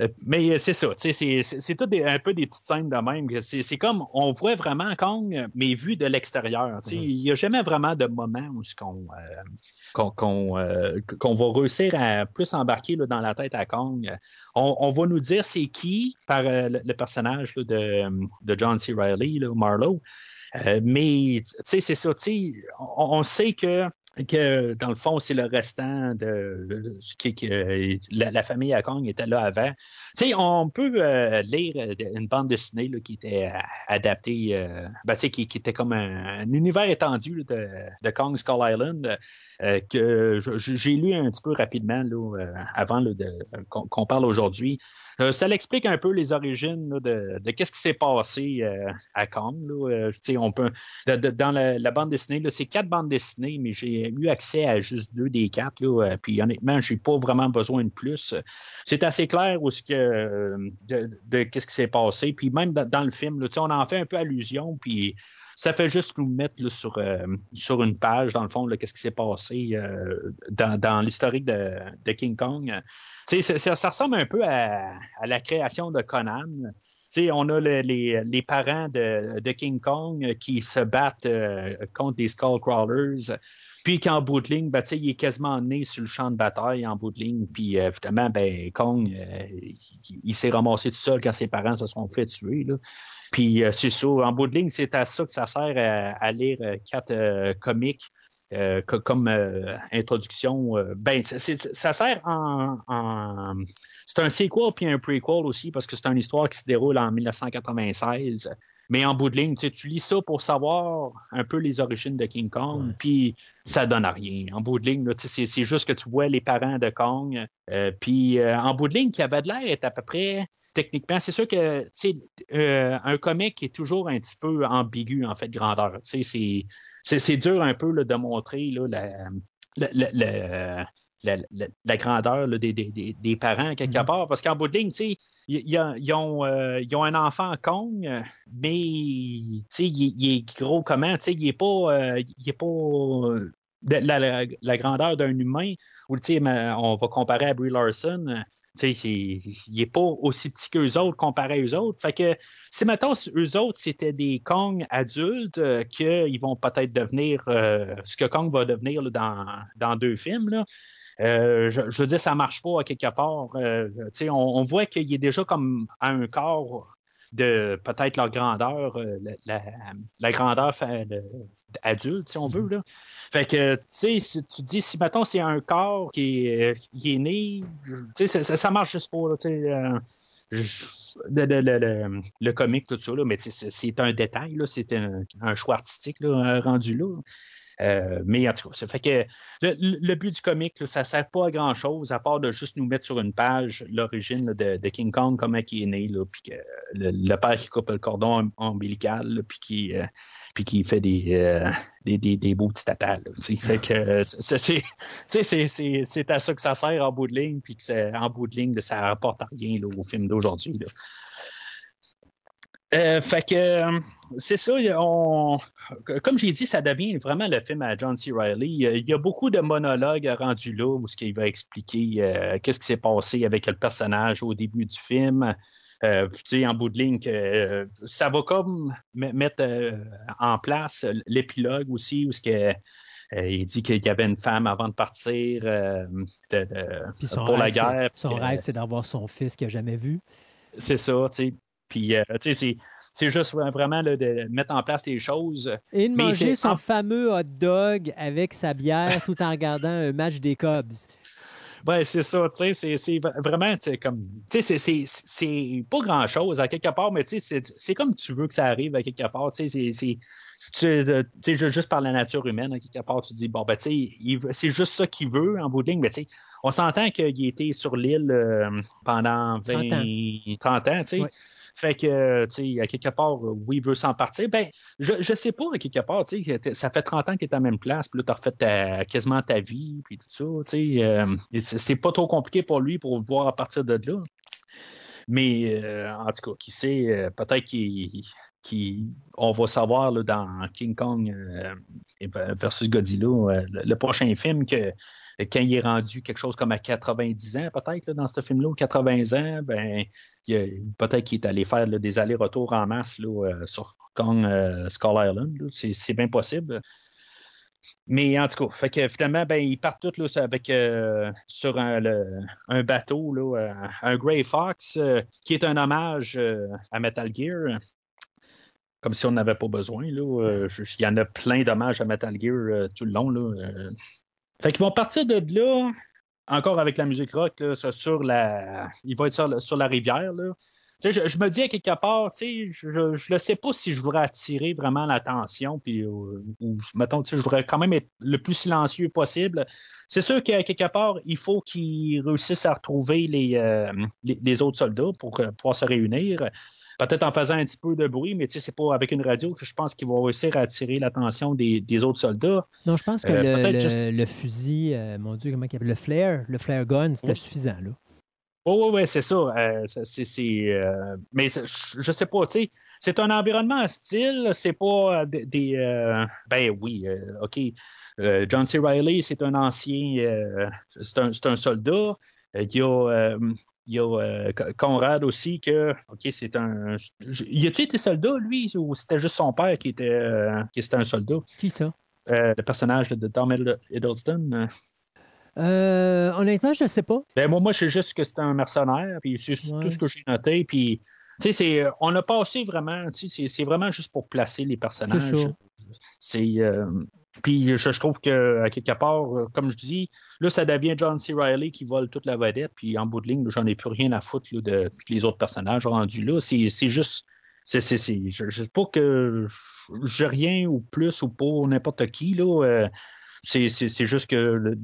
Euh, Mais euh, c'est ça, c'est- tout des- un peu des petites scènes de même. C'est comme, on voit vraiment Kong, mais vu de l'extérieur. sais. Il n'y a jamais vraiment de moment où ce qu'on euh, qu'on euh, va réussir à plus embarquer là, dans la tête à Kong. On, on va nous dire c'est qui par euh, le, personnage là, de, de John C. Reilly, là, Marlowe. Mais, tu sais, c'est ça, tu sais, on, on sait que que dans le fond, c'est le restant de, euh, la, la famille à Kong était là avant. Tu sais, on peut euh, lire euh, une bande dessinée là, qui était euh, adaptée, euh, ben, qui, qui était comme un, un univers étendu de, de Kong Skull Island euh, que j'ai lu un petit peu rapidement là, avant qu'on parle aujourd'hui. Euh, ça l'explique un peu les origines là, de, de qu'est-ce qui s'est passé euh, à. Là. Euh, on peut, de- de- dans la, la bande dessinée, c'est quatre bandes dessinées, mais j'ai eu accès à juste deux des quatre. Là, euh, puis honnêtement, j'ai pas vraiment besoin de plus. C'est assez clair où euh, de, qu'est-ce qui s'est passé. Puis même dans, le film, là, on en fait un peu allusion. Puis ça fait juste nous mettre là, sur, euh, sur une page, dans le fond, qu'est-ce qui s'est passé euh, dans, dans l'historique de, de King Kong. Ça, ça- ressemble un peu à, à la création de Conan. Tu sais, on a le- les, les parents de, de King Kong qui se battent euh, contre des Skullcrawlers. Puis qu'en bout de ligne, ben, il est quasiment né sur le champ de bataille en bout de ligne. Puis euh, finalement, ben, Kong, euh, il, il s'est ramassé tout seul quand ses parents se sont fait tuer. Là. Puis euh, c'est ça, en bout de ligne, c'est à ça que ça sert à, lire euh, quatre euh, comics co- comme introduction. ben, ça sert en. en- c'est un sequel puis un prequel aussi parce que c'est une histoire qui se déroule en 1996. Mais en bout de ligne, tu lis ça pour savoir un peu les origines de King Kong, puis ça donne à rien. En bout de ligne, c'est juste que tu vois les parents de Kong, euh, puis euh, en bout de ligne, qui avait de l'air est à peu près techniquement, c'est sûr que euh, un comic est toujours un petit peu ambigu en fait de grandeur. C'est dur un peu là, de montrer là, la, la, la- la- la- la- la grandeur là, des, des- des- parents quelque part. Parce qu'en bout de ligne, ils, ont, euh, ils ont un enfant Kong, mais il, est- il est gros comment? Il n'est pas, euh, il est pas euh, la, grandeur d'un humain. Ou on va comparer à Brie Larson. il n'est pas aussi petit qu'eux autres comparé aux autres. Fait que si maintenant eux autres c'était des Kong adultes, euh, qu'ils vont peut-être devenir ce que Kong va devenir là, dans, dans deux films, là, je, je veux dire, ça marche pas à quelque part. Euh, on, on voit qu'il est déjà comme à un corps de peut-être leur grandeur, euh, la, la- la grandeur adulte, si on veut. Là. Fait que, tu sais, tu dis, si maintenant c'est un corps qui est, qui est né, tu sais, ça, ça, marche juste pas. Tu sais, euh, le, le, le, le- le comique, tout ça, là, mais c'est un détail, c'est un, un choix artistique là, rendu là. Euh, mais en tout cas, ça fait que le, but du comic, là, ça ne sert pas à grand chose à part de juste nous mettre sur une page l'origine de, King Kong, comment il est né, puis que le, père qui coupe le cordon om- ombilical, puis qui, euh, qui fait des, euh, des, des, des beaux petits tatas. Fait que c'est- à ça que ça sert en bout de ligne, puis en bout de ligne, ça rapporte à rien au film d'aujourd'hui. Euh, fait que euh, c'est ça, on, comme j'ai dit, ça devient vraiment le film à John C. Reilly. Il y a- il beaucoup de monologues rendus là où ce qu'il va expliquer euh, qu'est-ce qui s'est passé avec le personnage au début du film. Euh, puis, tu sais, en bout de ligne, euh, ça va comme me- mettre en place l'épilogue aussi où ce que euh, il dit qu'il y avait une femme avant de partir euh, de- de- pour la rêve, guerre. Son que- rêve, c'est d'avoir son fils qu'il n'a jamais vu. c'est ça, tu sais. Puis, euh, tu sais, c'est- c'est juste vraiment là, de mettre en place les choses. Et de Mais manger son en- fameux hot dog avec sa bière tout en regardant un match des Cubs. Ouais, c'est ça, tu sais, c'est- c'est vraiment, tu sais, comme, tu sais, c'est- c'est- c'est pas grand-chose à quelque part, mais tu sais, c'est- c'est comme tu veux que ça arrive à quelque part, tu sais, c'est- tu sais, juste par la nature humaine, à quelque part, tu dis, bon, ben, tu sais, c'est juste ça qu'il veut en bout de ligne, mais tu sais, on s'entend qu'il était sur l'île euh, pendant 20, 30 ans, tu sais. Ouais. Fait que, tu sais, à quelque part, euh, oui, il veut s'en partir. Ben, je, je sais pas, à quelque part, tu sais, ça fait 30 ans que tu es à la même place, puis là, tu as refait quasiment ta vie, puis tout ça, tu sais. euh, c'est pas trop compliqué pour lui pour voir à partir de là. Mais, euh, en tout cas, qui sait, peut-être qu'il. On va savoir dans King Kong euh, versus Godzilla, euh, le, prochain film, que quand il est rendu quelque chose comme à 90 ans, peut-être, dans ce film-là, ou 80 ans, ben, peut-être qu'il est allé faire des allers-retours en masse euh, sur Kong Skull Island. C'est, bien possible. Mais en tout cas, fait que finalement, ben, ils partent tous avec, sur un, bateau, un Grey Fox, qui est un hommage à Metal Gear. Comme si on n'avait pas besoin. Euh, Il y en a plein d'hommages à Metal Gear euh, tout le long. Là. euh. Fait qu'ils vont partir de là, encore avec la musique rock, là, sur la. Il va être sur, la- rivière. Je, me dis à quelque part, je ne sais pas si je voudrais attirer vraiment l'attention, puis ou mettons, je voudrais quand même être le plus silencieux possible. C'est sûr qu'à quelque part, il faut qu'ils réussissent à retrouver les, autres soldats pour pouvoir se réunir. Peut-être en faisant un petit peu de bruit, mais c'est pas avec une radio que je pense qu'ils vont réussir à attirer l'attention des, des autres soldats. Non, je pense que Euh, le, juste- le fusil, euh, mon Dieu, comment il appelle Le flare, le flare gun, c'était Oui. suffisant, là. Oui, oui, oui, c'est ça. Euh, c'est, euh, mais je sais pas, tu sais, c'est un environnement hostile, c'est pas des. des, euh, ben oui, OK. John C. Riley, c'est un ancien. c'est, un, un soldat. Il y a, il y a euh, Co- Conrad aussi, que, OK, c'est un. Y a-tu été soldat, lui, ou c'était juste son père qui était, euh, qui était un soldat? Qui ça? Euh, le personnage de Tom Hiddle- Hiddleston. honnêtement, je ne sais pas. Ben, moi, moi, je sais juste que c'est un mercenaire, puis c'est Ouais. tout ce que j'ai noté. Puis, tu sais, c'est, on a passé vraiment, tu sais, c'est, c'est vraiment juste pour placer les personnages. C'est euh, puis je, je trouve que, à quelque part, euh, comme je dis, là, ça devient John C. Riley qui vole toute la vedette, puis en bout de ligne, j'en ai plus rien à foutre là, de tous les autres personnages rendus là. C'est, juste. C'est, je, sais pas que j'ai rien ou plus ou pas n'importe qui, là. euh, c'est, juste que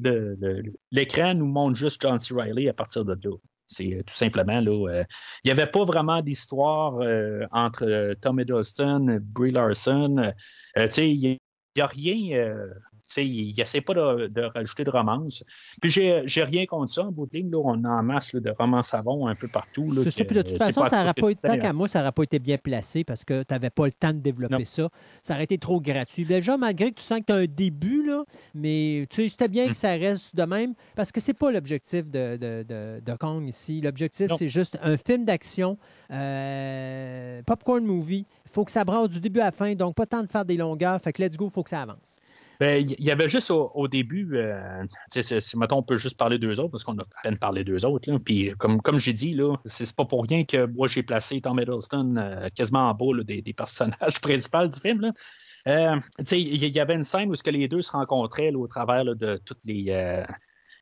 l'écran nous montre juste John C. Riley à partir de là. C'est euh, tout simplement là. euh, il n'y avait pas vraiment d'histoire euh, entre euh, Tom Hiddleston, Brie Larson. euh, il n'y a rien. euh, tu sais, il n'essaie pas de, de rajouter de romance. Puis j'ai rien contre ça. En bout de ligne, là, on a en masse là, de romans savons un peu partout. C'est sûr, puis de toute façon, ça n'aurait pas été, tant qu'à moi, ça n'aurait pas été bien placé parce que tu n'avais pas le temps de développer Non. ça. Ça aurait été trop gratuit. Déjà, malgré que tu sens que tu as un début, là, mais tu sais, c'était bien que ça reste de même parce que c'est pas l'objectif de, de, de- Kong ici. L'objectif, c'est juste un film d'action, euh, popcorn movie. Il faut que ça brasse du début à la fin, donc pas tant de faire des longueurs. Fait que let's go, il faut que ça avance. Ben, il y avait juste au, au début, euh, c'est- mettons, on peut juste parler d'eux autres, parce qu'on a à peine parlé d'eux autres. Là. Puis, comme, comme j'ai dit, là, c'est pas pour rien que moi, j'ai placé Tom Hiddleston euh, quasiment en bas là, des, des personnages [laughs] principaux du film. Là. Euh, il y, avait une scène où ce que les deux se rencontraient là, au travers là, de toutes les, euh,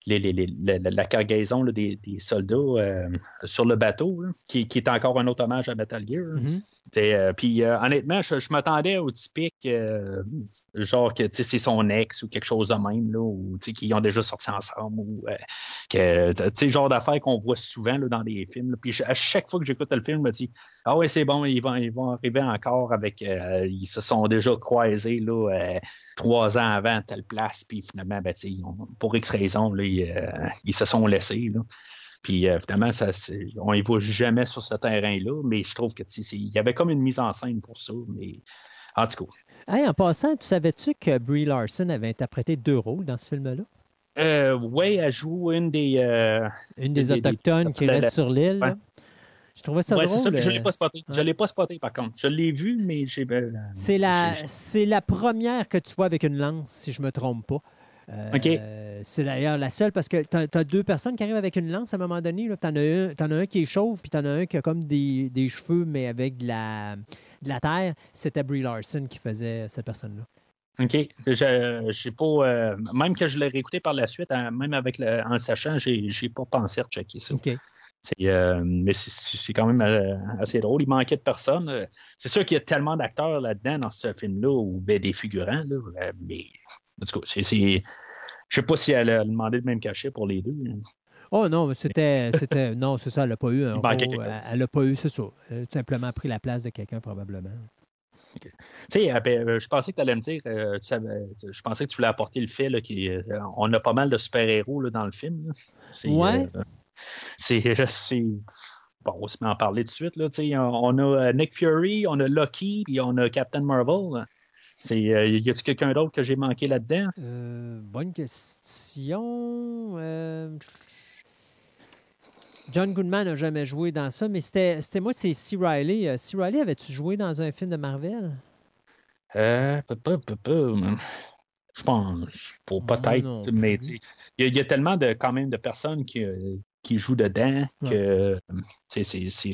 les, les- les- la, cargaison là, des, des soldats euh, sur le bateau, qui, qui est encore un autre hommage à Metal Gear. Mhm. Euh, puis euh, honnêtement, je, m'attendais au typique euh, genre que c'est son ex ou quelque chose de même, là, ou qu'ils ont déjà sorti ensemble, ou que tu genre d'affaires qu'on voit souvent dans les films. Puis à chaque fois que j'écoute le film, je me dis Ah ouais, c'est bon, ils vont, ils vont arriver encore avec ils se sont déjà croisés là, trois ans avant telle place, puis finalement, ben, pour X raison, là, ils, ils se sont laissés. Là. Puis euh, finalement, ça, on ne va jamais sur ce terrain-là, mais je trouve que il y avait comme une mise en scène pour ça. Mais en tout cas, Hey, en passant, tu savais-tu que Brie Larson avait interprété deux rôles dans ce film-là? euh, ouais, elle joue une des. euh, Une des Des- des- Autochtones qui reste la- sur l'île. ouais. Je trouvais ça ouais, drôle. c'est ça, mais je ne l'ai euh, pas spoté. Je l'ai pas spoté, par contre. Je l'ai vu, mais j'ai. euh, C'est la, la première que tu vois avec une lance, si je ne me trompe pas. Euh, OK. C'est d'ailleurs la seule parce que tu as, deux personnes qui arrivent avec une lance à un moment donné. Tu en, as un- t'en as un qui est chauve, puis tu en as un qui a comme des, des cheveux, mais avec de la, de la terre. C'était Brie Larson qui faisait cette personne-là. OK. Je, pas. euh, même que je l'ai réécouté par la suite, hein, même avec le, en le sachant, j'ai, pas pensé à checker ça. OK. Euh, mais c'est, quand même assez drôle. Il manquait de personnes. C'est sûr qu'il y a tellement d'acteurs là-dedans dans ce film-là, ou ben, des figurants, là, mais en tout cas, c'est, c'est- je sais pas si elle a demandé le même cachet pour les deux. Oh non, c'était. [laughs] c'était non, c'est ça, elle n'a pas eu un rôle, Elle n'a pas eu, c'est ça. Elle a tout simplement pris la place de quelqu'un, probablement. Tu sais, euh, euh, je pensais que tu allais me dire, euh, tu savais- je pensais que tu voulais apporter le fait là, qu'on a pas mal de super-héros là, dans le film. là. C'est, Ouais. euh, c'est, [laughs] c'est- bon, on se met à en parler tout de suite. Là, tu sais, on on a euh, Nick Fury, on a Loki, puis on a Captain Marvel. C'est, euh, y a-t-il quelqu'un d'autre que j'ai manqué là-dedans? Euh, bonne question. Euh, John Goodman n'a jamais joué dans ça, mais c'était c'était moi, c'est C. Riley. C. Riley, avais-tu joué dans un film de Marvel? Euh, peu, peu, peu, Je pense, pour peut-être, mais il y, a- il y a tellement de, quand même de personnes qui, qui jouent dedans que, c'est, c'est, c'est-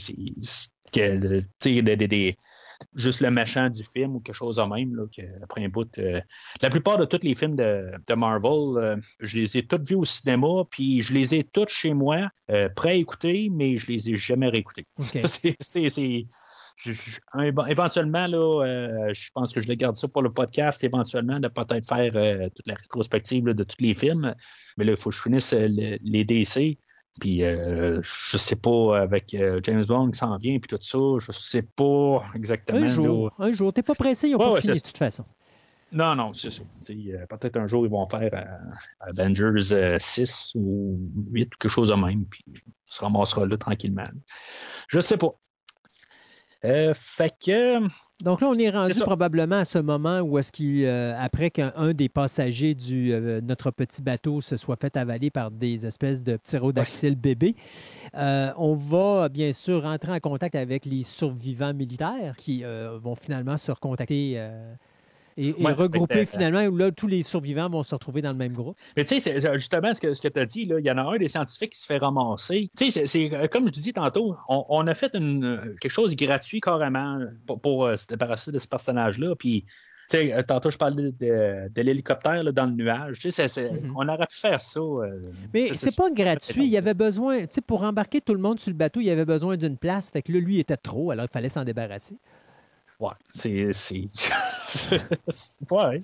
que, des- des- juste le méchant du film ou quelque chose de même. Là, que, après un bout, euh, la plupart de tous les films de, de Marvel, euh, je les ai tous vus au cinéma, puis je les ai tous chez moi, euh, prêts à écouter, mais je les ai jamais réécoutés. [laughs] C'est- éventuellement, là, euh, je pense que je le garde ça pour le podcast, éventuellement, de peut-être faire euh, toute la rétrospective là, de tous les films. Mais là, il faut que je finisse euh, le- les DC. Puis, euh, je sais pas, avec euh, James Bond qui s'en vient, puis tout ça, je sais pas exactement. Un jour, là. un jour. T'es pas pressé, ils n'ont Ouais, pas ouais, fini c'est- de toute façon. Non, non, c'est ça. Euh, peut-être un jour, ils vont faire euh, Avengers euh, 6 ou 8 ou quelque chose de même, puis on se ramassera là tranquillement. Je sais pas. Euh, fait que. Donc là, on est rendu probablement à ce moment où est-ce qu'il, euh, après qu'un un des passagers de euh, notre petit bateau se soit fait avaler par des espèces de pterodactyles bébés, euh, on va bien sûr rentrer en contact avec les survivants militaires qui vont finalement se recontacter et, et Ouais, regrouper finalement, où là, tous les survivants vont se retrouver dans le même groupe. Mais tu sais, justement, ce que, ce que tu as dit, il y en a un des scientifiques qui se fait ramasser. Tu sais, c'est- euh, comme je disais tantôt, on, on a fait une, euh, quelque chose de gratuit carrément pour, pour, euh, se débarrasser de ce personnage-là. Puis, tu sais, tantôt, je parlais de, de l'hélicoptère dans le nuage. Tu sais, Mhm. on aurait pu faire ça. euh, Mais c'est pas gratuit. Il y avait besoin, tu sais, pour embarquer tout le monde sur le bateau, il y avait besoin d'une place. Fait que là, lui, il était trop, alors il fallait s'en débarrasser. Ouais, c'est. c'est- ouais,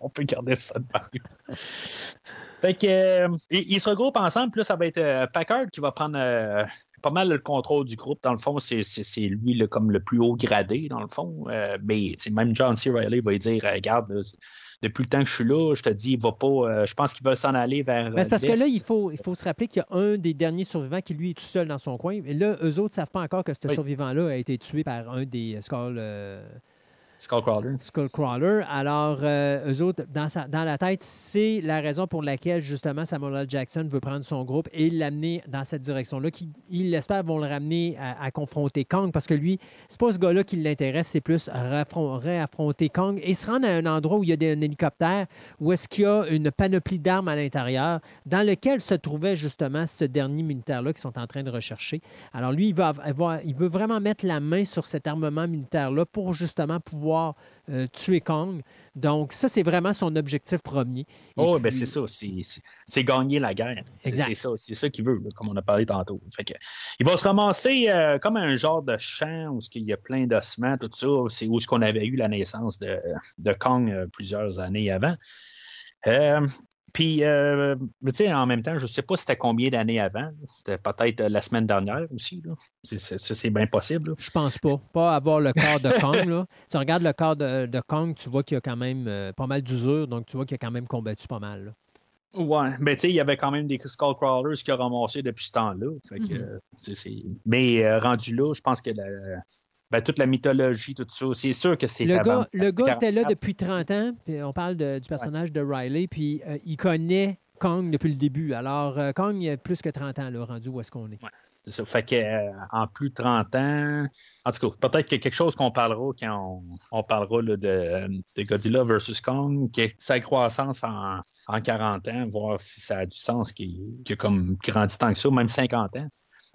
on peut garder ça de même. Fait que, euh, ils, se regroupent ensemble, puis là, ça va être euh, Packard qui va prendre euh, pas mal le contrôle du groupe. Dans le fond, c'est, lui comme le plus haut gradé, dans le fond. Mais même John C. Reilly va dire Regarde, depuis le temps que je suis là, je te dis, il va pas. euh, je pense qu'il va s'en aller vers. Mais c'est parce que là, il faut, il faut se rappeler qu'il y a un des derniers survivants qui, lui, est tout seul dans son coin. Et là, eux autres ne savent pas encore que ce Oui. survivant-là a été tué par un des euh, Skull, euh, Skullcrawler. Skullcrawler. Alors, euh, eux autres, dans, sa- dans la tête, c'est la raison pour laquelle, justement, Samuel L. Jackson veut prendre son groupe et l'amener dans cette direction-là. Qui, il l'espère, vont le ramener à, confronter Kong parce que lui, c'est pas ce gars-là qui l'intéresse, c'est plus réaffronter Kong et se rendre à un endroit où il y a un hélicoptère, où est-ce qu'il y a une panoplie d'armes à l'intérieur, dans lequel se trouvait justement ce dernier militaire-là qu'ils sont en train de rechercher. Alors lui, il, va, avoir- il veut vraiment mettre la main sur cet armement militaire-là pour justement pouvoir euh, tuer Kong. Donc ça, c'est vraiment son objectif premier. Oh, puis- ben c'est ça, c'est, gagner la guerre. C'est, ça, c'est ça qu'il veut, là, comme on a parlé tantôt. Fait que, il va se ramasser euh, comme un genre de champ où il y a plein d'ossements, tout ça. C'est où ce qu'on avait eu la naissance de, de Kong euh, plusieurs années avant. Puis, euh, tu sais, en même temps, je ne sais pas c'était combien d'années avant. C'était peut-être euh, la semaine dernière aussi. C'est, bien possible. là. Je pense pas. Pas avoir le corps de [laughs] Kong. Là. Tu regardes le corps de, de Kong, tu vois qu'il y a quand même euh, pas mal d'usure, donc tu vois qu'il a quand même combattu pas mal. là. Ouais, mais tu sais, il y avait quand même des Skullcrawlers qui ont ramassé depuis ce temps-là. Mhm. euh, Mais euh, rendu là, je pense que la- ben, toute la mythologie, tout ça, c'est sûr que c'est Le gars, le gars était là 44. depuis 30 ans. puis on parle de- du personnage de Riley, puis euh, il connaît Kong depuis le début. Alors, euh, Kong, il a plus que 30 ans, là, rendu où est-ce qu'on est. C'est ça. Fait que, euh, en plus de 30 ans, en tout cas, peut-être qu'il y a quelque chose qu'on parlera quand on, on parlera là, de, de Godzilla versus Kong, que sa croissance en, en 40 ans, voir si ça a du sens, qu'il qu'il a comme grandi tant que ça, même 50 ans.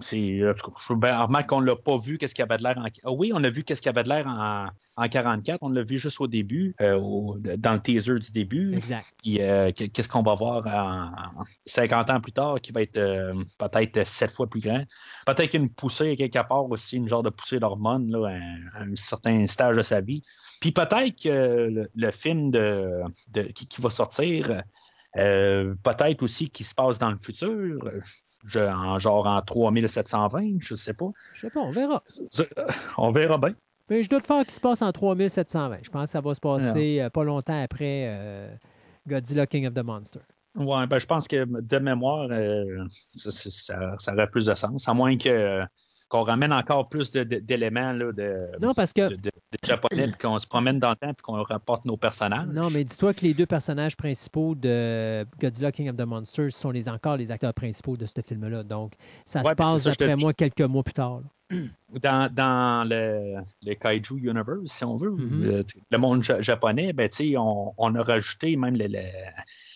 C'est, euh, ben, remarque qu'on l'a pas vu qu'est-ce qu'il avait de l'air en. Ah oui, on a vu qu'est-ce qu'il avait de l'air en, en 44. On l'a vu juste au début, euh, au- dans le teaser du début. Exact. Euh, que- qu'est-ce qu'on va voir en, en 50 ans plus tard qui va être euh, peut-être sept fois plus grand. Peut-être qu'une poussée quelque part aussi, une genre de poussée d'hormones là, à, à un certain stage de sa vie. Puis peut-être que le, le film de, de- qui, qui va sortir, euh, peut-être aussi qui se passe dans le futur, je- en genre en 3720, je sais pas. Je sais pas, on verra. Euh, On verra bien. Mais je dois te faire qu'il se passe en 3720. Je pense que ça va se passer euh, pas longtemps après euh, Godzilla King of the Monster. Ouais, ben, je pense que de mémoire, euh, ça, ça- aurait plus de sens, à moins que qu'on ramène encore plus de- de- d'éléments là, de, Non, parce que de, de- de japonais, puis qu'on se promène dans le temps, puis qu'on rapporte nos personnages. Non, mais dis-toi que les deux personnages principaux de Godzilla King of the Monsters sont les, encore les acteurs principaux de ce film-là. Donc, ça Ouais, se passe, d'après moi, quelques mois plus tard. là. Dans, dans le, le Kaiju Universe, si on veut, Mhm. le, le monde ja- japonais, ben, on, on a rajouté même le- le-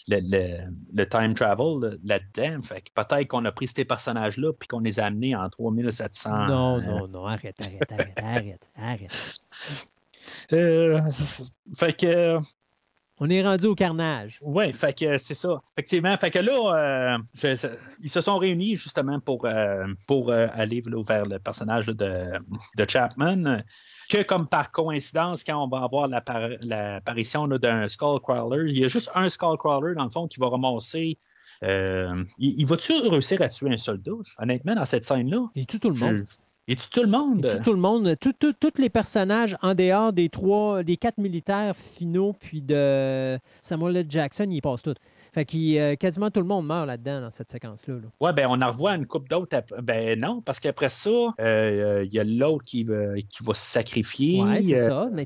le, le- le time travel là- là-dedans. Fait que peut-être qu'on a pris ces personnages-là puis qu'on les a amenés en 3700. Non, euh, non, non, arrête, arrête, arrête, arrête, arrête. Euh, fait que. On est rendu au carnage. Oui, fait que c'est ça. Effectivement, fait que là, euh, je- ils se sont réunis justement pour, euh, pour euh, aller là, vers le personnage de, de Chapman. Que comme par coïncidence, quand on va avoir l'appar- l'apparition d'un Skullcrawler, il y a juste un Skullcrawler dans le fond qui va ramasser. euh, il, il va-tu réussir à tuer un soldat, honnêtement, dans cette scène-là? Et tout, tout le monde. Et tu tout le monde? Et tout, tout le monde, tous les personnages en dehors des trois, des quatre militaires finaux, puis de Samuel L. Jackson, ils passent tous. Fait que quasiment tout le monde meurt là-dedans, dans cette séquence-là. là. Ouais, ben on en revoit une coupe d'autres. Ben non, parce qu'après ça, euh, euh, il y a l'autre qui va, qui va se sacrifier. Ouais, c'est euh, ça. Mais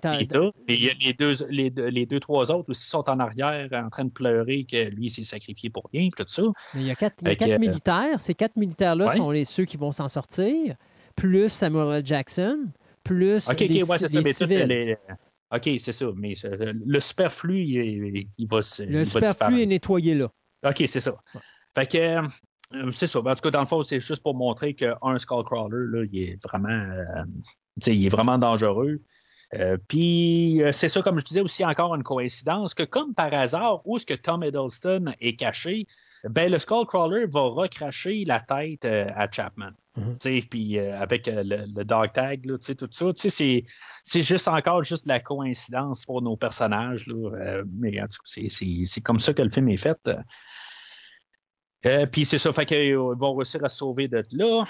et il y a les deux, les, deux- les deux, trois autres aussi sont en arrière en train de pleurer que lui s'est sacrifié pour rien, tout ça. mais il y a quatre, y a euh, militaires. Ces quatre militaires-là Ouais. sont les, ceux qui vont s'en sortir, plus Samuel L. Jackson, plus OK, OK, les, ouais, ça. civils. les- OK, c'est ça. Mais le superflu, il, il va se. Le superflu est nettoyé là. OK, c'est ça. Fait que. euh, c'est ça. En tout cas, dans le fond, c'est juste pour montrer qu'un Skullcrawler, là, il est vraiment. euh, il est vraiment dangereux. Euh, Puis, c'est ça, comme je disais aussi, encore une coïncidence, que comme par hasard, où est-ce que Tom Hiddleston est caché, ben, le Skullcrawler va recracher la tête euh, à Chapman. Mhm. Puis, euh, avec euh, le, dog tag, tout ça, c'est- juste encore juste la coïncidence pour nos personnages. Euh, mais en tout cas, c'est- comme ça que le film est fait. Puis c'est ça, fait qu'ils vont réussir à se sauver de là.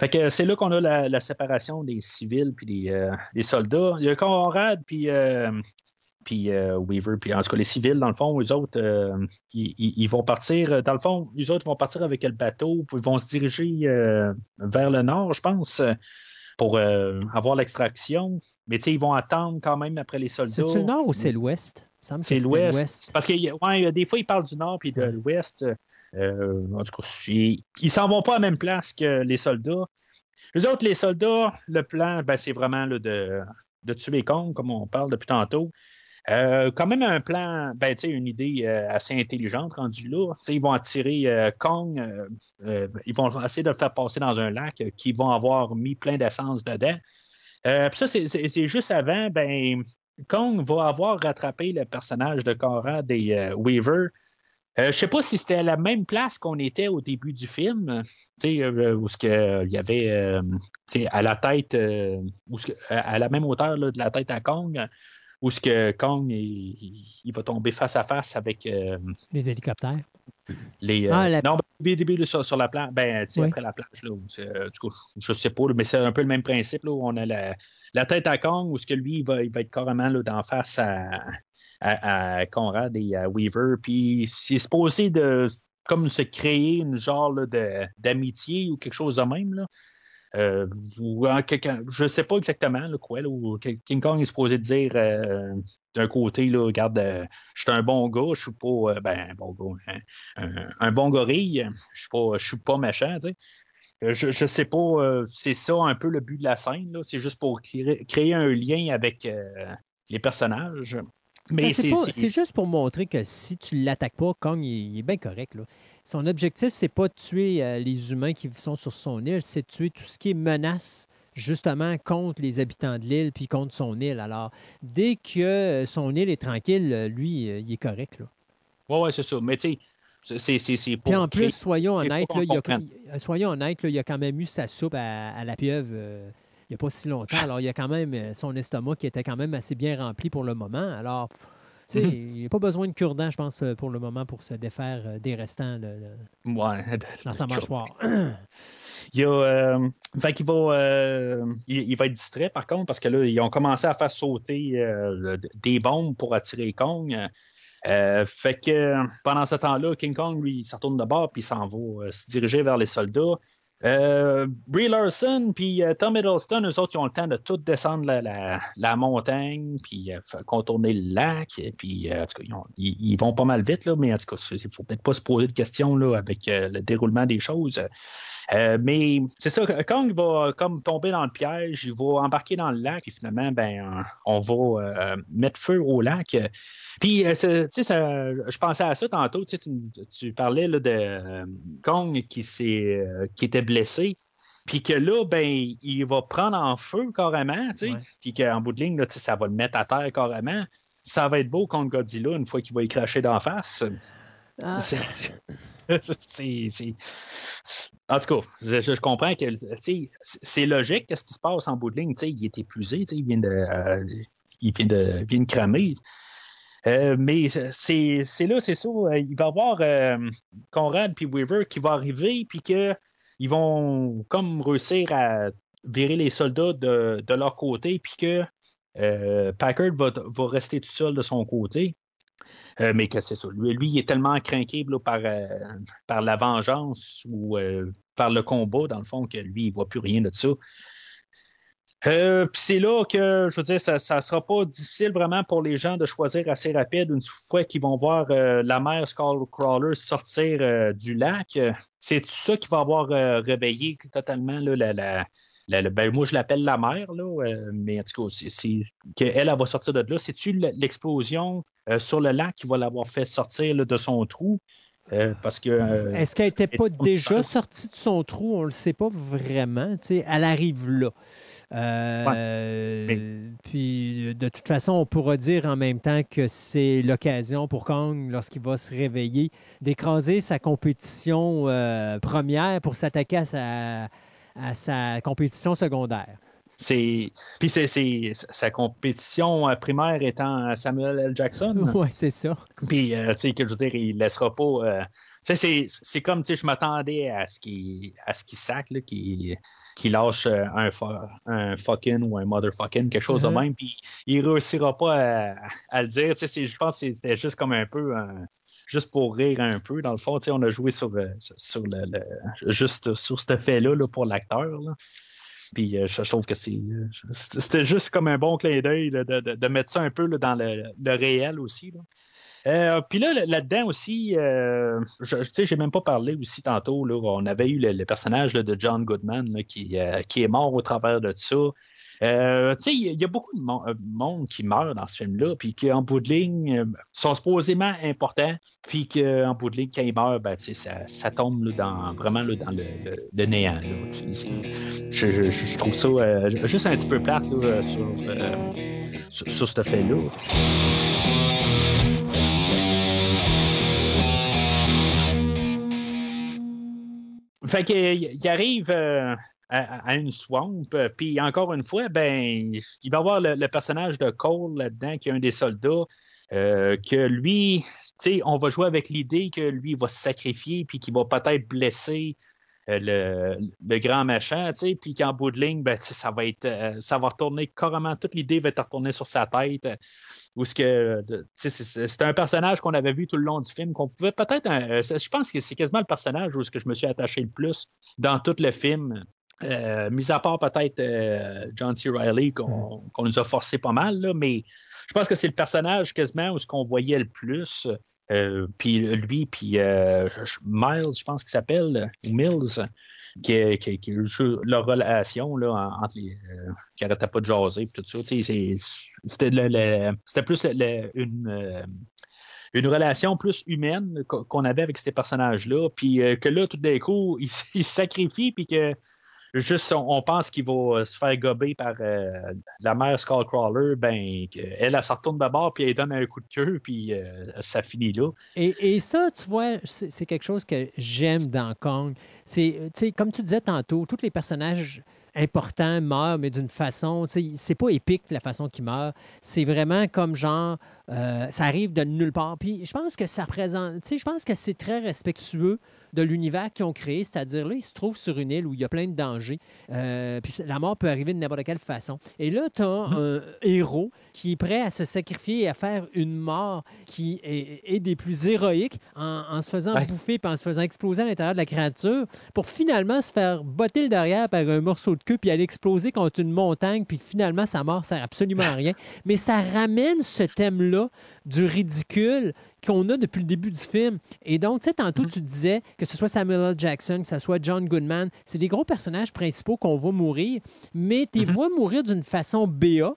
Fait que c'est là qu'on a la, la séparation des civils puis des, des soldats. Il y a Conrad puis puis euh, Weaver, puis en tout cas les civils, dans le fond, eux autres, euh, ils, vont partir, euh, dans le fond, eux autres vont partir avec le bateau, puis ils vont se diriger vers le nord, je pense, pour avoir l'extraction. Mais tu sais, ils vont attendre quand même après les soldats. C'est-tu le nord ou c'est l'ouest? Semble que C'est l'ouest. Parce que ouais, des fois, ils parlent du nord puis de Ouais. l'ouest. En tout cas, ils, ils s'en vont pas à la même place que les soldats. Les autres, les soldats, le plan, ben, c'est vraiment là, de, de tuer Kong, comme on parle depuis tantôt. Euh, quand même un plan, ben, une idée euh, assez intelligente rendue là. Ils vont attirer euh, Kong, euh, ils vont essayer de le faire passer dans un lac qui vont avoir mis plein d'essence dedans. Puis ça, c'est- juste avant, ben, Kong va avoir rattrapé le personnage de Conrad et euh, Weaver. Euh, je sais pas si c'était à la même place qu'on était au début du film, euh, où il y avait à la tête, où à la même hauteur là, de la tête à Kong, où ce que Kong il, il va tomber face à face avec euh, Les hélicoptères. les. euh, Ah, la- Non, ben, début, sur, sur la plage, ben, tu sais, Oui. après la plage, là, où c'est, euh, du coup, je sais pas, mais c'est un peu le même principe, là, où on a la, la tête à Kong, où ce que lui, il va, il va être carrément là, d'en face à, à, à Conrad et à Weaver, puis c'est supposé de comme se créer une genre là, de, d'amitié ou quelque chose de même, là. Euh, ou en quelqu'un, je sais pas exactement là, quoi, là, où King Kong est supposé dire euh, d'un côté, là, regarde, euh, je suis un bon gars, je suis pas euh, ben un bon gars, hein, un, un bon gorille, je suis pas, je suis pas méchant, tu sais. Je, je sais pas, c'est ça un peu le but de la scène, là. C'est juste pour créer, créer un lien avec les personnages. Mais Ben, c'est c'est, pas- c'est- c'est juste pour montrer que si tu l'attaques pas, Kong il, il est bien correct. Là. Son objectif, c'est pas de tuer euh, les humains qui sont sur son île, c'est de tuer tout ce qui est menace justement contre les habitants de l'île puis contre son île. Alors, dès que euh, son île est tranquille, euh, lui, euh, il est correct. Là. Ouais, ouais, c'est ça. Mais tu sais, c'est, pour Puis en plus, soyons honnêtes, là, il, a, il- soyons honnêtes, là, il a quand même eu sa soupe à, à la pieuvre euh, il n'y a pas si longtemps. Alors, il y a quand même son estomac qui était quand même assez bien rempli pour le moment. Alors, Mhm. il n'y a pas besoin de cure-dent, je pense, euh, pour le moment, pour se défaire euh, des restants Ouais, dans sa mâchoire. [clears throat] Il, a, euh, fait va, euh, il, il va être distrait par contre parce que là, ils ont commencé à faire sauter euh, des bombes pour attirer Kong. Fait que pendant ce temps-là, King Kong, lui, il se retourne de bord puis il s'en va se diriger vers les soldats. Euh, Brie Larson puis euh, Tom Hiddleston, eux autres, ils ont le temps de tout descendre la, la- la montagne, puis euh, contourner le lac, puis euh, en tout cas, ils, ils- vont pas mal vite, là, mais en tout cas, il faut peut-être pas se poser de questions là, avec le déroulement des choses. Euh, mais c'est ça, Kong va comme tomber dans le piège, il va embarquer dans le lac, et finalement, ben, on va euh, mettre feu au lac. Puis, euh, tu sais, je pensais à ça tantôt, tu, tu, parlais là, de euh, Kong qui, s'est, euh, qui était blessé. Puis que là, ben, il va prendre en feu carrément, tu sais. Ouais. Puis qu'en bout de ligne, là, ça va le mettre à terre carrément. Ça va être beau contre Godzilla une fois qu'il va y cracher d'en face. Ah, En tout cas, je, comprends que c'est logique qu'est-ce qui se passe en bout de ligne. Il est épuisé, il vient de, euh, cramer. Euh, mais c'est là, c'est ça. Il va y avoir euh, Conrad puis Weaver qui va arriver, puis que ils vont comme réussir à virer les soldats de, leur côté, puis que Packard va rester tout seul de son côté. Euh, mais que c'est ça. Lui, lui, il est tellement craqué euh, par la vengeance ou euh, par le combat, dans le fond, que lui, il ne voit plus rien de ça. Puis c'est là que, je veux dire, ça ne sera pas difficile vraiment pour les gens de choisir assez rapide une fois qu'ils vont voir la mère Skullcrawler sortir du lac. C'est ça qui va avoir réveillé totalement la, la, la- la- ben, moi, je l'appelle la mère, là, euh, mais en tout cas, c'est, qu'elle elle va sortir de là. C'est-tu l'explosion euh, sur le lac qui va l'avoir fait sortir là, de son trou? Euh, parce que. Est-ce qu'elle n'était pas déjà sortie de son trou? On ne le sait pas vraiment. elle arrive là. Euh, Puis, de toute façon, on pourra dire en même temps que c'est l'occasion pour Kong, lorsqu'il va se réveiller, d'écraser sa compétition euh, première pour s'attaquer à sa, à sa compétition secondaire. c'est, puis c'est, sa compétition primaire étant Samuel L. Jackson. [laughs] Oui, c'est ça. Puis, euh, tu sais, que je veux dire, il laissera pas. euh, tu sais, c'est, c'est comme, tu sais, je m'attendais à ce qu'il, à ce qu'il sac, là, qu'il, lâche euh, un, fu- un fucking ou un motherfucking, quelque chose de même, puis il réussira pas à, à le dire. Tu sais, je pense que c'était juste comme un peu. un- Juste pour rire un peu, dans le fond, on a joué sur, euh, le, juste sur cet fait-là là, pour l'acteur. Puis euh, je, je trouve que c'est euh, c'était juste comme un bon clin d'œil de, de- mettre ça un peu dans le, réel aussi. Puis là, là-dedans aussi, euh, je tu sais, j'ai même pas parlé aussi tantôt. Là, on avait eu le, personnage de John Goodman qui, qui est mort au travers de ça. Euh, tu sais, il y, a- beaucoup de euh, monde qui meurt dans ce film-là, puis qu'en bout de ligne, euh, sont supposément importants, puis qu'en bout de ligne, quand ils meurent, ben, ça, ça tombe là, dans, vraiment là, dans le, néant. Je, trouve ça juste un petit peu plate sur, sur, ce fait-là. Fait qu'il il arrive à, une swamp, euh, puis encore une fois, ben, il va y avoir le, personnage de Cole là-dedans, qui est un des soldats, euh, que lui, on va jouer avec l'idée que lui va se sacrifier, puis qu'il va peut-être blesser euh, le, grand machin, puis qu'en bout de ligne, ben, ça va être, ça va retourner carrément, toute l'idée va être retournée sur sa tête. Ou ce que, c'est- un personnage qu'on avait vu tout le long du film, qu'on pouvait peut-être, je pense que c'est quasiment le personnage où ce que je me suis attaché le plus dans tout le film. Euh, mis à part peut-être euh, John C. Reilly qu'on qu'on nous a forcé pas mal, là, mais je pense que c'est le personnage quasiment où ce qu'on voyait le plus. Euh, puis lui, puis Miles, je pense qu'il s'appelle, ou Mills, qui, qui, qui leur relation là, en- entre les. qui arrêtait pas de jaser, puis tout ça. C'était plus le- le- une. une relation plus humaine qu'on avait avec ces personnages-là, puis que là, tout d'un coup, [laughs] ils il se sacrifient, puis que juste on, pense qu'il va euh, se faire gober par euh, la mère Skullcrawler, ben, elle, elle, se retourne d'abord, puis elle donne un coup de queue, puis euh, ça finit là. Et, ça, tu vois, c'est quelque chose que j'aime dans Kong. C'est, comme tu disais tantôt, tous les personnages important meurt, mais d'une façon, c'est pas épique la façon qu'il meurt. C'est vraiment comme genre, ça arrive de nulle part. Puis je pense que ça représente, je pense que c'est très respectueux de l'univers qu'ils ont créé, c'est-à-dire là, ils se trouvent sur une île où il y a plein de dangers. Euh, puis la mort peut arriver de n'importe quelle façon. Et là, tu as un héros qui est prêt à se sacrifier et à faire une mort qui est, est des plus héroïques en, en se faisant Ouais. bouffer puis en se faisant exploser à l'intérieur de la créature pour finalement se faire botter le derrière par un morceau de queue puis aller exploser contre une montagne puis finalement sa mort sert absolument à rien. [laughs] Mais ça ramène ce thème-là du ridicule qu'on a depuis le début du film. Et donc, tu sais, tantôt, tu disais que ce soit Samuel L. Jackson, que ce soit John Goodman, c'est des gros personnages principaux qu'on voit mourir, mais tu les vois mourir d'une façon BA.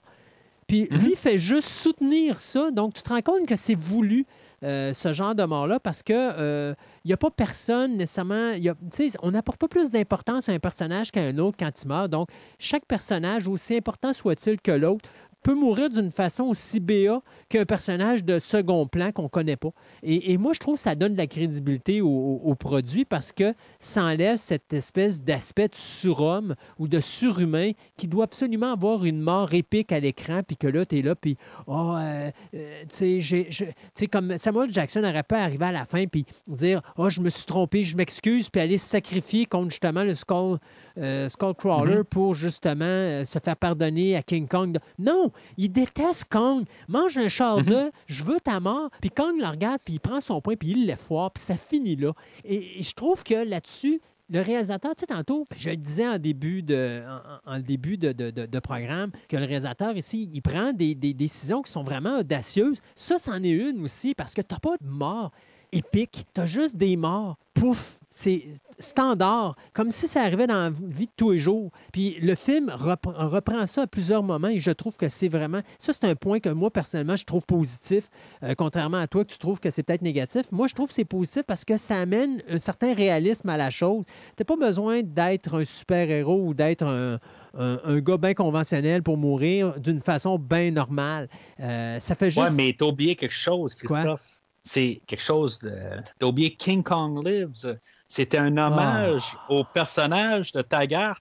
Puis lui fait juste soutenir ça. Donc, tu te rends compte que c'est voulu, euh, ce genre de mort-là, parce que euh, il n'y a pas personne nécessairement. y a- tu sais, on n'apporte pas plus d'importance à un personnage qu'à un autre quand il meurt. Donc, chaque personnage, aussi important soit-il que l'autre, peut mourir d'une façon aussi BA qu'un personnage de second plan qu'on ne connaît pas. Et, et moi, je trouve que ça donne de la crédibilité au, au- au produit parce que ça enlève cette espèce d'aspect de surhomme ou de surhumain qui doit absolument avoir une mort épique à l'écran, puis que là, tu es là, puis, oh, euh, euh, tu sais, comme Samuel Jackson aurait pas arrivé à la fin, puis dire, oh, je me suis trompé, je m'excuse, puis aller se sacrifier contre justement le Skull, euh, Skullcrawler pour justement se faire pardonner à King Kong. Non, il déteste Kong. Mange un char d'œuf, je veux ta mort. Puis Kong le regarde, puis il prend son point, puis il le foire, puis ça finit là. Et, et je trouve que là-dessus, le réalisateur, tu sais, tantôt, je le disais en début de, en, en début de, de- de- de programme, que le réalisateur ici, il prend des, des décisions qui sont vraiment audacieuses. Ça, c'en est une aussi, parce que tu n'as pas de mort épique, tu as juste des morts. Pouf! C'est standard, comme si ça arrivait dans la vie de tous les jours. Puis le film repre- reprend ça à plusieurs moments et je trouve que c'est vraiment. Ça, c'est un point que moi, personnellement, je trouve positif, euh, contrairement à toi que tu trouves que c'est peut-être négatif. Moi, je trouve que c'est positif parce que ça amène un certain réalisme à la chose. Tu pas besoin d'être un super-héros ou d'être un, un- un gars bien conventionnel pour mourir d'une façon bien normale. Euh, ça fait juste. Ouais, mais t'as oublié quelque chose, Quoi? C'est quelque chose de. T'as oublié King Kong Lives. C'était un hommage Ah. au personnage de Taggart.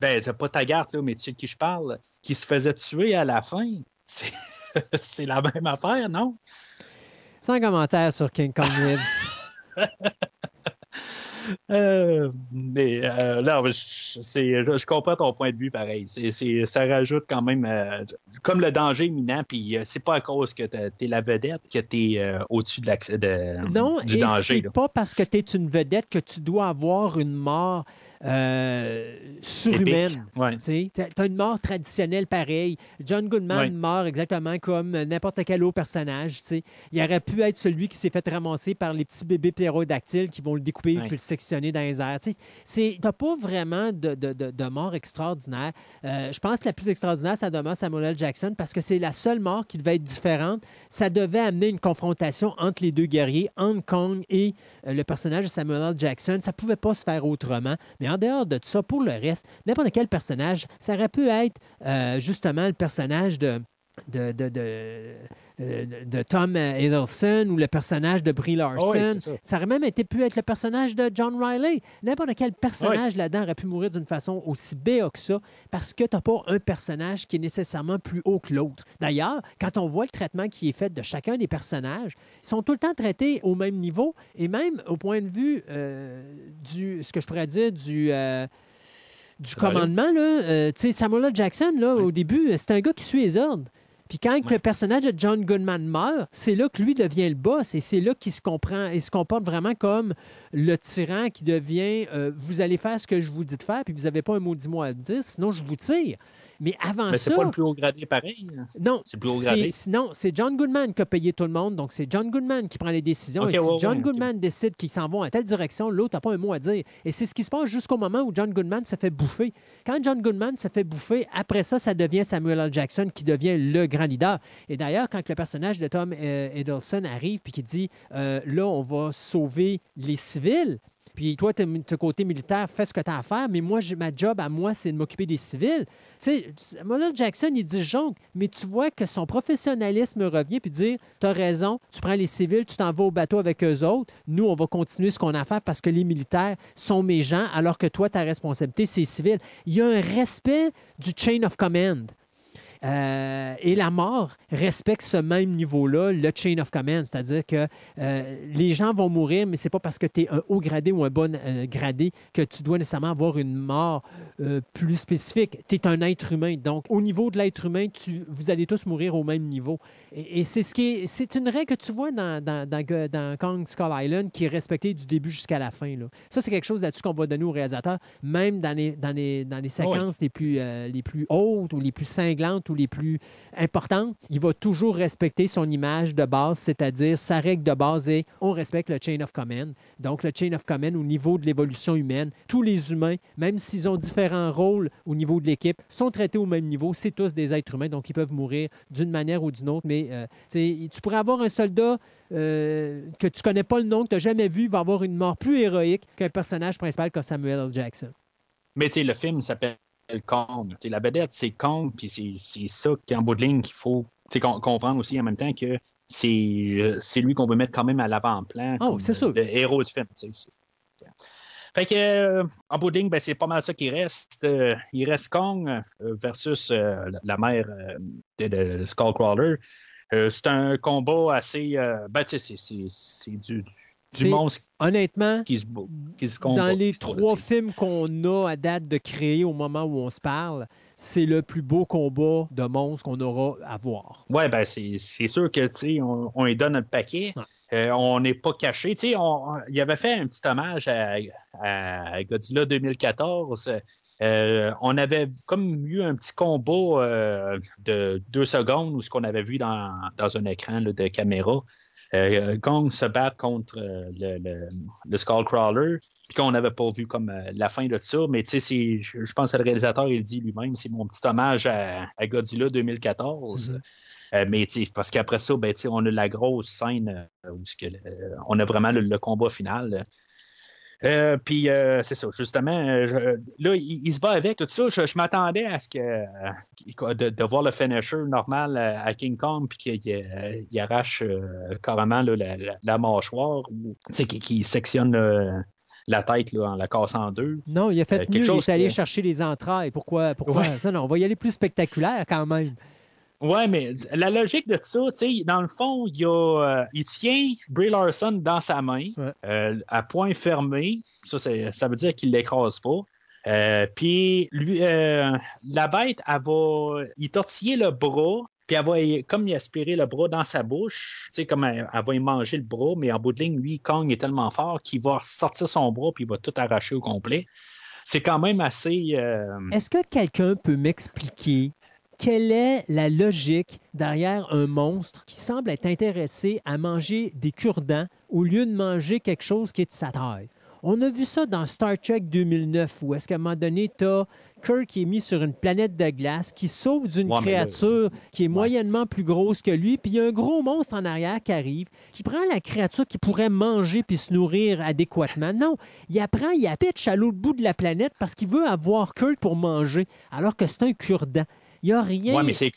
Ben, c'est pas Taggart, là, mais tu sais de qui je parle, qui se faisait tuer à la fin. C'est, [laughs] c'est la même affaire, non? Sans commentaire sur King Kong Lives. [laughs] Euh, mais euh, là, je, c'est- je comprends ton point de vue pareil. C'est, c'est- ça rajoute quand même euh, comme le danger imminent, puis euh, c'est pas à cause que t'es t'es la vedette que t'es euh, au-dessus de Non, du et danger. c'est là. pas parce que tu es une vedette que tu dois avoir une mort euh, surhumaine. Ouais. Tu as une mort traditionnelle pareille. John Goodman Ouais. meurt exactement comme n'importe quel autre personnage. tu sais. Il aurait pu être celui qui s'est fait ramasser par les petits bébés ptérodactyles qui vont le découper Ouais. puis le sectionner dans les airs. Tu n'as pas vraiment de, de- de- de mort extraordinaire. Euh, je pense que la plus extraordinaire, ça demeure Samuel L. Jackson parce que c'est la seule mort qui devait être différente. Ça devait amener une confrontation entre les deux guerriers, Hong Kong et euh, le personnage de Samuel L. Jackson. Ça pouvait pas se faire autrement. Mais en dehors de ça, pour le reste, n'importe quel personnage, ça aurait pu être euh, justement le personnage de. De, de, de, euh, de Tom Hiddleston ou le personnage de Brie Larson. Ah oui, c'est ça. ça aurait même été pu être le personnage de John Riley. N'importe quel personnage là-dedans aurait pu mourir d'une façon aussi béa que ça parce que tu n'as pas un personnage qui est nécessairement plus haut que l'autre. D'ailleurs, quand on voit le traitement qui est fait de chacun des personnages, ils sont tout le temps traités au même niveau et même au point de vue euh, du, ce que je pourrais dire, du... euh, du commandement, là, euh, tu sais, Samuel. Jackson, là, au début, c'est un gars qui suit les ordres. Puis quand le personnage de John Goodman meurt, c'est là que lui devient le boss et c'est là qu'il se comprend et se comporte vraiment comme le tyran qui devient euh, vous allez faire ce que je vous dis de faire puis vous n'avez pas un maudit mot à dire, sinon je vous tire. Mais avant Mais ça, c'est pas le plus haut gradé pareil. hein. non, C'est plus haut gradé. Non, c'est John Goodman qui a payé tout le monde. Donc, c'est John Goodman qui prend les décisions. Et si ouais, John ouais. Goodman décide qu'ils s'en vont à telle direction, l'autre n'a pas un mot à dire. Et c'est ce qui se passe jusqu'au moment où John Goodman se fait bouffer. Quand John Goodman se fait bouffer, après ça, ça devient Samuel L. Jackson qui devient le grand leader. Et d'ailleurs, quand le personnage de Tom euh, Hiddleston arrive puis qui dit euh, là, on va sauver les civils. Puis toi, tu côté militaire, fais ce que tu as à faire, mais moi, ma job à moi, c'est de m'occuper des civils. Tu sais, Samuel Jackson, il dit jonque, mais tu vois que son professionnalisme revient, puis dire, tu as raison, tu prends les civils, tu t'en vas au bateau avec eux autres, nous, on va continuer ce qu'on a à faire parce que les militaires sont mes gens, alors que toi, ta responsabilité, c'est civil. Il y a un respect du chain of command. Euh, et la mort respecte ce même niveau-là, le chain of command, c'est-à-dire que euh, les gens vont mourir, mais c'est pas parce que tu es un haut gradé ou un bon euh, gradé que tu dois nécessairement avoir une mort plus spécifique. Tu es un être humain. Donc, au niveau de l'être humain, tu- vous allez tous mourir au même niveau. Et, et c'est ce qui est, c'est une règle que tu vois dans, dans, dans- dans Kong Skull Island qui est respectée du début jusqu'à la fin. là. Ça, c'est quelque chose là-dessus qu'on va donner au réalisateur, même dans les, dans les, dans les séquences les, plus, les plus hautes ou les plus cinglantes les plus importantes. Il va toujours respecter son image de base, c'est-à-dire sa règle de base est on respecte le chain of command. Donc, le chain of command au niveau de l'évolution humaine, tous les humains, même s'ils ont différents rôles au niveau de l'équipe, sont traités au même niveau. C'est tous des êtres humains, donc ils peuvent mourir d'une manière ou d'une autre. Mais euh, tu pourrais avoir un soldat euh, que tu connais pas le nom, que tu n'as jamais vu, va avoir une mort plus héroïque qu'un personnage principal comme Samuel L. Jackson. Mais tu sais, le film s'appelle Tu sais, la vedette, c'est Kong, puis c'est ça qu'en bout de ligne qu'il faut comprendre aussi en même temps que c'est euh, c'est lui qu'on veut mettre quand même à l'avant-plan. Oh, c'est sûr. Le héros du film. tu sais. Fait que, euh, en bout de ligne, ben, c'est pas mal ça qui reste. Euh, il reste Kong euh, versus la- mère de, de- de Skullcrawler. C'est un combat assez. ben, tu sais, c'est- du, du, du monstre Honnêtement, qui se, qui se combat. dans les qui se bat, trois films qu'on a à date de créer au moment où on se parle, c'est le plus beau combat de monstres qu'on aura à voir. Ouais, ben c'est sûr que tu sais, on, on lui donne un paquet. Ouais. Euh, on n'est pas caché. Tu sais, on, on- il avait fait un petit hommage à, à Godzilla 2014. Euh, on avait comme eu un petit combat euh, de deux secondes où ce qu'on avait vu dans, dans un écran là, de caméra. Euh, Gong se bat contre euh, le, le, le Skullcrawler, puis qu'on n'avait pas vu comme euh, la fin de ça. Mais tu sais, je pense que le réalisateur, il dit lui-même, c'est mon petit hommage à, à Godzilla 2014. Mhm. Euh, mais tu sais, parce qu'après ça, ben, on a la grosse scène euh, où que, euh, on a vraiment le, le combat final. Euh, puis euh, c'est ça, justement, euh, je- là, il, il se bat avec tout ça. Je, je m'attendais à ce que de, de voir le finisher normal à, King Kong, puis qu'il il arrache euh, carrément là, la, la- la mâchoire, ou qu'il sectionne la tête là, en la cassant en deux. Non, il a fait quelque mieux, il chose est allé que- chercher les entrailles. Pourquoi? pourquoi? Ouais. Non, non, on va y aller plus spectaculaire quand même. Ouais, mais la logique de ça, tu sais, dans le fond, il, y a, euh, il tient Brie Larson dans sa main, Ouais. euh, à point fermé. Ça, c'est- ça veut dire qu'il l'écrase pas. Euh, puis lui, euh, la bête, elle va y tortiller le bras, puis elle va y- comme y aspirer le bras dans sa bouche. Tu sais, comme elle, elle va y manger le bras, mais en bout de ligne, lui, Kong est tellement fort qu'il va sortir son bras, puis il va tout arracher au complet. C'est quand même assez. euh, Est-ce que quelqu'un peut m'expliquer quelle est la logique derrière un monstre qui semble être intéressé à manger des cure-dents au lieu de manger quelque chose qui est de sa taille? On a vu ça dans Star Trek 2009, où est-ce qu'à un moment donné, tu as Kirk qui est mis sur une planète de glace, qui sauve d'une Ouais, mais là- créature qui est moyennement plus grosse que lui, puis il y a un gros monstre en arrière qui arrive, qui prend la créature qui pourrait manger puis se nourrir adéquatement. Non, il apprend, il pitch à l'autre bout de la planète parce qu'il veut avoir Kirk pour manger, alors que c'est un cure-dent. Il n'y a rien. Ouais, mais c'est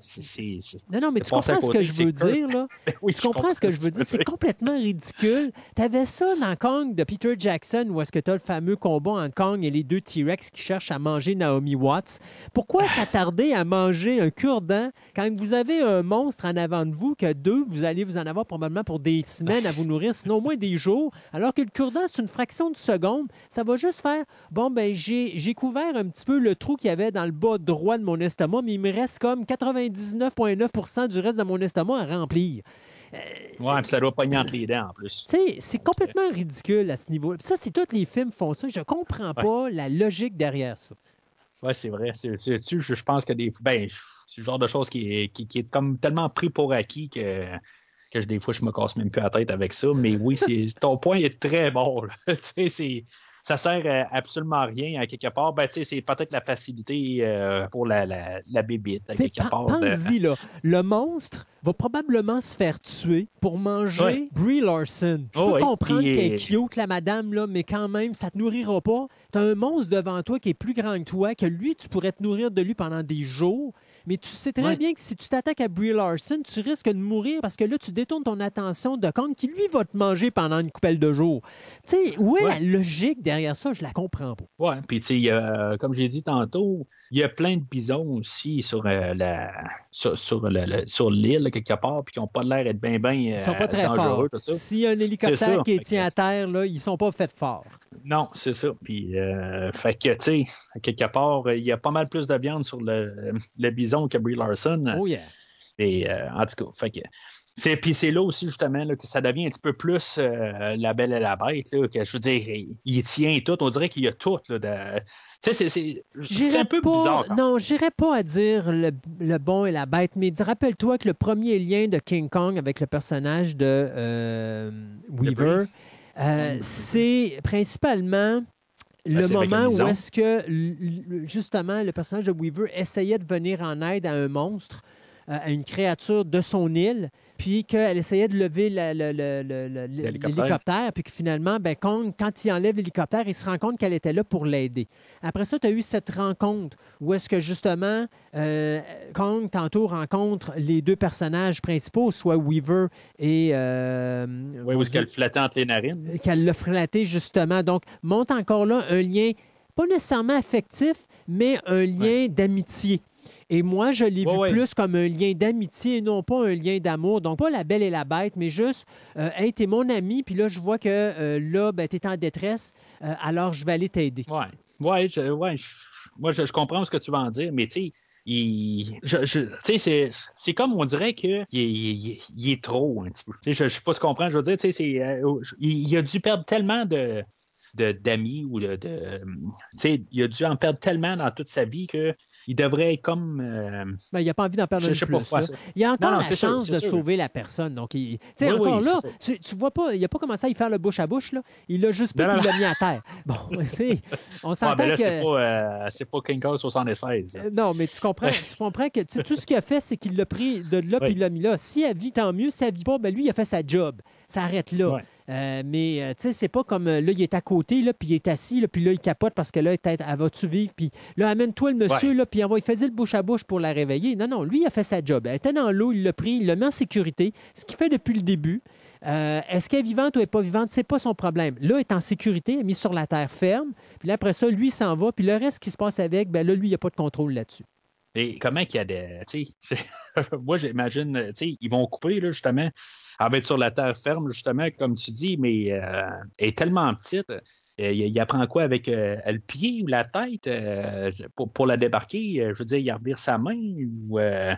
c'est- Non, non, mais tu [laughs] comprends ce que je veux dire, là? Oui, tu comprends ce que je veux dire? C'est complètement ridicule. Tu avais ça dans Kong de Peter Jackson, où est-ce que tu as le fameux combat entre Kong et les deux T-Rex qui cherchent à manger Naomi Watts. Pourquoi [laughs] s'attarder à manger un cure-dent quand vous avez un monstre en avant de vous, que deux, vous allez vous en avoir probablement pour des semaines à vous nourrir, sinon au moins des jours, alors que le cure-dent, c'est une fraction de seconde. Ça va juste faire, bon, ben j'ai couvert un petit peu le trou qu'il y avait dans le bas droit de mon estomac, mais il me reste comme 99,9% du reste de mon estomac à remplir. Ouais, puis ça doit pogner entre les dents en plus. Tu sais, c'est complètement ridicule à ce niveau. Puis Ça, c'est tous les films font ça. Je comprends pas la logique derrière ça. Ouais, c'est vrai. C'est, c'est- tu- je, je pense que des ben, c'est le genre de chose qui est, qui, qui est comme tellement pris pour acquis que, que je- des fois, je me casse même plus la tête avec ça. Mais oui, ton point est très bon. là. [laughs] Tu sais, c'est, ça sert à absolument à rien à quelque part. Ben, tu c'est peut-être la facilité euh, pour la, la, la bébite à Tu quelque part. de- Pense-y, là. Le monstre va probablement se faire tuer pour manger Ouais. Brie Larson. Je Oh peux comprendre puis, qu'elle est euh, cute, la madame, là, mais quand même, ça te nourrira pas. T'as un monstre devant toi qui est plus grand que toi, que lui, tu pourrais te nourrir de lui pendant des jours. Mais tu sais très Ouais. bien que si tu t'attaques à Brie Larson, tu risques de mourir parce que là, tu détournes ton attention de Kong qui, lui, va te manger pendant une coupelle de jours. Tu sais, où est Ouais. la logique derrière ça? Je la comprends pas. Ouais, puis tu sais, comme j'ai dit tantôt, il y a plein de bisons aussi sur euh, la sur, sur le- le- sur l'île quelque part, puis qui n'ont pas l'air d'être bien bien Ils sont pas très forts. dangereux. S'il y a un hélicoptère qui est tient à terre, là, ils sont pas faits forts. Non, c'est ça. Puis, euh, fait que, tu sais, à quelque part, il y a pas mal plus de viande sur le, le bison que Brie Larson. Oh yeah. Et, euh, en tout cas, fait que. C'est, puis c'est là aussi, justement, là, que ça devient un petit peu plus euh, la belle et la bête. Là, que, je veux dire, il, il tient tout. On dirait qu'il y a tout. Là, de... Tu sais, c'est, c'est, un peu pas, bizarre. quand Non, j'irais pas à dire le, le bon et la bête, mais rappelle-toi que le premier lien de King Kong avec le personnage de euh, Weaver, euh, c'est principalement le Ben, moment où est-ce que justement le personnage de Weaver essayait de venir en aide à un monstre, à une créature de son île, puis qu'elle essayait de lever le- le- le- le- L'hélicoptère. puis que finalement, ben, Kong, quand il enlève l'hélicoptère, il se rend compte qu'elle était là pour l'aider. Après ça, tu as eu cette rencontre où est-ce que justement, euh, Kong, tantôt, rencontre les deux personnages principaux, soit Weaver et... euh, Oui, où est-ce qu'elle flattait entre les narines. qu'elle l'a flatté justement. Donc, monte encore là un lien, pas nécessairement affectif, mais un lien d'amitié. Et moi, je l'ai Ouais, vu ouais. plus comme un lien d'amitié et non pas un lien d'amour. Donc, pas la belle et la bête, mais juste, euh, hey, t'es mon ami, puis là, je vois que euh, là, ben, t'es en détresse, euh, alors je vais aller t'aider. Ouais. Ouais, je, ouais je- moi, je, je comprends ce que tu vas en dire, mais tu sais, il, je, je- tu sais, c'est, c'est comme on dirait qu'il il, il- il est trop un petit peu. Je, je sais pas ce qu'on comprend. Je veux dire, tu sais, c'est, euh, il, a dû perdre tellement de, d'amis ou de, de- tu sais, il a dû en perdre tellement dans toute sa vie que il devrait être comme, euh, Ben, il n'a pas envie d'en perdre je sais plus. pas là. Il y a encore Non, non, la sûr, chance de sûr. sauver la personne. Donc, il... Oui, encore là, tu, tu vois pas, il n'a pas commencé à y faire le bouche à bouche. Là. Il l'a juste pris il l'a mis à terre. [laughs] Bon, c'est, on Ouais, s'entend ben là, que... c'est pas, euh, pas King Kong 76. Euh, Non, mais tu comprends, tu comprends que tu sais, tout ce qu'il a fait, c'est qu'il l'a pris de là puis il l'a mis là. Si elle vit, tant mieux. Si elle vit pas, ben lui, il a fait sa job. Ça arrête là. Ouais. Euh, mais euh, tu sais, c'est pas comme euh, là, il est à côté, là, puis il est assis, là, puis là, il capote parce que là, peut-être, elle va-tu vivre, puis là, amène-toi le monsieur, Ouais. là, puis va, il faisait le bouche à bouche pour la réveiller. Non, non, lui, il a fait sa job. Elle était dans l'eau, il l'a pris, il l'a mis en sécurité, ce qu'il fait depuis le début. Euh, Est-ce qu'elle est vivante ou elle n'est pas vivante? C'est pas son problème. Là, elle est en sécurité, elle est mise sur la terre ferme, puis là, après ça, lui, il s'en va, puis le reste qui se passe avec, ben là, lui, il n'y a pas de contrôle là-dessus. Et comment qu'il y a des. Tu sais, c'est- [laughs] moi, j'imagine, tu sais, ils vont couper, là, justement. Elle va être sur la terre ferme, justement, comme tu dis, mais euh, elle est tellement petite. euh, il, il apprend quoi avec euh, le pied ou la tête euh, pour, pour la débarquer? je veux dire, il revire sa main ou. euh,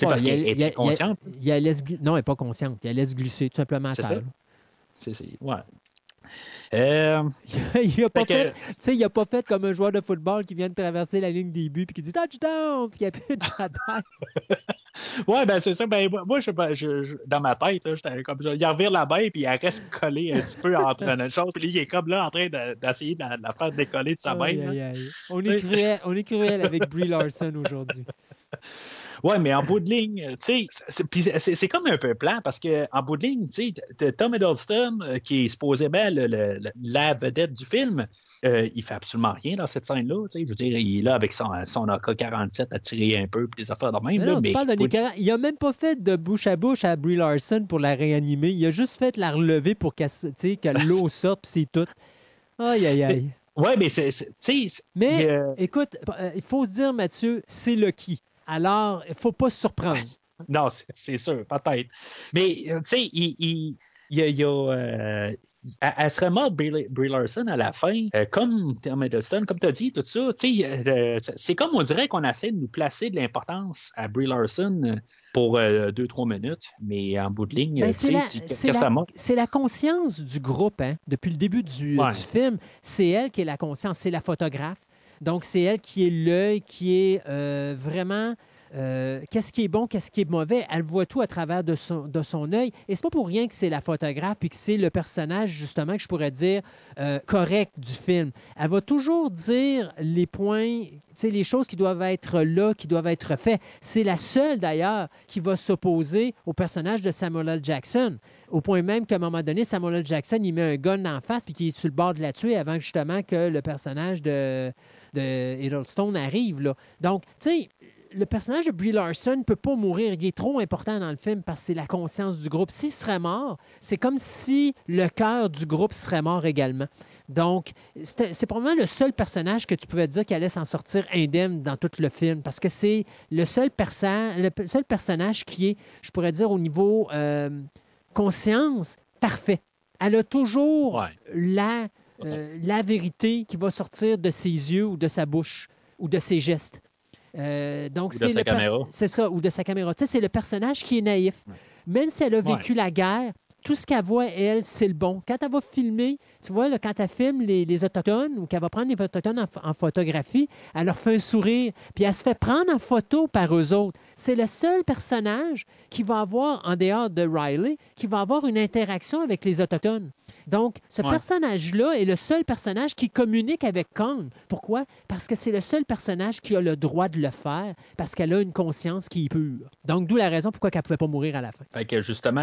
Ouais, parce qu'elle est consciente. il il laisse non, elle n'est pas consciente. Elle laisse glisser tout simplement à C'est terre. C'est, c'est- ouais. Euh, [laughs] il n'a pas, Fait que- il a pas fait comme un joueur de football qui vient de traverser la ligne des buts puis qui dit touchdown puis qui appuie à terre. ouais, ben c'est ça. Ben, moi, je, dans ma tête, là, j'étais comme ça. Il revire la baie, puis elle reste [laughs] collée un petit peu entre une chose. Puis il est comme là en train de- d'essayer de, la, de la faire décoller de sa main. On, est cruel, on est cruel avec Brie Larson aujourd'hui. [laughs] Ouais, mais en bout de ligne, tu sais, c'est- comme un peu plat parce que en bout de ligne, tu sais, Tom Hiddleston, euh, qui est supposément le- le- le- la vedette du film, euh, il fait absolument rien dans cette scène-là. Tu sais, je veux dire, il est là avec son, son AK-47 à tirer un peu, puis des affaires de même. Mais là, non, tu parles de-. Il a même pas fait de bouche à bouche à Brie Larson pour la réanimer. Il a juste fait la relever pour sais, que l'eau [laughs] sorte, puis c'est tout. Aïe, aïe, aïe. Ouais, mais c'est, Mais euh, écoute, euh, il faut se dire, Mathieu, c'est Lucky. Alors, il faut pas se surprendre. [laughs] Non, c'est sûr, peut-être. Mais, euh, tu sais, il, il, il y a. il y a, euh, elle, elle serait morte, Brie, Brie Larson, à la fin, euh, comme Tom Hiddleston, comme tu as dit, tout ça. Tu sais, euh, c'est comme on dirait qu'on essaie de nous placer de l'importance à Brie Larson pour euh, deux, trois minutes, mais en bout de ligne, Ben, tu c'est sais, la- la- ça mort. C'est la conscience du groupe, hein, depuis le début du, Ouais. du film. C'est elle qui est la conscience, c'est la photographe. Donc, c'est elle qui est l'œil, qui est euh, vraiment euh, qu'est-ce qui est bon, qu'est-ce qui est mauvais. Elle voit tout à travers de son, de œil. Et c'est pas pour rien que c'est la photographe puis que c'est le personnage, justement, que je pourrais dire euh, correct du film. Elle va toujours dire les points, les choses qui doivent être là, qui doivent être faites. C'est la seule, d'ailleurs, qui va s'opposer au personnage de Samuel L. Jackson. Au point même qu'à un moment donné, Samuel L. Jackson, il met un gun en face puis qu'il est sur le bord de la tuer avant justement que le personnage de, de Hiddleston arrive. Là. Donc, tu sais, le personnage de Brie Larson ne peut pas mourir. Il est trop important dans le film parce que c'est la conscience du groupe. S'il serait mort, c'est comme si le cœur du groupe serait mort également. Donc, c'est probablement le seul personnage que tu pouvais dire qui allait s'en sortir indemne dans tout le film parce que c'est le seul, le seul personnage qui est, je pourrais dire, au niveau euh, conscience, parfait. Elle a toujours Ouais. la, euh, la vérité qui va sortir de ses yeux ou de sa bouche ou de ses gestes. Euh, donc c'est sa le. C'est ça, ou de sa caméra. Tu sais, c'est le personnage qui est naïf. Même si elle a vécu la guerre, tout ce qu'elle voit, elle, c'est le bon. Quand elle va filmer, tu vois, là, quand elle filme les, les Autochtones ou qu'elle va prendre les Autochtones en, ph- en photographie, elle leur fait un sourire, puis elle se fait prendre en photo par eux autres. C'est le seul personnage qui va avoir, en dehors de Riley, qui va avoir une interaction avec les Autochtones. Donc, ce Ouais. personnage-là est le seul personnage qui communique avec Kong. Pourquoi? Parce que c'est le seul personnage qui a le droit de le faire, parce qu'elle a une conscience qui est pure. Donc, d'où la raison pourquoi elle ne pouvait pas mourir à la fin. Fait que justement,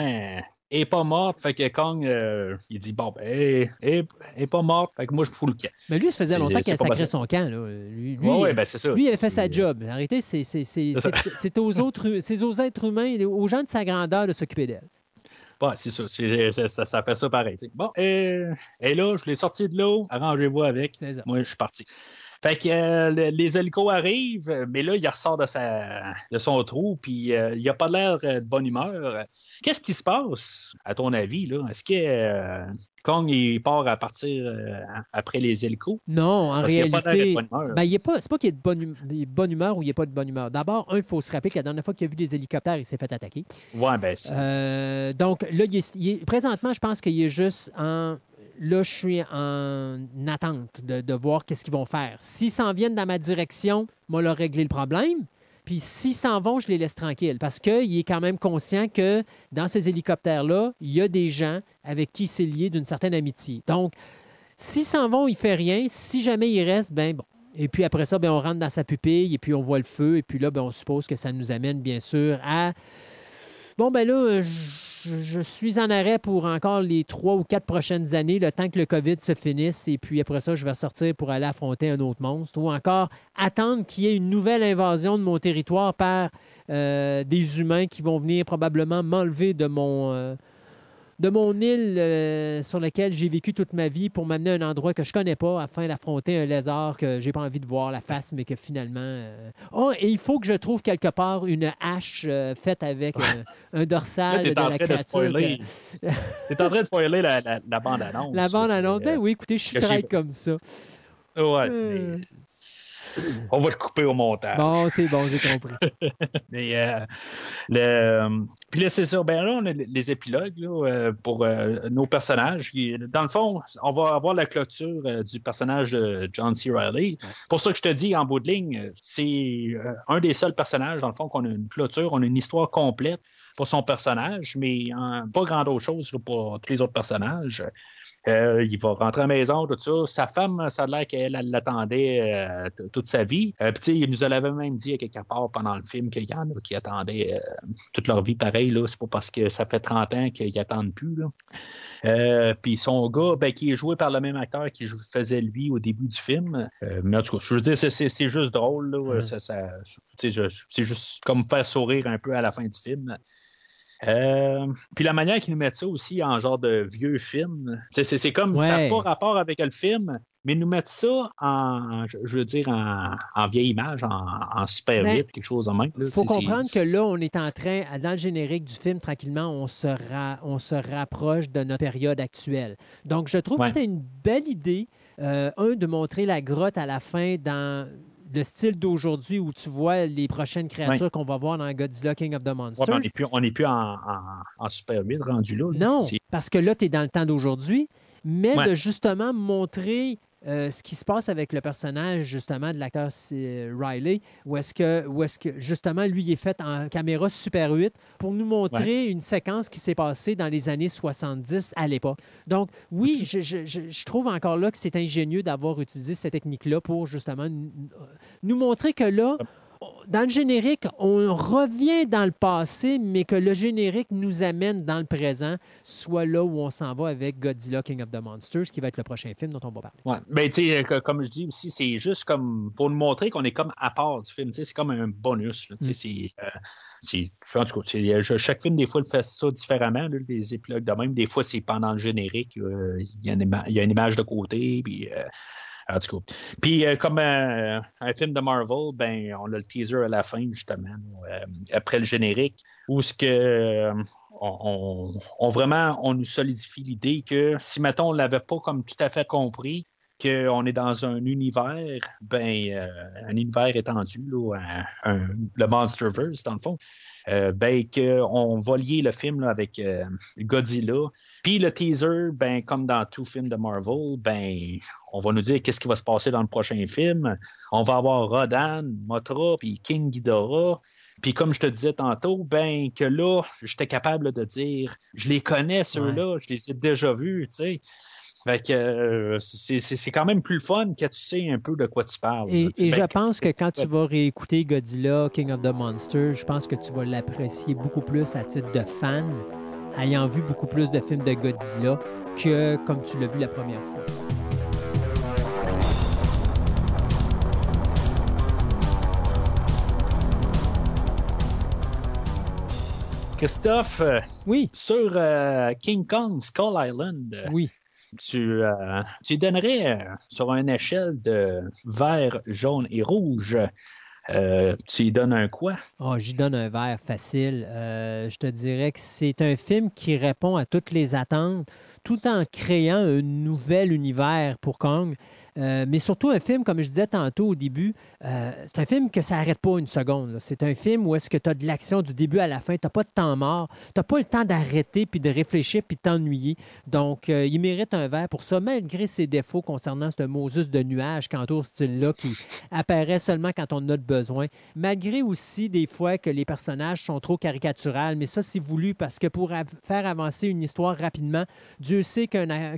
est pas morte. Fait que Kong, euh, il dit Bon, ben, elle elle- elle est pas morte. Fait que moi, je fous le camp. Mais lui, ça faisait longtemps qu'il sacré son camp. Là. Lui, lui, Ouais, ouais, ben, c'est ça. lui, il a fait sa job. En réalité, c'est aux autres, c'est aux êtres humains, aux gens de sa grandeur de s'occuper d'elle. Ouais, c'est ça. Ça. Ça fait ça pareil. Bon, et, et là, je l'ai sorti de l'eau. Arrangez-vous avec. Moi, je suis parti. Fait que euh, le- les hélicos arrivent, mais là, il ressort de, sa, de son trou, puis euh, il a pas l'air euh, de bonne humeur. Qu'est-ce qui se passe, à ton avis? là? Est-ce que euh, Kong il part à partir après les hélicos? Non, en Parce réalité, de bonne humeur. ben, il est pas, c'est pas qu'il est de bonne, hum- il est de bonne humeur ou il n'est pas de bonne humeur. D'abord, un, il faut se rappeler que la dernière fois qu'il a vu des hélicoptères, il s'est fait attaquer. Ouais, ben, donc là, il est- il est- présentement, je pense qu'il est juste en. Là, je suis en attente de, voir qu'est-ce qu'ils vont faire. S'ils s'en viennent dans ma direction, moi, leur régler le problème. Puis s'ils s'en vont, je les laisse tranquilles. Parce qu'il est quand même conscient que dans ces hélicoptères-là, il y a des gens avec qui c'est lié d'une certaine amitié. Donc, s'ils s'en vont, il fait rien. Si jamais il reste, ben bon. Et puis après ça, ben, on rentre dans sa pupille et puis on voit le feu. Et puis là, ben, on suppose que ça nous amène, bien sûr, à Bon, ben là, je, je suis en arrêt pour encore les trois ou quatre prochaines années, le temps que le COVID se finisse. Et puis après ça, je vais sortir pour aller affronter un autre monstre ou encore attendre qu'il y ait une nouvelle invasion de mon territoire par euh, des humains qui vont venir probablement m'enlever de mon. euh, de mon île euh, sur laquelle j'ai vécu toute ma vie pour m'amener à un endroit que je connais pas afin d'affronter un lézard que j'ai pas envie de voir la face, mais que finalement. euh, Oh, et il faut que je trouve quelque part une hache euh, faite avec un là, dorsal t'es de en la train de créature. [laughs] T'es en train de spoiler la, la, la bande-annonce. La bande C'est, annonce. Ben oui, écoutez, je suis très comme ça. Ouais, mais on va le couper au montage. Bon, c'est bon, j'ai compris. [laughs] Mais euh, le, puis là, c'est ça. Ben là, on a les épilogues là, euh, pour euh, nos personnages. Dans le fond, on va avoir la clôture euh, du personnage de John C. Reilly. Pour ça que je te dis, en bout de ligne, euh, c'est euh, un des seuls personnages, dans le fond, qu'on a une clôture, on a une histoire complète pour son personnage, mais euh, pas grand autre chose là, pour tous les autres personnages. Euh, il va rentrer à la maison, tout ça. Sa femme, ça a l'air qu'elle elle l'attendait euh, toute sa vie. Euh, Puis, il nous l'avait même dit à quelque part pendant le film qu'il y en a qui attendaient toute leur vie pareil. Là. C'est pas parce que ça fait 30 ans qu'ils attendent plus. Puis son gars, ben, qui est joué par le même acteur qui faisait lui au début du film. Mais en tout cas, je veux dire, c'est- juste drôle. Là. Ça- ça- je- c'est juste comme faire sourire un peu à la fin du film. Euh, puis la manière qu'ils nous mettent ça aussi en genre de vieux film, c'est- c'est c'est comme ça n'a pas rapport avec le film, mais nous mettre ça en, je veux dire, en, en vieille image, en, en super Ben, 8, quelque chose de même. Il faut comprendre que là, on est en train, dans le générique du film, tranquillement, on se, ra- on se rapproche de notre période actuelle. Donc, je trouve Ouais. que c'était une belle idée, euh, un, de montrer la grotte à la fin dans le style d'aujourd'hui où tu vois les prochaines créatures qu'on va voir dans Godzilla King of the Monsters. on n'est plus, on est plus en, en, en super 8 rendu là. Non, parce que là, tu es dans le temps d'aujourd'hui, mais Ouais. de justement montrer euh, ce qui se passe avec le personnage, justement, de l'acteur c'est Riley, où est-ce que, où est que, justement, lui, il est fait en caméra Super 8 pour nous montrer une séquence qui s'est passée dans les années 70 à l'époque. Donc, oui, je, je- je- trouve encore là que c'est ingénieux d'avoir utilisé cette technique-là pour, justement, n- nous montrer que là, dans le générique, on revient dans le passé, mais que le générique nous amène dans le présent, soit là où on s'en va avec Godzilla King of the Monsters, qui va être le prochain film dont on va parler. Ouais. Ben, tu sais, que- comme je dis aussi, c'est juste comme pour nous montrer qu'on est comme à part du film. C'est comme un bonus. là. C'est, euh, c'est- en tout cas, euh, chaque film, des fois, il fait ça différemment, là, des épilogues de même. Des fois, c'est pendant le générique. euh, Il y, a une ima- il y a une image de côté. Puis, euh, en tout cas. Puis, euh, comme euh, un film de Marvel, ben, on a le teaser à la fin, justement, euh, après le générique, où ce que. on, vraiment, on nous solidifie l'idée que si, mettons, on l'avait pas comme tout à fait compris, qu'on est dans un univers, ben, un univers étendu, là, le Monsterverse, dans le fond, euh, ben, qu'on va lier le film là, avec euh, Godzilla. Puis le teaser, ben, comme dans tout film de Marvel, ben, on va nous dire qu'est-ce qui va se passer dans le prochain film. On va avoir Rodan, Mothra, puis King Ghidorah. Puis comme je te disais tantôt, ben que là, j'étais capable de dire, je les connais ceux-là, je les ai déjà vus, tu sais. Fait que euh, c'est quand même plus le fun que tu sais un peu de quoi tu parles. Et, je pense que quand tu vas réécouter Godzilla, King of the Monsters, je pense que tu vas l'apprécier beaucoup plus à titre de fan, ayant vu beaucoup plus de films de Godzilla que comme tu l'as vu la première fois. Christophe, euh, Oui, sur euh, King Kong Skull Island, oui. Tu, euh, tu donnerais euh, sur une échelle de vert, jaune et rouge, euh, tu y donnes un quoi? Oh, J'y donne un verre facile. Je te dirais que c'est un film qui répond à toutes les attentes tout en créant un nouvel univers pour Kong. Euh, mais surtout un film, comme je disais tantôt au début, euh, c'est un film que ça n'arrête pas une seconde. C'est un film où est-ce que tu as de l'action du début à la fin, tu n'as pas de temps mort, tu n'as pas le temps d'arrêter, puis de réfléchir, puis de t'ennuyer. Donc, euh, il mérite un verre pour ça, malgré ses défauts concernant ce Moses de nuages qui entoure ce style-là, qui apparaît seulement quand on a besoin. Malgré aussi des fois que les personnages sont trop caricaturales, mais ça, c'est voulu parce que pour faire avancer une histoire rapidement, Dieu sait qu'un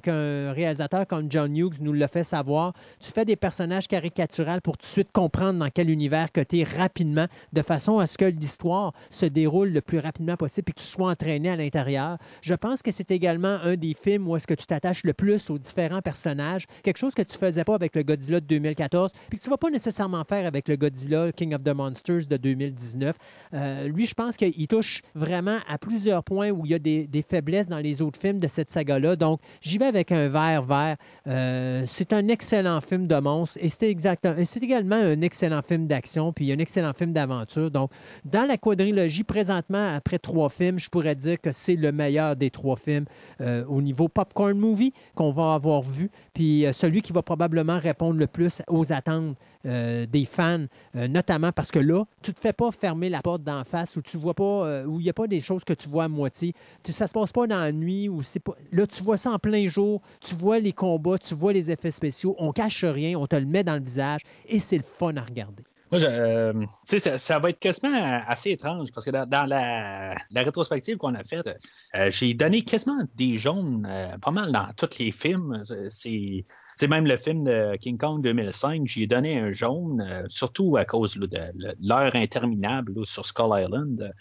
réalisateur comme John Hughes nous l'a fait savoir. Tu fais des personnages caricaturales pour tout de suite comprendre dans quel univers que tu es rapidement, de façon à ce que l'histoire se déroule le plus rapidement possible et que tu sois entraîné à l'intérieur. Je pense que c'est également un des films où est-ce que tu t'attaches le plus aux différents personnages, quelque chose que tu faisais pas avec le Godzilla de 2014, puis que tu vas pas nécessairement faire avec le Godzilla King of the Monsters de 2019. Euh, lui, je pense qu'il touche vraiment à plusieurs points où il y a des, des faiblesses dans les autres films de cette saga-là. Donc, j'y vais avec un vert vert. Euh, c'est un excellent film de monstre et c'est exactement, et c'est également un excellent film d'action puis un excellent film d'aventure. Donc, dans la quadrilogie, présentement, après trois films, je pourrais dire que c'est le meilleur des trois films euh, au niveau popcorn movie qu'on va avoir vu, puis euh, celui qui va probablement répondre le plus aux attentes euh, des fans, euh, notamment parce que là, tu ne te fais pas fermer la porte d'en face où tu vois pas, euh, où il n'y a pas des choses que tu vois à moitié. Ça se passe pas dans la nuit c'est pas. Là, tu vois ça en plein jour, tu vois les combats, tu vois les effets spéciaux, on cache rien, on te le met dans le visage et c'est le fun à regarder. Moi, je, euh, ça, ça va être quasiment assez étrange parce que dans, la, la rétrospective qu'on a faite, euh, j'ai donné quasiment des jaunes euh, pas mal dans tous les films. C'est, c'est même le film de King Kong 2005, j'ai donné un jaune, euh, surtout à cause de, l'heure interminable là, sur Skull Island.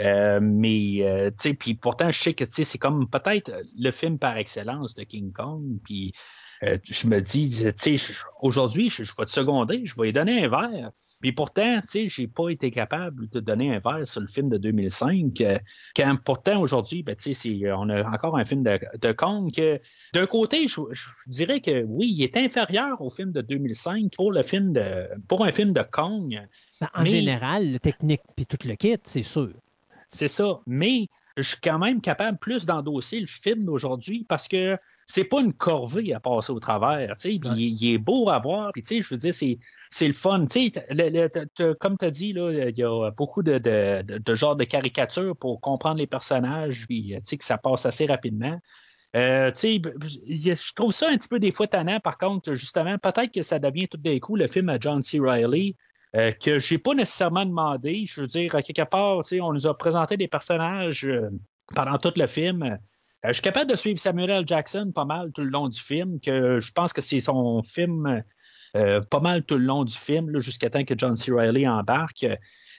Euh, mais, euh, tu sais, puis pourtant, je sais que, c'est comme peut-être le film par excellence de King Kong, puis euh, je me dis, tu sais, je- aujourd'hui, je, je vais te seconder, je vais lui donner un verre. Puis pourtant, tu sais, j'ai pas été capable de donner un verre sur le film de 2005. euh, quand pourtant, aujourd'hui, ben, tu sais, c'est- on a encore un film de, de Kong que, d'un côté, je, je dirais que oui, il est inférieur au film de 2005 pour le film de, pour un film de Kong. Ben, en Mais- général, le technique puis tout le kit, c'est sûr. C'est ça. Mais je suis quand même capable plus d'endosser le film d'aujourd'hui parce que c'est pas une corvée à passer au travers. tu sais, puis il, il est beau à voir. Puis, tu sais, je veux dire, c'est, c'est le fun. Tu sais, le- le- t'as- t'as- comme tu as dit, là, il y a beaucoup de, de, de, de genres de caricatures pour comprendre les personnages, puis tu sais, que ça passe assez rapidement. Euh, je trouve ça un petit peu des fois tannant, par contre, justement, peut-être que ça devient tout d'un coup le film à John C. Reilly. Euh, que j'ai pas nécessairement demandé. Je veux dire, à quelque part, on nous a présenté des personnages euh, pendant tout le film. Euh, je suis capable de suivre Samuel L. Jackson pas mal tout le long du film, que je pense que c'est son film euh, pas mal tout le long du film, jusqu'à temps que John C. Reilly embarque.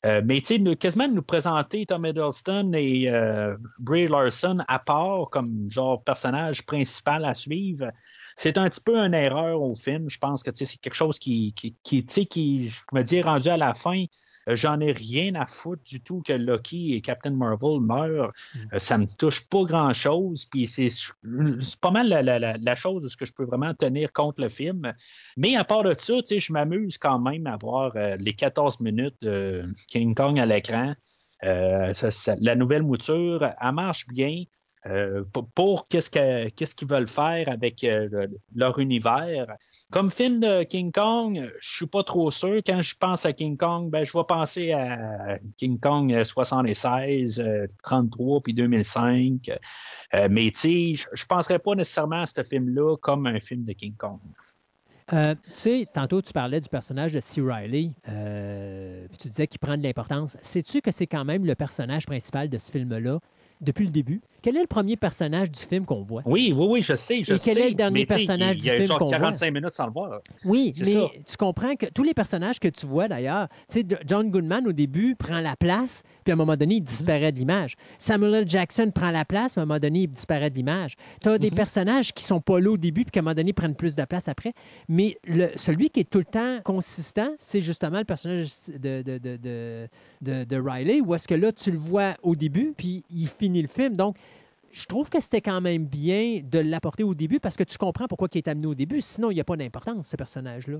Mais tu sais, quasiment nous présenter Tom Hiddleston et euh, Brie Larson à part comme genre personnage principal à suivre, c'est un petit peu une erreur au film. Je pense que c'est quelque chose qui, qui, qui, tu sais, qui, je me dis, rendu à la fin, euh, j'en ai rien à foutre du tout que Loki et Captain Marvel meurent. Euh, ça me touche pas grand-chose. Puis c'est pas mal la, la- la- la chose de ce que je peux vraiment tenir contre le film. Mais à part de ça, je m'amuse quand même à voir euh, les 14 minutes de King Kong à l'écran. Euh, la nouvelle mouture, elle marche bien. Euh, pour qu'est-ce que- qu'est-ce qu'ils veulent faire avec euh, le- leur univers. Comme film de King Kong, je suis pas trop sûr. Quand je pense à King Kong, ben, je vais penser à King Kong euh, 76, euh, 33 puis 2005. Euh, mais tu sais, je- je penserais pas nécessairement à ce film-là comme un film de King Kong. Tu sais, tantôt, tu parlais du personnage de C. Riley, puis tu disais qu'il prend de l'importance. Sais-tu que c'est quand même le personnage principal de ce film-là? Depuis le début? Quel est le premier personnage du film qu'on voit? Oui, oui, oui, je sais, je Et quel sais. est le dernier sais, personnage il du y a film genre qu'on voit? 45 minutes sans le voir. Oui, C'est mais ça. tu comprends que tous les personnages que tu vois d'ailleurs, tu sais, John Goodman au début prend la place, puis à un moment donné, Mhm. il disparaît de l'image. Samuel L. Jackson prend la place, à un moment donné, il disparaît de l'image. Tu as des Mhm. personnages qui sont pas là au début, puis qu'à un moment donné, prennent plus de place après. Mais le- celui qui est tout le temps consistant, c'est justement le personnage de, de, de, de, de- de Riley, où est-ce que là, tu le vois au début, puis il finit le film. Donc, je trouve que c'était quand même bien de l'apporter au début parce que tu comprends pourquoi il est amené au début. Sinon, il n'y a pas d'importance, ce personnage-là.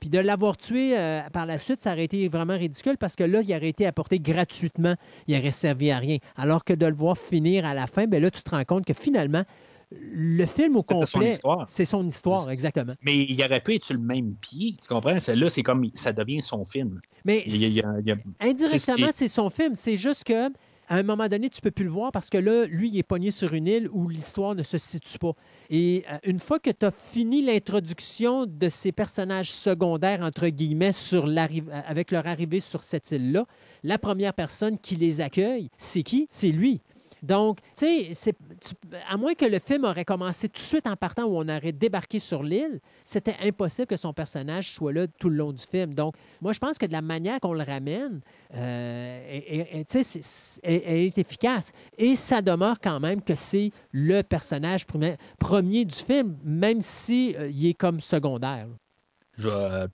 Puis de l'avoir tué euh, par la suite, ça aurait été vraiment ridicule parce que là, il aurait été apporté gratuitement. Il aurait servi à rien. Alors que de le voir finir à la fin, ben là, tu te rends compte que finalement, le film au complet, histoire. c'est son histoire, exactement. Mais il aurait pu être sur le même pied. Tu comprends? Celle-là, c'est comme ça devient son film. Mais Il il il Indirectement, c'est son film. C'est juste que à un moment donné, tu peux plus le voir parce que là, lui, il est pogné sur une île où l'histoire ne se situe pas. Et euh, une fois que tu as fini l'introduction de ces personnages secondaires, entre guillemets, sur euh, avec leur arrivée sur cette île-là, la première personne qui les accueille, c'est qui? C'est lui. Donc, tu sais, à moins que le film aurait commencé tout de suite en partant où on aurait débarqué sur l'île, c'était impossible que son personnage soit là tout le long du film. Donc, moi, je pense que de la manière qu'on le ramène, euh, elle- elle- est efficace. Et ça demeure quand même que c'est le personnage premier, du film, même si euh, il est comme secondaire. Je vais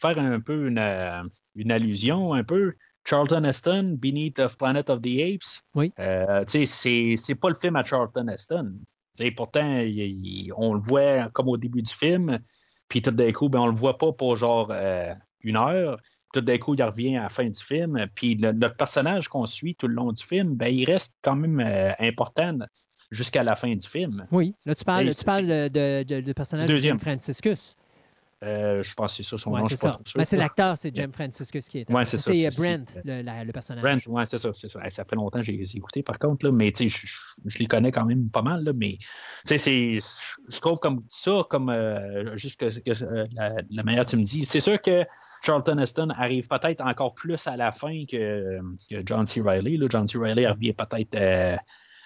faire un peu une, euh, une allusion, un peu. Charlton Heston, Beneath the Planet of the Apes. Oui. Euh, tu sais, c'est, pas le film à Charlton Heston. Tu sais, pourtant, il- il- on le voit comme au début du film, puis tout d'un coup, ben, on le voit pas pour genre euh, une heure. Tout d'un coup, il revient à la fin du film. Puis le, notre personnage qu'on suit tout le long du film, ben, il reste quand même euh, important jusqu'à la fin du film. Oui, là, tu parles, tu parles de, de, de- personnage de Franciscus. Euh, je pense que c'est ça son Ouais, nom, c'est ça. Ben, c'est l'acteur, c'est James Franciscus qui est. Ouais, c'est ça, C'est euh, c'est- Brent, le, la- le personnage. Brent, ouais, c'est ça, c'est ça. Ça fait longtemps que j'ai écouté par contre, là, mais je, je- je les connais quand même pas mal, là, mais je trouve comme ça, comme euh, juste que, que, euh, la, la manière que tu me dis. C'est sûr que Charlton Heston arrive peut-être encore plus à la fin que, que John C. Reilly. Là. John C. Reilly revient peut-être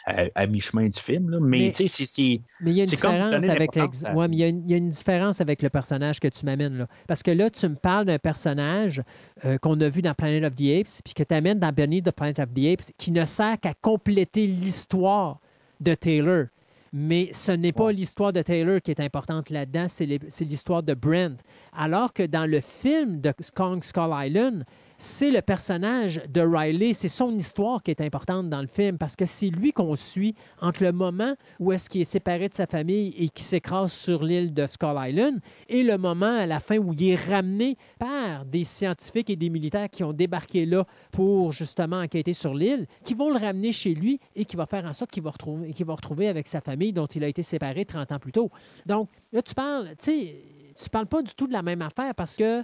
à, à mi-chemin du film, là, mais, tu sais, c'est-. Mais il y a une différence avec l'ex- ouais, mais il y, a une, il y a une différence avec le personnage que tu m'amènes là. Parce que là, tu me parles d'un personnage euh, qu'on a vu dans Planet of the Apes, puis que tu amènes dans Beneath the Planet of the Apes, qui ne sert qu'à compléter l'histoire de Taylor. Mais ce n'est pas l'histoire de Taylor qui est importante là-dedans, c'est l'histoire de Brent. Alors que dans le film de Kong Skull Island, c'est le personnage de Riley, c'est son histoire qui est importante dans le film parce que c'est lui qu'on suit entre le moment où est-ce qu'il est séparé de sa famille et qui s'écrase sur l'île de Skull Island et le moment à la fin où il est ramené par des scientifiques et des militaires qui ont débarqué là pour justement enquêter sur l'île, qui vont le ramener chez lui et qui va faire en sorte qu'il va retrouver, qu'il va retrouver avec sa famille dont il a été séparé 30 ans plus tôt. Donc là, tu parles, tu sais, tu parles pas du tout de la même affaire parce que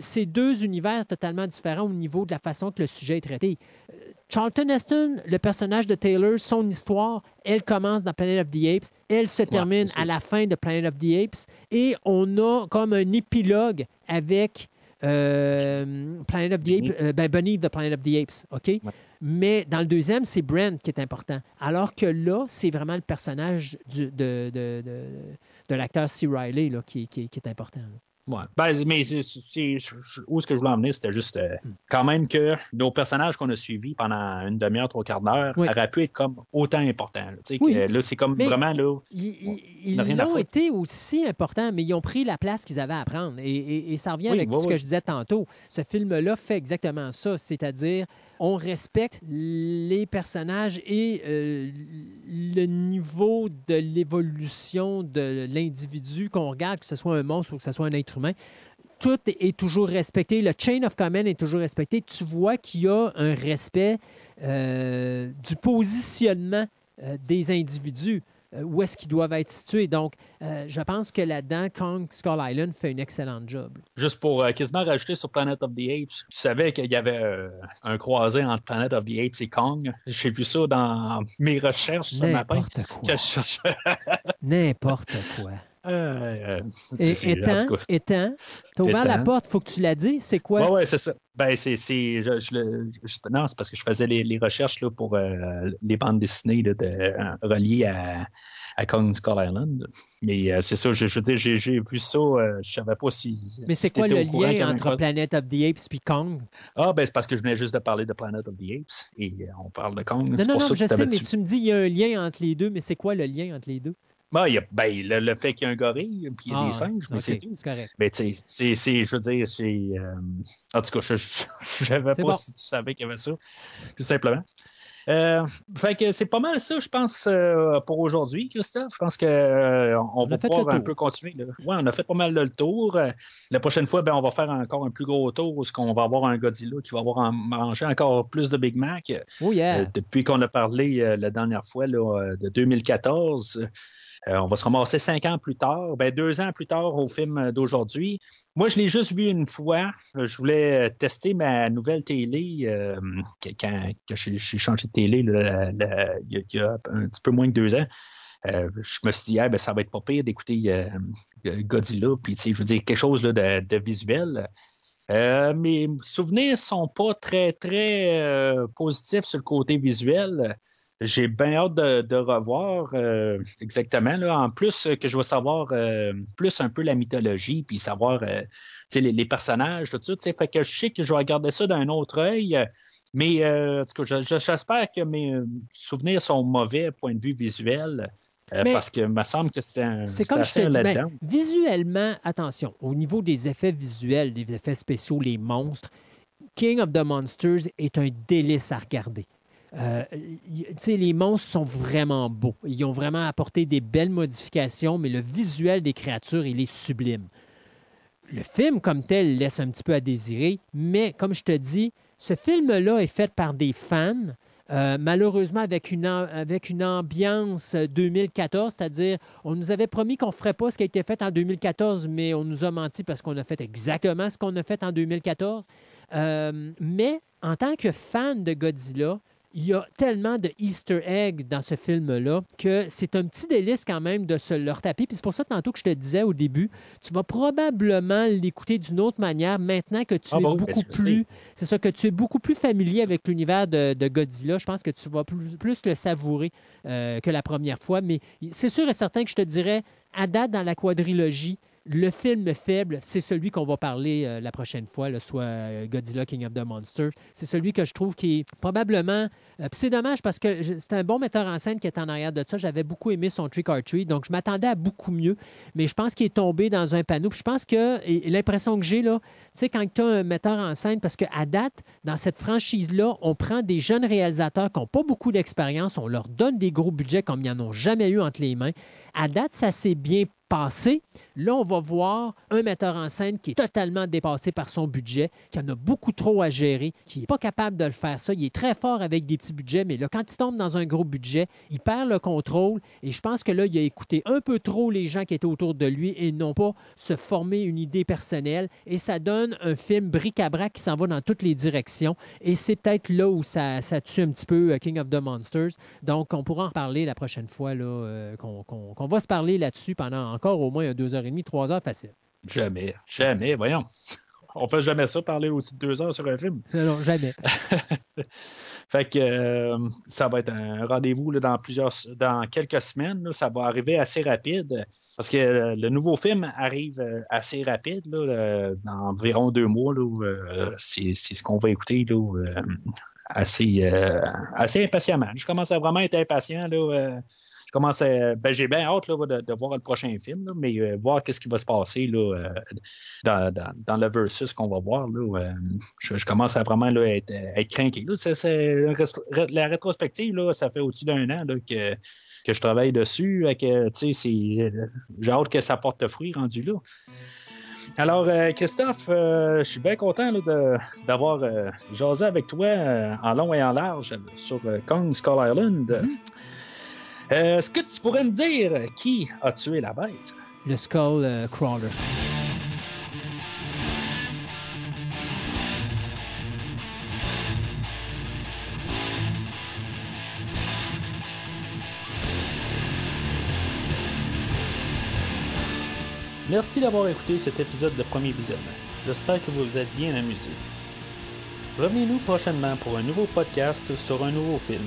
c'est deux univers totalement différents au niveau de la façon que le sujet est traité. Euh, Charlton Heston, le personnage de Taylor, son histoire, elle commence dans Planet of the Apes, elle se termine à la fin de Planet of the Apes, et on a comme un épilogue avec euh, Planet of the Apes, euh, ben, Beneath the Planet of the Apes, OK? Mais dans le deuxième, c'est Brent qui est important. Alors que là, c'est vraiment le personnage du- de, de, de, de l'acteur C. Riley là, qui, qui- qui est important. là. Ouais. Ben, mais où est-ce que je voulais en venir, c'était juste euh, quand même que nos personnages qu'on a suivis pendant une demi-heure, trois quarts d'heure Oui. auraient pu être comme autant importants. Là, Tu sais, Oui. que là, c'est comme Mais- vraiment là. Ils, On à l'ont foutre. été aussi importants, mais ils ont pris la place qu'ils avaient à prendre. Et, et- et ça revient Oui, avec ce que je disais tantôt. Ce film-là fait exactement ça, c'est-à-dire on respecte les personnages et euh, le niveau de l'évolution de l'individu qu'on regarde, que ce soit un monstre ou que ce soit un être humain. Tout est toujours respecté. Le chain of command est toujours respecté. Tu vois qu'il y a un respect euh, du positionnement euh, des individus euh, où est-ce qu'ils doivent être situés. Donc, je pense que là-dedans, Kong Skull Island fait une excellente job. Juste pour quasiment rajouter sur Planet of the Apes, tu savais qu'il y avait un croisé entre Planet of the Apes et Kong. J'ai vu ça dans mes recherches ce matin. [laughs] N'importe quoi. N'importe quoi. Euh, euh, Et cas, étant, t'as ouvert la porte, faut que tu la dises. C'est quoi? Ouais, c'est ça. Ben, c'est. c'est- je- je le- je- non, c'est parce que je faisais les, les recherches là, pour euh, les bandes dessinées là, de, euh, reliées à, à Kong Skull Island. Mais c'est ça, je, veux dire, j'ai, j'ai vu ça, je savais pas si. Mais c'est si quoi le lien entre. Planet of the Apes et Kong? Ah, ben, c'est parce que je venais juste de parler de Planet of the Apes et on parle de Kong. Non, non, non, je sais, mais tu me dis il y a un lien entre les deux, mais c'est quoi le lien entre les deux? Il y a, ben, le, le fait qu'il y a un gorille puis il y a Ah, des singes, mais c'est tout. Correct. Mais tu sais, c'est, c'est- je veux dire, c'est. euh, en tout cas, je, je savais pas bon. si tu savais qu'il y avait ça, tout simplement. Euh, fait que c'est pas mal ça, je pense, euh, pour aujourd'hui, Christophe. Je pense qu'on on va pouvoir un peu continuer. Là. Ouais, on a fait pas mal le tour. La prochaine fois, ben, on va faire encore un plus gros tour où on va avoir un Godzilla qui va avoir en- mangé encore plus de Big Mac. Oh yeah! Depuis qu'on a parlé la dernière fois là, de 2014, euh, on va se ramasser cinq ans plus tard, ben, deux ans plus tard au film d'aujourd'hui. Moi, je l'ai juste vu une fois. Euh, Je voulais euh, tester ma nouvelle télé quand, j'ai changé de télé il y, a- un petit peu moins que deux ans. Je me suis dit, ah, ben, ça va être pas pire d'écouter Godzilla, puis je veux dire, quelque chose là, de, de visuel. Mes souvenirs sont pas très, très positifs sur le côté visuel. J'ai bien hâte de, de revoir euh, exactement. Là. En plus euh, que je vais savoir euh, plus un peu la mythologie, puis savoir euh, les, les personnages, tout ça. Fait que je sais que je vais regarder ça d'un autre œil. Mais en tout cas, je- je- j'espère que mes souvenirs sont mauvais point de vue visuel. Mais- parce que me semble que c'était un. C'est comme je te dis, ben, visuellement, attention, au niveau des effets visuels, des effets spéciaux, les monstres, King of the Monsters est un délice à regarder. Euh, les monstres sont vraiment beaux. Ils ont vraiment apporté des belles modifications, mais le visuel des créatures, il est sublime. Le film comme tel laisse un petit peu à désirer, mais comme je te dis, ce film-là est fait par des fans, euh, malheureusement avec une, ambiance euh, 2014, c'est-à-dire on nous avait promis qu'on ne ferait pas ce qui a été fait en 2014, mais on nous a menti parce qu'on a fait exactement ce qu'on a fait en 2014. Euh, mais en tant que fan de Godzilla, il y a tellement de Easter eggs dans ce film-là que c'est un petit délice quand même de se le retaper. Puis c'est pour ça tantôt que je te disais au début, tu vas probablement l'écouter d'une autre manière maintenant que tu Ah es bon, ben, beaucoup sais. plus. C'est ça, que tu es beaucoup plus familier avec l'univers de, de Godzilla. Je pense que tu vas plus, plus le savourer euh, que la première fois. Mais c'est sûr et certain que je te dirais, à date dans la quadrilogie, le film faible, c'est celui qu'on va parler euh, la prochaine fois, soit euh, Godzilla King of the Monsters. C'est celui que je trouve qui est probablement. euh, c'est dommage parce que c'est un bon metteur en scène qui est en arrière de ça. J'avais beaucoup aimé son Trick or Treat, donc je m'attendais à beaucoup mieux. Mais je pense qu'il est tombé dans un panneau. Puis je pense que l'impression que j'ai là, tu sais, quand tu as un metteur en scène, parce qu'à date, dans cette franchise-là, on prend des jeunes réalisateurs qui n'ont pas beaucoup d'expérience, on leur donne des gros budgets comme ils n'en ont jamais eu entre les mains. À date, ça s'est bien Là, on va voir un metteur en scène qui est totalement dépassé par son budget, qui en a beaucoup trop à gérer, qui n'est pas capable de le faire ça. Il est très fort avec des petits budgets, mais là, quand il tombe dans un gros budget, il perd le contrôle. Et je pense que là, il a écouté un peu trop les gens qui étaient autour de lui et non pas se former une idée personnelle. Et ça donne un film bric-à-brac qui s'en va dans toutes les directions. Et c'est peut-être là où ça, tue un petit peu euh, King of the Monsters. Donc, on pourra en reparler la prochaine fois, là, euh, qu'on- qu'on va se parler là-dessus pendant encore au moins deux heures et demie, trois heures facile. Jamais, jamais, voyons. [laughs] On fait jamais ça, parler au-dessus de deux heures sur un film. Non, jamais. [laughs] Fait que euh, ça va être un rendez-vous dans plusieurs dans quelques semaines. là. ça va arriver assez rapide. Parce que euh, le nouveau film arrive euh, assez rapide, là, dans environ deux mois. là, où, c'est c'est ce qu'on va écouter là, assez, assez impatiemment. Je commence à vraiment être impatient. Là, ben, j'ai bien hâte là, de, voir le prochain film, mais euh, voir qu'est-ce qui va se passer là, euh, dans, le versus qu'on va voir. Euh, je, commence à vraiment là, être, être craqué. La ré- la rétrospective, là, ça fait au-dessus d'un an que, que je travaille dessus. Que, c'est- j'ai hâte que ça porte fruit rendu là. Alors, Christophe, je suis bien content là, d'avoir euh, jasé avec toi en long et en large sur Kong Skull Island. Euh, Est-ce que tu pourrais me dire qui a tué la bête? Le Skull euh, Crawler. Merci d'avoir écouté cet épisode de Premier Visionnement. J'espère que vous vous êtes bien amusés. Revenez-nous prochainement pour un nouveau podcast sur un nouveau film.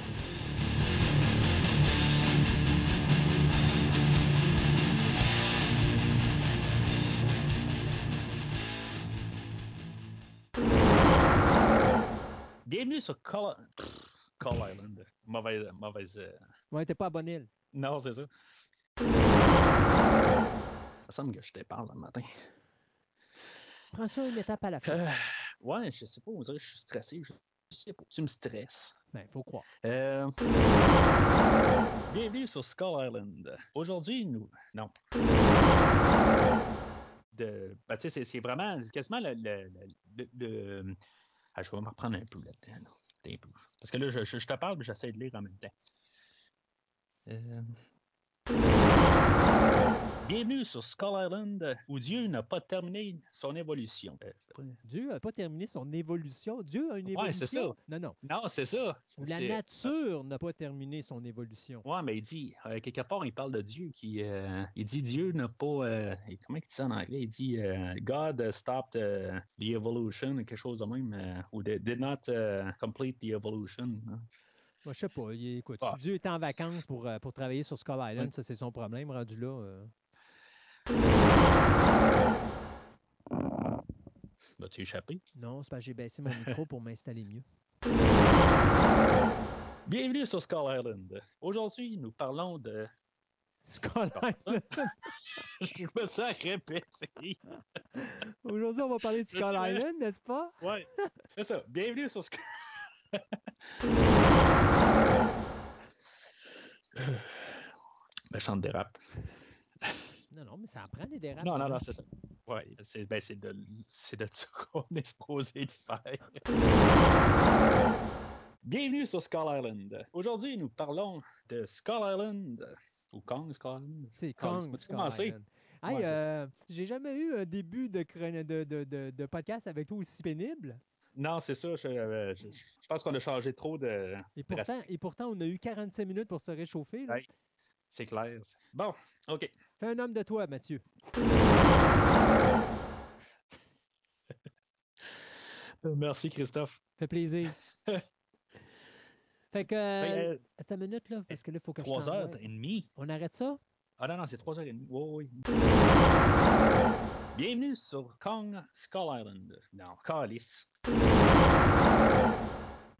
Bienvenue sur Call, Island. Mauvaise. mauvaise euh, Ouais, t'es pas à bonne île. Non, c'est ça. Ça semble que je te parle le matin. Prends ça une étape à la fois. Euh, ouais, je sais pas, on dirait que je suis stressé. Je sais pas, tu me stresses. Ben, faut croire. Euh, Bienvenue sur Skull Island. Aujourd'hui, nous. Non. De... ben, tu sais, c'est- vraiment quasiment le- le- le- Ah, je vais me reprendre un peu là-dedans. Parce que là, je te parle, mais j'essaie de lire en même temps. Euh, Bienvenue sur Skull Island, où Dieu n'a pas terminé son évolution. Euh, Dieu n'a pas terminé son évolution. Dieu a une évolution. Ouais, c'est ça. Non, non. non, c'est ça. La nature n'a pas terminé son évolution. Ouais, mais il dit, euh, quelque part, il parle de Dieu qui. euh, il dit Dieu n'a pas. euh, comment il dit ça en anglais? Il dit God stopped uh, the evolution, quelque chose de même, ou did not uh, complete the evolution. hein. Moi, je sais pas. il- écoute, Ah. si Dieu est en vacances pour, pour travailler sur Skull Island, ça, c'est son problème. Rendu là. euh. Vas-tu échapper? Non, c'est parce que j'ai baissé mon micro pour m'installer mieux. Bienvenue sur Skull Island. Aujourd'hui, nous parlons de. Skull [laughs] Island. [laughs] Je me sens répété. Aujourd'hui, on va parler de Skull. Island, n'est-ce pas? Ouais, c'est ça. Bienvenue sur Skull. [laughs] Méchante dérape. Non, non, mais ça apprend les dérapes. Non, non, hein. non, c'est ça. Ouais, c'est ben, c'est de, de ça [laughs] qu'on est supposé de faire. Bienvenue sur Skull Island. Aujourd'hui, nous parlons de Skull Island. Ou Kong Skull Island. C'est Kong, Kong, Skull? Island. Hey, Ouais, euh, j'ai jamais eu un début de, de, de, de, podcast avec toi aussi pénible. Non, c'est ça. Je, euh, je- je pense qu'on a changé trop de. Et pourtant, drastique. et pourtant, on a eu 45 minutes pour se réchauffer. là. C'est clair. Bon, OK. Fais un homme de toi, Mathieu. [laughs] Merci, Christophe. Fait plaisir. [laughs] fait que. Ben, euh, euh, attends une minute, là, parce que là, il faut que je Trois heures t'envoie. et demie. On arrête ça? Ah non, non, c'est 3h30. Oui, oui. Bienvenue sur Kong Skull Island. Non, Calice.